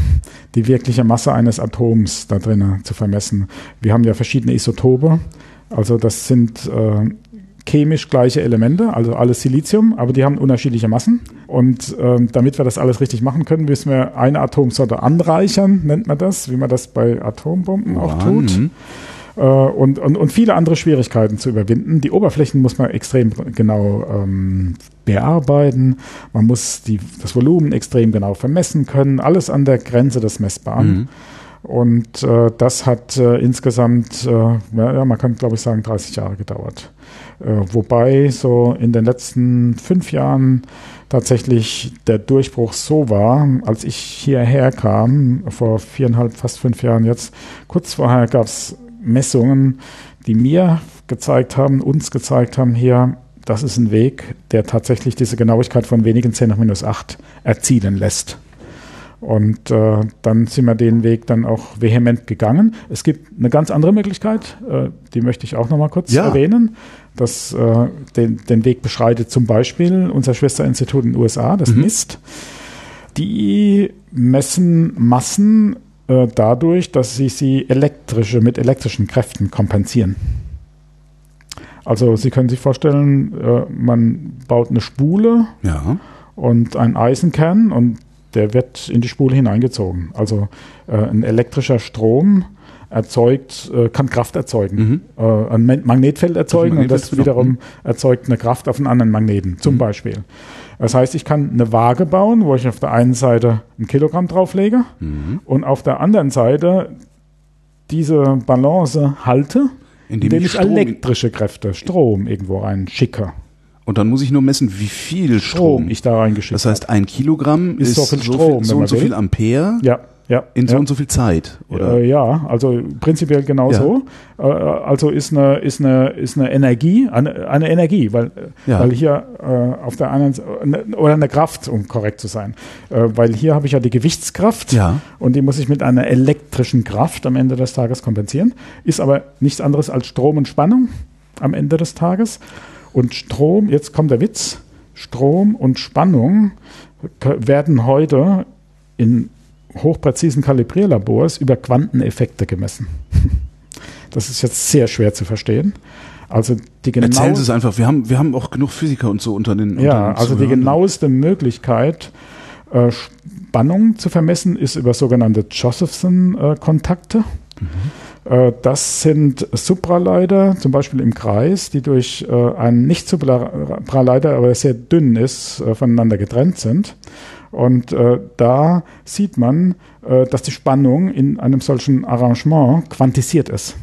die wirkliche Masse eines Atoms da drinnen zu vermessen. Wir haben ja verschiedene Isotope, also das sind äh, chemisch gleiche Elemente, also alles Silizium, aber die haben unterschiedliche Massen. Und ähm, damit wir das alles richtig machen können, müssen wir eine Atomsorte anreichern, nennt man das, wie man das bei Atombomben auch Uran, tut mhm. Äh, und, und, und viele andere Schwierigkeiten zu überwinden. Die Oberflächen muss man extrem genau ähm, bearbeiten. Man muss die, das Volumen extrem genau vermessen können. Alles an der Grenze des Messbaren. Mhm. Und äh, das hat äh, insgesamt, äh, ja, man kann glaube ich sagen, 30 Jahre gedauert. Äh, wobei so in den letzten fünf Jahren tatsächlich der Durchbruch so war, als ich hierher kam, vor viereinhalb, fast fünf Jahren jetzt, kurz vorher gab es Messungen, die mir gezeigt haben, uns gezeigt haben, hier, das ist ein Weg, der tatsächlich diese Genauigkeit von wenigen 10 nach minus 8 erzielen lässt. Und äh, dann sind wir den Weg dann auch vehement gegangen. Es gibt eine ganz andere Möglichkeit, äh, die möchte ich auch noch mal kurz ja. erwähnen. Das äh, den, den Weg beschreitet zum Beispiel unser Schwesterinstitut in den USA, das mhm. NIST. Die messen Massen äh, dadurch, dass sie sie elektrische mit elektrischen Kräften kompensieren. Also Sie können sich vorstellen, äh, man baut eine Spule ja. und einen Eisenkern und der wird in die Spule hineingezogen. Also äh, ein elektrischer Strom erzeugt, äh, kann Kraft erzeugen, mhm. äh, ein Magnetfeld erzeugen und das wiederum erzeugt eine Kraft auf einen anderen Magneten, zum mhm. Beispiel. Das heißt, ich kann eine Waage bauen, wo ich auf der einen Seite ein Kilogramm drauflege mhm. und auf der anderen Seite diese Balance halte, indem, indem ich, ich elektrische Kräfte, Strom irgendwo rein schicke. Und dann muss ich nur messen, wie viel Strom, Strom ich da reingeschickt habe. Das heißt, ein Kilogramm ist, ist so viel Strom, so, viel, so und so viel Ampere. Ja. Ja, in so ja. und so viel Zeit, oder? Äh, ja, also prinzipiell genau ja. so. Äh, also ist eine, ist eine, ist eine Energie, eine, eine Energie, weil, ja. weil hier äh, auf der einen Seite, oder eine Kraft, um korrekt zu sein, äh, weil hier habe ich ja die Gewichtskraft ja. und die muss ich mit einer elektrischen Kraft am Ende des Tages kompensieren. Ist aber nichts anderes als Strom und Spannung am Ende des Tages. Und Strom, jetzt kommt der Witz, Strom und Spannung werden heute in hochpräzisen Kalibrierlabors über Quanteneffekte gemessen. Das ist jetzt sehr schwer zu verstehen. Also die genau Erzählen Sie es einfach, wir haben, wir haben auch genug Physiker und so unter den Ja, unter also die genaueste Möglichkeit, äh, Spannung zu vermessen, ist über sogenannte Josephson-Kontakte. Mhm. Äh, das sind Supraleiter, zum Beispiel im Kreis, die durch äh, einen nicht Supraleiter, aber sehr dünn ist, voneinander getrennt sind. Und da sieht man, dass die Spannung in einem solchen Arrangement quantisiert ist.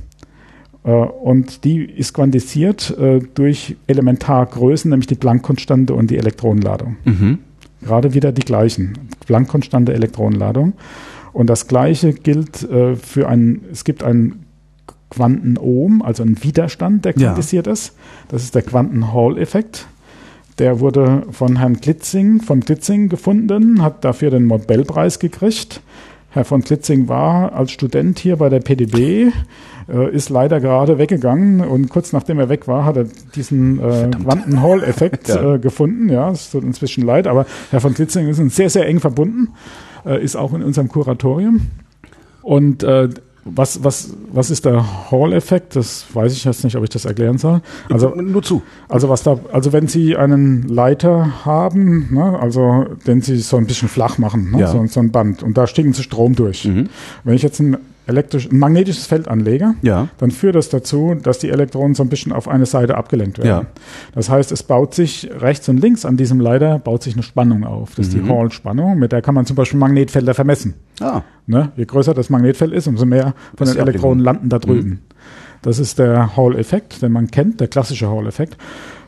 Und die ist quantisiert durch Elementargrößen, nämlich die Planck-Konstante und die Elektronenladung. Mhm. Gerade wieder die gleichen. Planck-Konstante, Elektronenladung. Und das Gleiche gilt äh, für einen, es gibt einen Quantenohm, also einen Widerstand, der quantisiert ja. ist. Das ist der Quanten-Hall-Effekt. Der wurde von Herrn Klitzing, von Klitzing gefunden, hat dafür den Nobelpreis gekriegt. Herr von Klitzing war als Student hier bei der PDB, äh, ist leider gerade weggegangen und kurz nachdem er weg war, hat er diesen äh, Quanten-Hall-Effekt ja. äh, gefunden. Ja, es tut inzwischen leid, aber Herr von Klitzing ist uns sehr, sehr eng verbunden äh, ist auch in unserem Kuratorium. Und äh, was, was, was ist der Hall-Effekt? Das weiß ich jetzt nicht, ob ich das erklären soll. Also nur zu. Also was da, also wenn Sie einen Leiter haben, ne, also den Sie so ein bisschen flach machen, ne, ja. so, so, ein Band, und da stecken Sie Strom durch. Mhm. Wenn ich jetzt einen elektrisch, ein magnetisches Feld anlege, ja. dann führt das dazu, dass die Elektronen so ein bisschen auf eine Seite abgelenkt werden. Ja. Das heißt, es baut sich rechts und links an diesem Leiter baut sich eine Spannung auf. Das ist mhm. die Hall-Spannung, mit der kann man zum Beispiel Magnetfelder vermessen. Ah. Ne? Je größer das Magnetfeld ist, umso mehr von den Elektronen landen da drüben. Mhm. Das ist der Hall-Effekt, den man kennt, der klassische Hall-Effekt.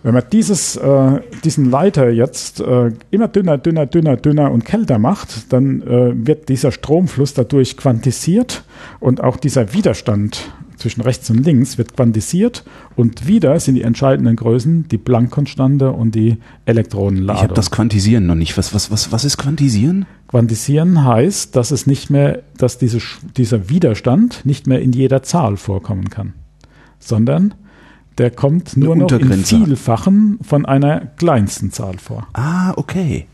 Wenn man dieses, äh, diesen Leiter jetzt äh, immer dünner, dünner, dünner, dünner und kälter macht, dann äh, wird dieser Stromfluss dadurch quantisiert und auch dieser Widerstand zwischen rechts und links wird quantisiert und wieder sind die entscheidenden Größen die Planck-Konstante und die Elektronenladung. Ich habe das Quantisieren noch nicht. Was, was, was, was ist Quantisieren? Quantisieren heißt, dass es nicht mehr, dass diese, dieser Widerstand nicht mehr in jeder Zahl vorkommen kann, sondern der kommt nur noch in Vielfachen von einer kleinsten Zahl vor. Ah, okay.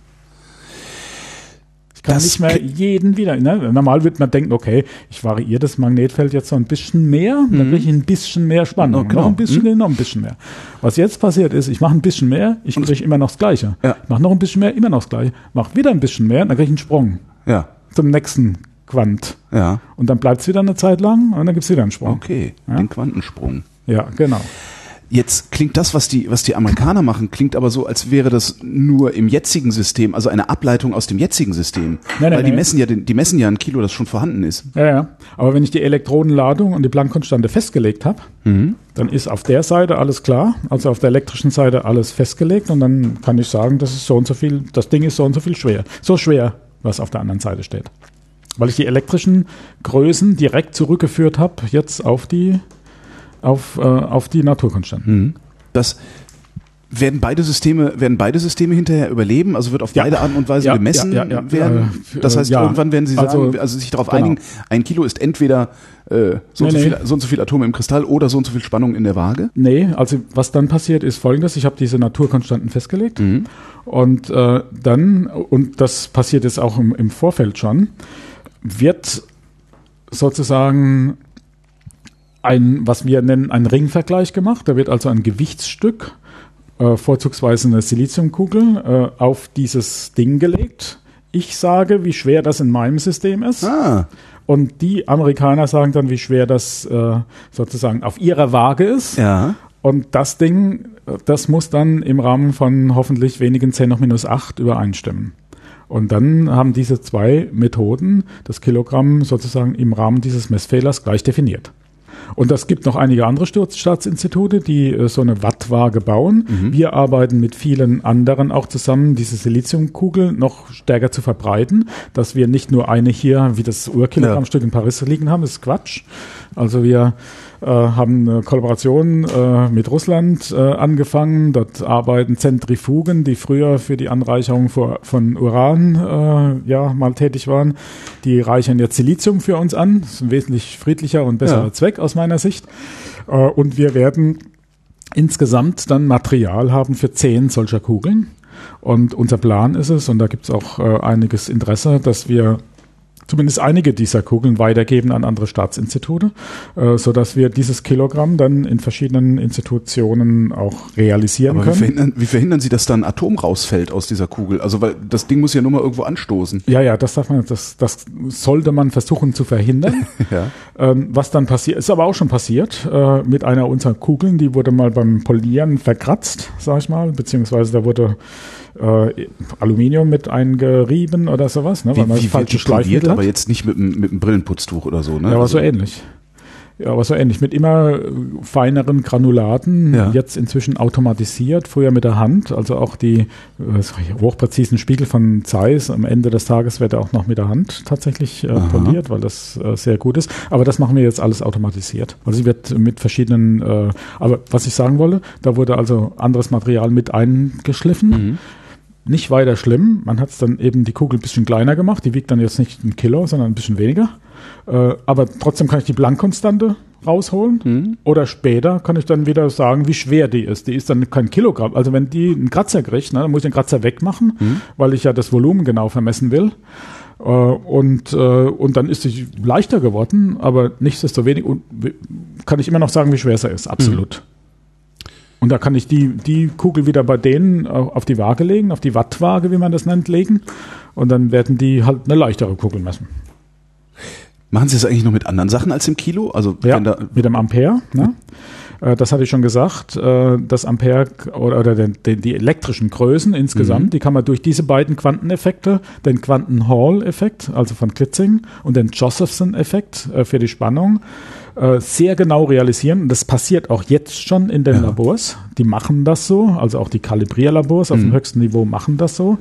Ich kann das nicht mehr jeden wieder. Ne? Normal wird man denken, okay, ich variiere das Magnetfeld jetzt so ein bisschen mehr, mhm. dann kriege ich ein bisschen mehr Spannung. Oh, noch ein bisschen, mhm. noch ein bisschen mehr. Was jetzt passiert ist, ich mache ein bisschen mehr, ich kriege immer noch das Gleiche. Ja. Ich mache noch ein bisschen mehr, immer noch das Gleiche. Mache wieder ein bisschen mehr, dann kriege ich einen Sprung. Ja. Zum nächsten Quant. Ja. Und dann bleibt es wieder eine Zeit lang und dann gibt es wieder einen Sprung. Okay, ja? den Quantensprung. Ja, genau. Jetzt klingt das, was die, was die Amerikaner machen, klingt aber so, als wäre das nur im jetzigen System, also eine Ableitung aus dem jetzigen System. Nein, nein, Weil die nein. messen ja, den, die messen ja ein Kilo, das schon vorhanden ist. Ja, ja. Aber wenn ich die Elektronenladung und die Planck-Konstante festgelegt habe, dann ist auf der Seite alles klar, also auf der elektrischen Seite alles festgelegt und dann kann ich sagen, das ist so und so viel, das Ding ist so und so viel schwer. So schwer, was auf der anderen Seite steht. Weil ich die elektrischen Größen direkt zurückgeführt habe, jetzt auf die, auf, äh, auf die Naturkonstanten. Das werden beide Systeme, werden beide Systeme hinterher überleben? Also wird auf Ja. beide Arten und Weise Ja, gemessen ja, werden? Äh, das heißt, irgendwann werden Sie sagen, Also, also, sich darauf genau. einigen, ein Kilo ist entweder äh, so, und so, Nee, viel, nee. so und so viel Atome im Kristall oder so und so viel Spannung in der Waage. Nee, also was dann passiert ist folgendes, ich habe diese Naturkonstanten festgelegt und äh, dann, und das passiert jetzt auch im, im Vorfeld schon, wird sozusagen ein, was wir nennen, ein Ringvergleich gemacht. Da wird also ein Gewichtsstück, äh, vorzugsweise eine Siliziumkugel, äh, auf dieses Ding gelegt. Ich sage, wie schwer das in meinem System ist. Ah, Und die Amerikaner sagen dann, wie schwer das äh, sozusagen auf ihrer Waage ist. ja. Und das Ding, das muss dann im Rahmen von hoffentlich wenigen 10 noch minus 8 übereinstimmen. Und dann haben diese zwei Methoden das Kilogramm sozusagen im Rahmen dieses Messfehlers gleich definiert. Und es gibt noch einige andere Staatsinstitute, die äh, so eine Wattwaage bauen. Wir arbeiten mit vielen anderen auch zusammen, diese Siliziumkugel noch stärker zu verbreiten, dass wir nicht nur eine hier wie das Urkilogrammstück in Paris liegen haben, das ist Quatsch. Also wir äh, haben eine Kollaboration äh, mit Russland äh, angefangen. Dort arbeiten Zentrifugen, die früher für die Anreicherung vor, von Uran äh, ja mal tätig waren. Die reichern jetzt Silizium für uns an. Das ist ein wesentlich friedlicher und besserer Ja. Zweck aus meiner Sicht. Äh, und wir werden insgesamt dann Material haben für zehn solcher Kugeln. Und unser Plan ist es, und da gibt es auch äh, einiges Interesse, dass wir zumindest einige dieser Kugeln weitergeben an andere Staatsinstitute, äh, so dass wir dieses Kilogramm dann in verschiedenen Institutionen auch realisieren Aber wie können. verhindern, wie verhindern Sie, dass da ein Atom rausfällt aus dieser Kugel? Also weil das Ding muss ja nur mal irgendwo anstoßen. Ja, ja, das darf man, das, das sollte man versuchen zu verhindern. Ja. Ähm, was dann passiert, ist aber auch schon passiert äh, mit einer unserer Kugeln, die wurde mal beim Polieren verkratzt, sag ich mal, beziehungsweise da wurde äh, Aluminium mit eingerieben oder sowas, ne, weil man Wie, wie falsche Schleifmittel hat. aber jetzt nicht mit, einem- mit einem Brillenputztuch oder so, ne? Ja, aber Also- so ähnlich. Ja, aber so ähnlich. Mit immer feineren Granulaten, Ja. jetzt inzwischen automatisiert, früher mit der Hand. Also auch die äh, hochpräzisen Spiegel von Zeiss, am Ende des Tages wird er auch noch mit der Hand tatsächlich äh, poliert, weil das äh, sehr gut ist. Aber das machen wir jetzt alles automatisiert. Also sie wird mit verschiedenen, äh, aber was ich sagen wollte, da wurde also anderes Material mit eingeschliffen. Mhm. Nicht weiter schlimm. Man hat es dann eben die Kugel ein bisschen kleiner gemacht. Die wiegt dann jetzt nicht ein Kilo, sondern ein bisschen weniger. Äh, aber trotzdem kann ich die Blankkonstante rausholen. Mhm. Oder später kann ich dann wieder sagen, wie schwer die ist. Die ist dann kein Kilogramm. Also wenn die einen Kratzer kriegt, ne, dann muss ich den Kratzer wegmachen, Mhm. weil ich ja das Volumen genau vermessen will. Äh, und, äh, und dann ist sie leichter geworden, aber nichtsdestoweniger kann ich immer noch sagen, wie schwer sie ist. Absolut. Und da kann ich die, die Kugel wieder bei denen äh, auf die Waage legen, auf die Wattwaage, wie man das nennt, legen. Und dann werden die halt eine leichtere Kugel messen. Machen Sie das eigentlich noch mit anderen Sachen als im Kilo? Also Ja, mit dem Ampere. Ne? Äh, Das hatte ich schon gesagt. äh, Das Ampere oder, die elektrischen Größen insgesamt, die kann man durch diese beiden Quanteneffekte, den Quanten-Hall-Effekt, also von Klitzing, und den Josephson-Effekt äh, für die Spannung, sehr genau realisieren. Und das passiert auch jetzt schon in den Labors. Die machen das so, also auch die Kalibrierlabors auf dem höchsten Niveau machen das so.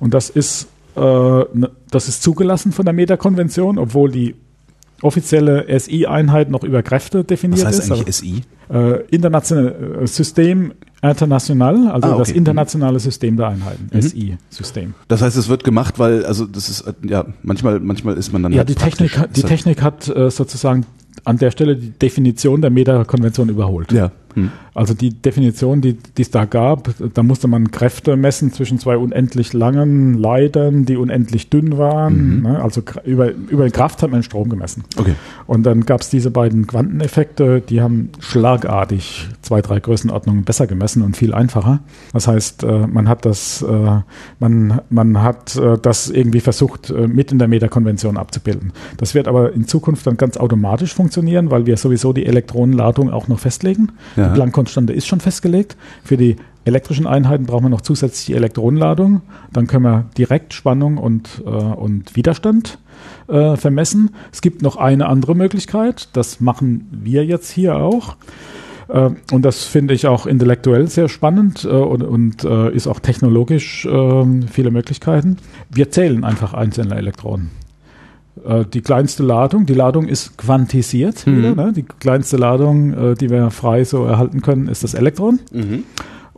Und das ist, ne- das ist zugelassen von der Meta-Konvention, obwohl die offizielle SI-Einheit noch über Kräfte definiert was heißt ist. eigentlich SI? aber, äh, internationale äh, System International, also Ah, okay. das internationale System der Einheiten, SI-System. Das heißt, es wird gemacht, weil, also das ist, äh, ja, manchmal, manchmal ist man dann Ja, halt die Technik, die Ist Technik hat äh, sozusagen an der Stelle die Definition der Meta-Konvention überholt. Ja. Hm. Also die Definition, die es da gab, da musste man Kräfte messen zwischen zwei unendlich langen Leitern, die unendlich dünn waren. Mhm. Ne? Also über, über die Kraft hat man Strom gemessen. Okay. Und dann gab es diese beiden Quanteneffekte, die haben schlagartig zwei, drei Größenordnungen besser gemessen und viel einfacher. Das heißt, äh, man hat das, äh, man, man hat äh, das irgendwie versucht, mit in der Meta-Konvention abzubilden. Das wird aber in Zukunft dann ganz automatisch funktionieren, weil wir sowieso die Elektronenladung auch noch festlegen. Ja. Die Planck-Konstante ist schon festgelegt. Für die elektrischen Einheiten brauchen wir noch zusätzlich Elektronenladung. Dann können wir direkt Spannung und, äh, und Widerstand äh, vermessen. Es gibt noch eine andere Möglichkeit. Das machen wir jetzt hier auch. Äh, und das finde ich auch intellektuell sehr spannend äh, und, und äh, ist auch technologisch ähm, viele Möglichkeiten. Wir zählen einfach einzelne Elektronen die kleinste Ladung. Die Ladung ist quantisiert. Mhm. Wieder, ne? Die kleinste Ladung, die wir frei so erhalten können, ist das Elektron. Mhm.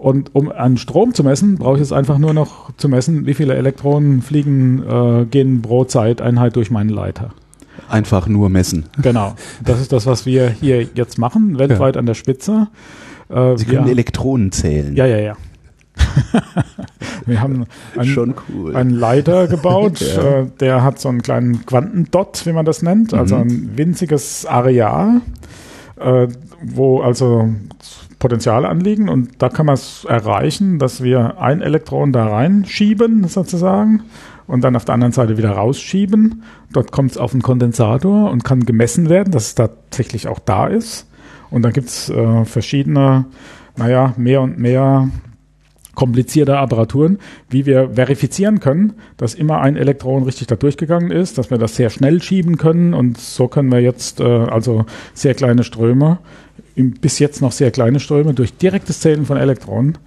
Und um an Strom zu messen, brauche ich jetzt einfach nur noch zu messen, wie viele Elektronen fliegen, äh, gehen pro Zeiteinheit durch meinen Leiter. Einfach nur messen. Genau. Das ist das, was wir hier jetzt machen, weltweit ja. an der Spitze. Äh, Sie können wir, Elektronen zählen. Ja, ja, ja. wir haben einen, cool. einen Leiter gebaut, ja. äh, der hat so einen kleinen Quantendot, wie man das nennt, also mhm. ein winziges Areal, äh, wo also Potenzial anliegen und da kann man es erreichen, dass wir ein Elektron da reinschieben sozusagen und dann auf der anderen Seite wieder rausschieben. Dort kommt es auf einen Kondensator und kann gemessen werden, dass es tatsächlich auch da ist. Und dann gibt es äh, verschiedene, naja, mehr und mehr komplizierte Apparaturen, wie wir verifizieren können, dass immer ein Elektron richtig da durchgegangen ist, dass wir das sehr schnell schieben können und so können wir jetzt äh, also sehr kleine Ströme bis jetzt noch sehr kleine Ströme durch direktes Zählen von Elektronen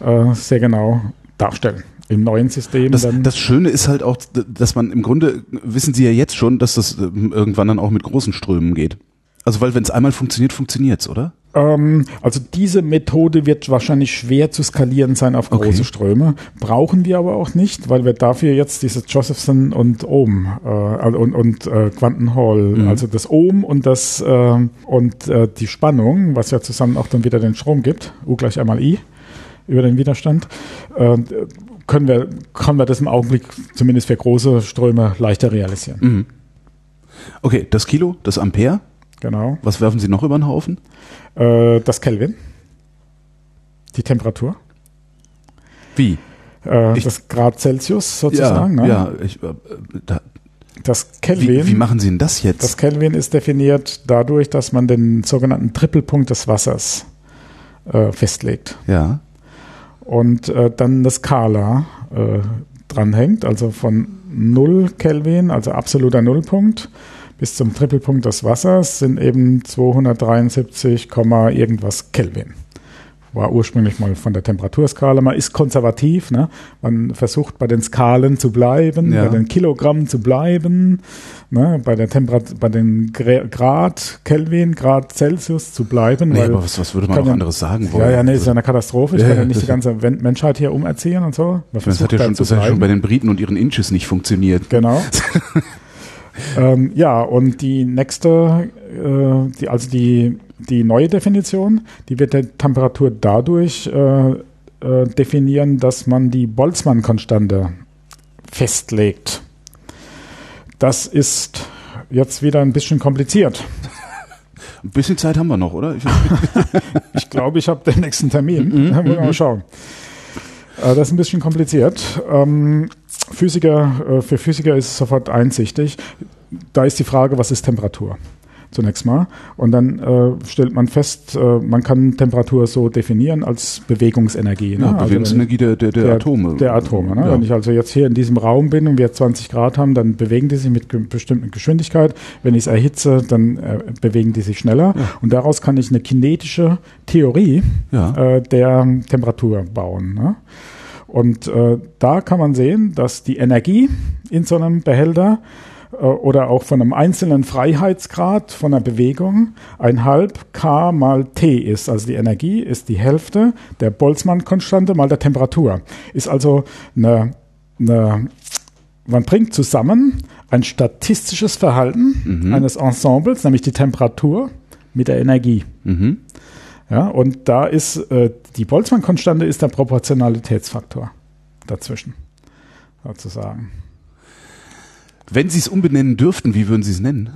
äh, sehr genau darstellen. Im neuen System. Das, das, Schöne ist halt auch, dass man im Grunde, wissen Sie ja jetzt schon, dass das ähm, irgendwann dann auch mit großen Strömen geht. Also weil wenn es einmal funktioniert, funktioniert's, oder? Ähm, also diese Methode wird wahrscheinlich schwer zu skalieren sein auf große okay. Ströme. Brauchen wir aber auch nicht, weil wir dafür jetzt diese Josephson und Ohm äh, und, und äh, Quanten Hall, mhm. also das Ohm und das äh, und äh, die Spannung, was ja zusammen auch dann wieder den Strom gibt, U gleich einmal I über den Widerstand, äh, können wir, können wir das im Augenblick zumindest für große Ströme leichter realisieren. Mhm. Okay, das Kilo, das Ampere. Genau. Was werfen Sie noch über den Haufen? Äh, das Kelvin. Die Temperatur. Wie? Äh, das Grad Celsius sozusagen. Ja, ne? ja ich, äh, da, das Kelvin. Wie, wie, machen Sie denn das jetzt? Das Kelvin ist definiert dadurch, dass man den sogenannten Trippelpunkt des Wassers äh, festlegt. Ja. Und äh, dann das Skala äh, dranhängt, also von 0 Kelvin, also absoluter Nullpunkt, bis zum Trippelpunkt des Wassers sind eben 273, irgendwas Kelvin. War ursprünglich mal von der Temperaturskala. Man ist konservativ, ne? Man versucht bei den Skalen zu bleiben, ja. bei den Kilogramm zu bleiben, ne? bei der Temperatur, bei den Grad Kelvin, Grad Celsius zu bleiben. Nee, aber was, was würde man auch ja, anderes sagen wollen? Ja, ja, nee, ist ja eine Katastrophe. Ich ja, kann ja nicht die ganze Menschheit hier umerziehen und so. das hat ja schon, das hat schon bei den Briten und ihren Inches nicht funktioniert. Genau. ähm, ja, und die nächste, äh, die, also die, die neue Definition, die wird der Temperatur dadurch äh, äh, definieren, dass man die Boltzmann-Konstante festlegt. Das ist jetzt wieder ein bisschen kompliziert. Ein bisschen Zeit haben wir noch, oder? Ich, glaube, ich habe den nächsten Termin. Mhm, wir mal schauen. Äh, das ist ein bisschen kompliziert. Ähm, Physiker, äh, für Physiker ist es sofort einsichtig. Da ist die Frage, was ist Temperatur? Zunächst mal. Und dann äh, stellt man fest, äh, man kann Temperatur so definieren als Bewegungsenergie. Ne? Ja, also Bewegungsenergie der, der, der, Atome. Der Atome. Ne? Ja. Wenn ich also jetzt hier in diesem Raum bin und wir 20 Grad haben, dann bewegen die sich mit ge bestimmten Geschwindigkeit. Wenn ich es erhitze, dann äh, bewegen die sich schneller. Ja. Und daraus kann ich eine kinetische Theorie äh, der Temperatur bauen. Ne? Und äh, da kann man sehen, dass die Energie in so einem Behälter oder auch von einem einzelnen Freiheitsgrad von einer Bewegung ein halb k mal t ist. Also die Energie ist die Hälfte der Boltzmann-Konstante mal der Temperatur. Ist also eine, eine man bringt zusammen ein statistisches Verhalten mhm. eines Ensembles, nämlich die Temperatur mit der Energie. Mhm. Ja, und da ist äh, die Boltzmann-Konstante ist der Proportionalitätsfaktor dazwischen, sozusagen. Wenn Sie es umbenennen dürften, wie würden Sie es nennen?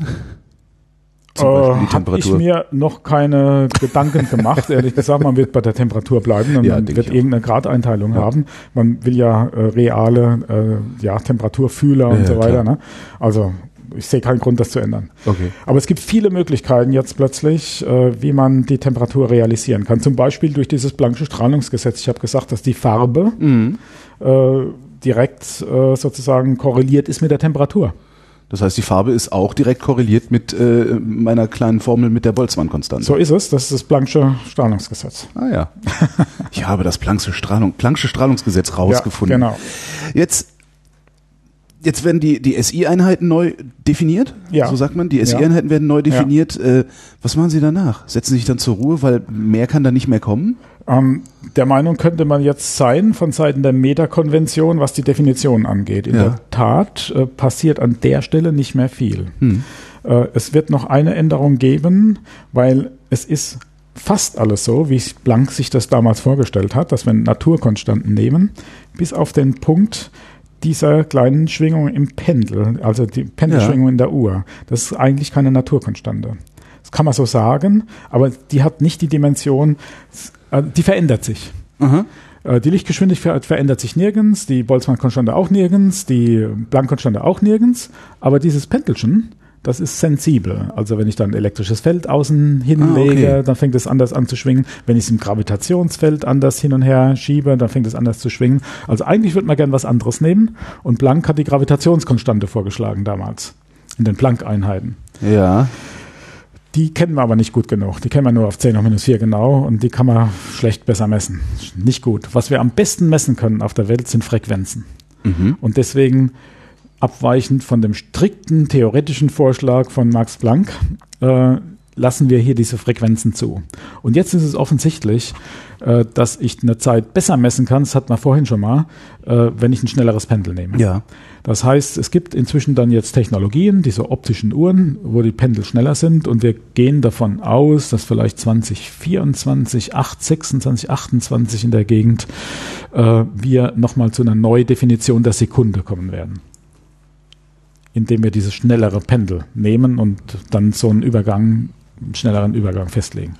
Zum Beispiel die Temperatur. Äh, Habe ich mir noch keine Gedanken gemacht. Ehrlich gesagt, man wird bei der Temperatur bleiben und ja, man wird irgendeine Gradeinteilung ja. haben. Man will ja äh, reale äh, ja, Temperaturfühler und so weiter. Ne? Also ich sehe keinen Grund, das zu ändern. Okay. Aber es gibt viele Möglichkeiten jetzt plötzlich, äh, wie man die Temperatur realisieren kann. Zum Beispiel durch dieses Planck'sche Strahlungsgesetz. Ich habe gesagt, dass die Farbe Mhm. äh, direkt äh, sozusagen korreliert ist mit der Temperatur. Das heißt, die Farbe ist auch direkt korreliert mit äh, meiner kleinen Formel mit der Boltzmann-Konstante. So ist es. Das ist das Planck'sche Strahlungsgesetz. Ah ja. ich habe das Planck'sche, Strahlung, Planck'sche Strahlungsgesetz rausgefunden. Ja, genau. Jetzt, jetzt werden die, die SI-Einheiten neu definiert. Ja. So sagt man. Die Ja. SI-Einheiten werden neu definiert. Äh, was machen Sie danach? Setzen Sie sich dann zur Ruhe, weil mehr kann da nicht mehr kommen? Ähm, der Meinung könnte man jetzt sein von Seiten der Meta-Konvention, was die Definition angeht. In Ja. der Tat äh, passiert an der Stelle nicht mehr viel. Hm. Äh, es wird noch eine Änderung geben, weil es ist fast alles so, wie Planck sich das damals vorgestellt hat, dass wir Naturkonstanten nehmen, bis auf den Punkt dieser kleinen Schwingung im Pendel, also die Pendelschwingung in der Uhr. Das ist eigentlich keine Naturkonstante. Das kann man so sagen, aber die hat nicht die Dimension, äh, die verändert sich. Aha. Äh, Die Lichtgeschwindigkeit verändert sich nirgends, die Boltzmann-Konstante auch nirgends, die Planck-Konstante auch nirgends, aber dieses Pendelchen, das ist sensibel. Also wenn ich dann ein elektrisches Feld außen hinlege, Ah, okay. dann fängt es anders an zu schwingen. Wenn ich es im Gravitationsfeld anders hin und her schiebe, dann fängt es anders zu schwingen. Also eigentlich würde man gern was anderes nehmen und Planck hat die Gravitationskonstante vorgeschlagen damals in den Planck-Einheiten. Ja. Die kennen wir aber nicht gut genug. Die kennen wir nur auf 10 hoch minus 4 genau und die kann man schlecht besser messen. Nicht gut. Was wir am besten messen können auf der Welt sind Frequenzen. Mhm. Und deswegen abweichend von dem strikten theoretischen Vorschlag von Max Planck äh, lassen wir hier diese Frequenzen zu. Und jetzt ist es offensichtlich, äh, dass ich eine Zeit besser messen kann, das hat man vorhin schon mal, äh, wenn ich ein schnelleres Pendel nehme. Ja. Das heißt, es gibt inzwischen dann jetzt Technologien, diese optischen Uhren, wo die Pendel schneller sind und wir gehen davon aus, dass vielleicht 2024, 8, 26, 28 in der Gegend äh, wir nochmal zu einer Neudefinition der Sekunde kommen werden. Indem wir dieses schnellere Pendel nehmen und dann so einen Übergang, einen schnelleren Übergang festlegen.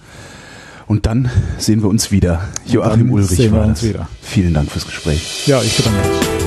Und dann sehen wir uns wieder. Joachim Ulrich sehen wir war uns das. wieder. Vielen Dank fürs Gespräch. Ja, ich bedanke mich.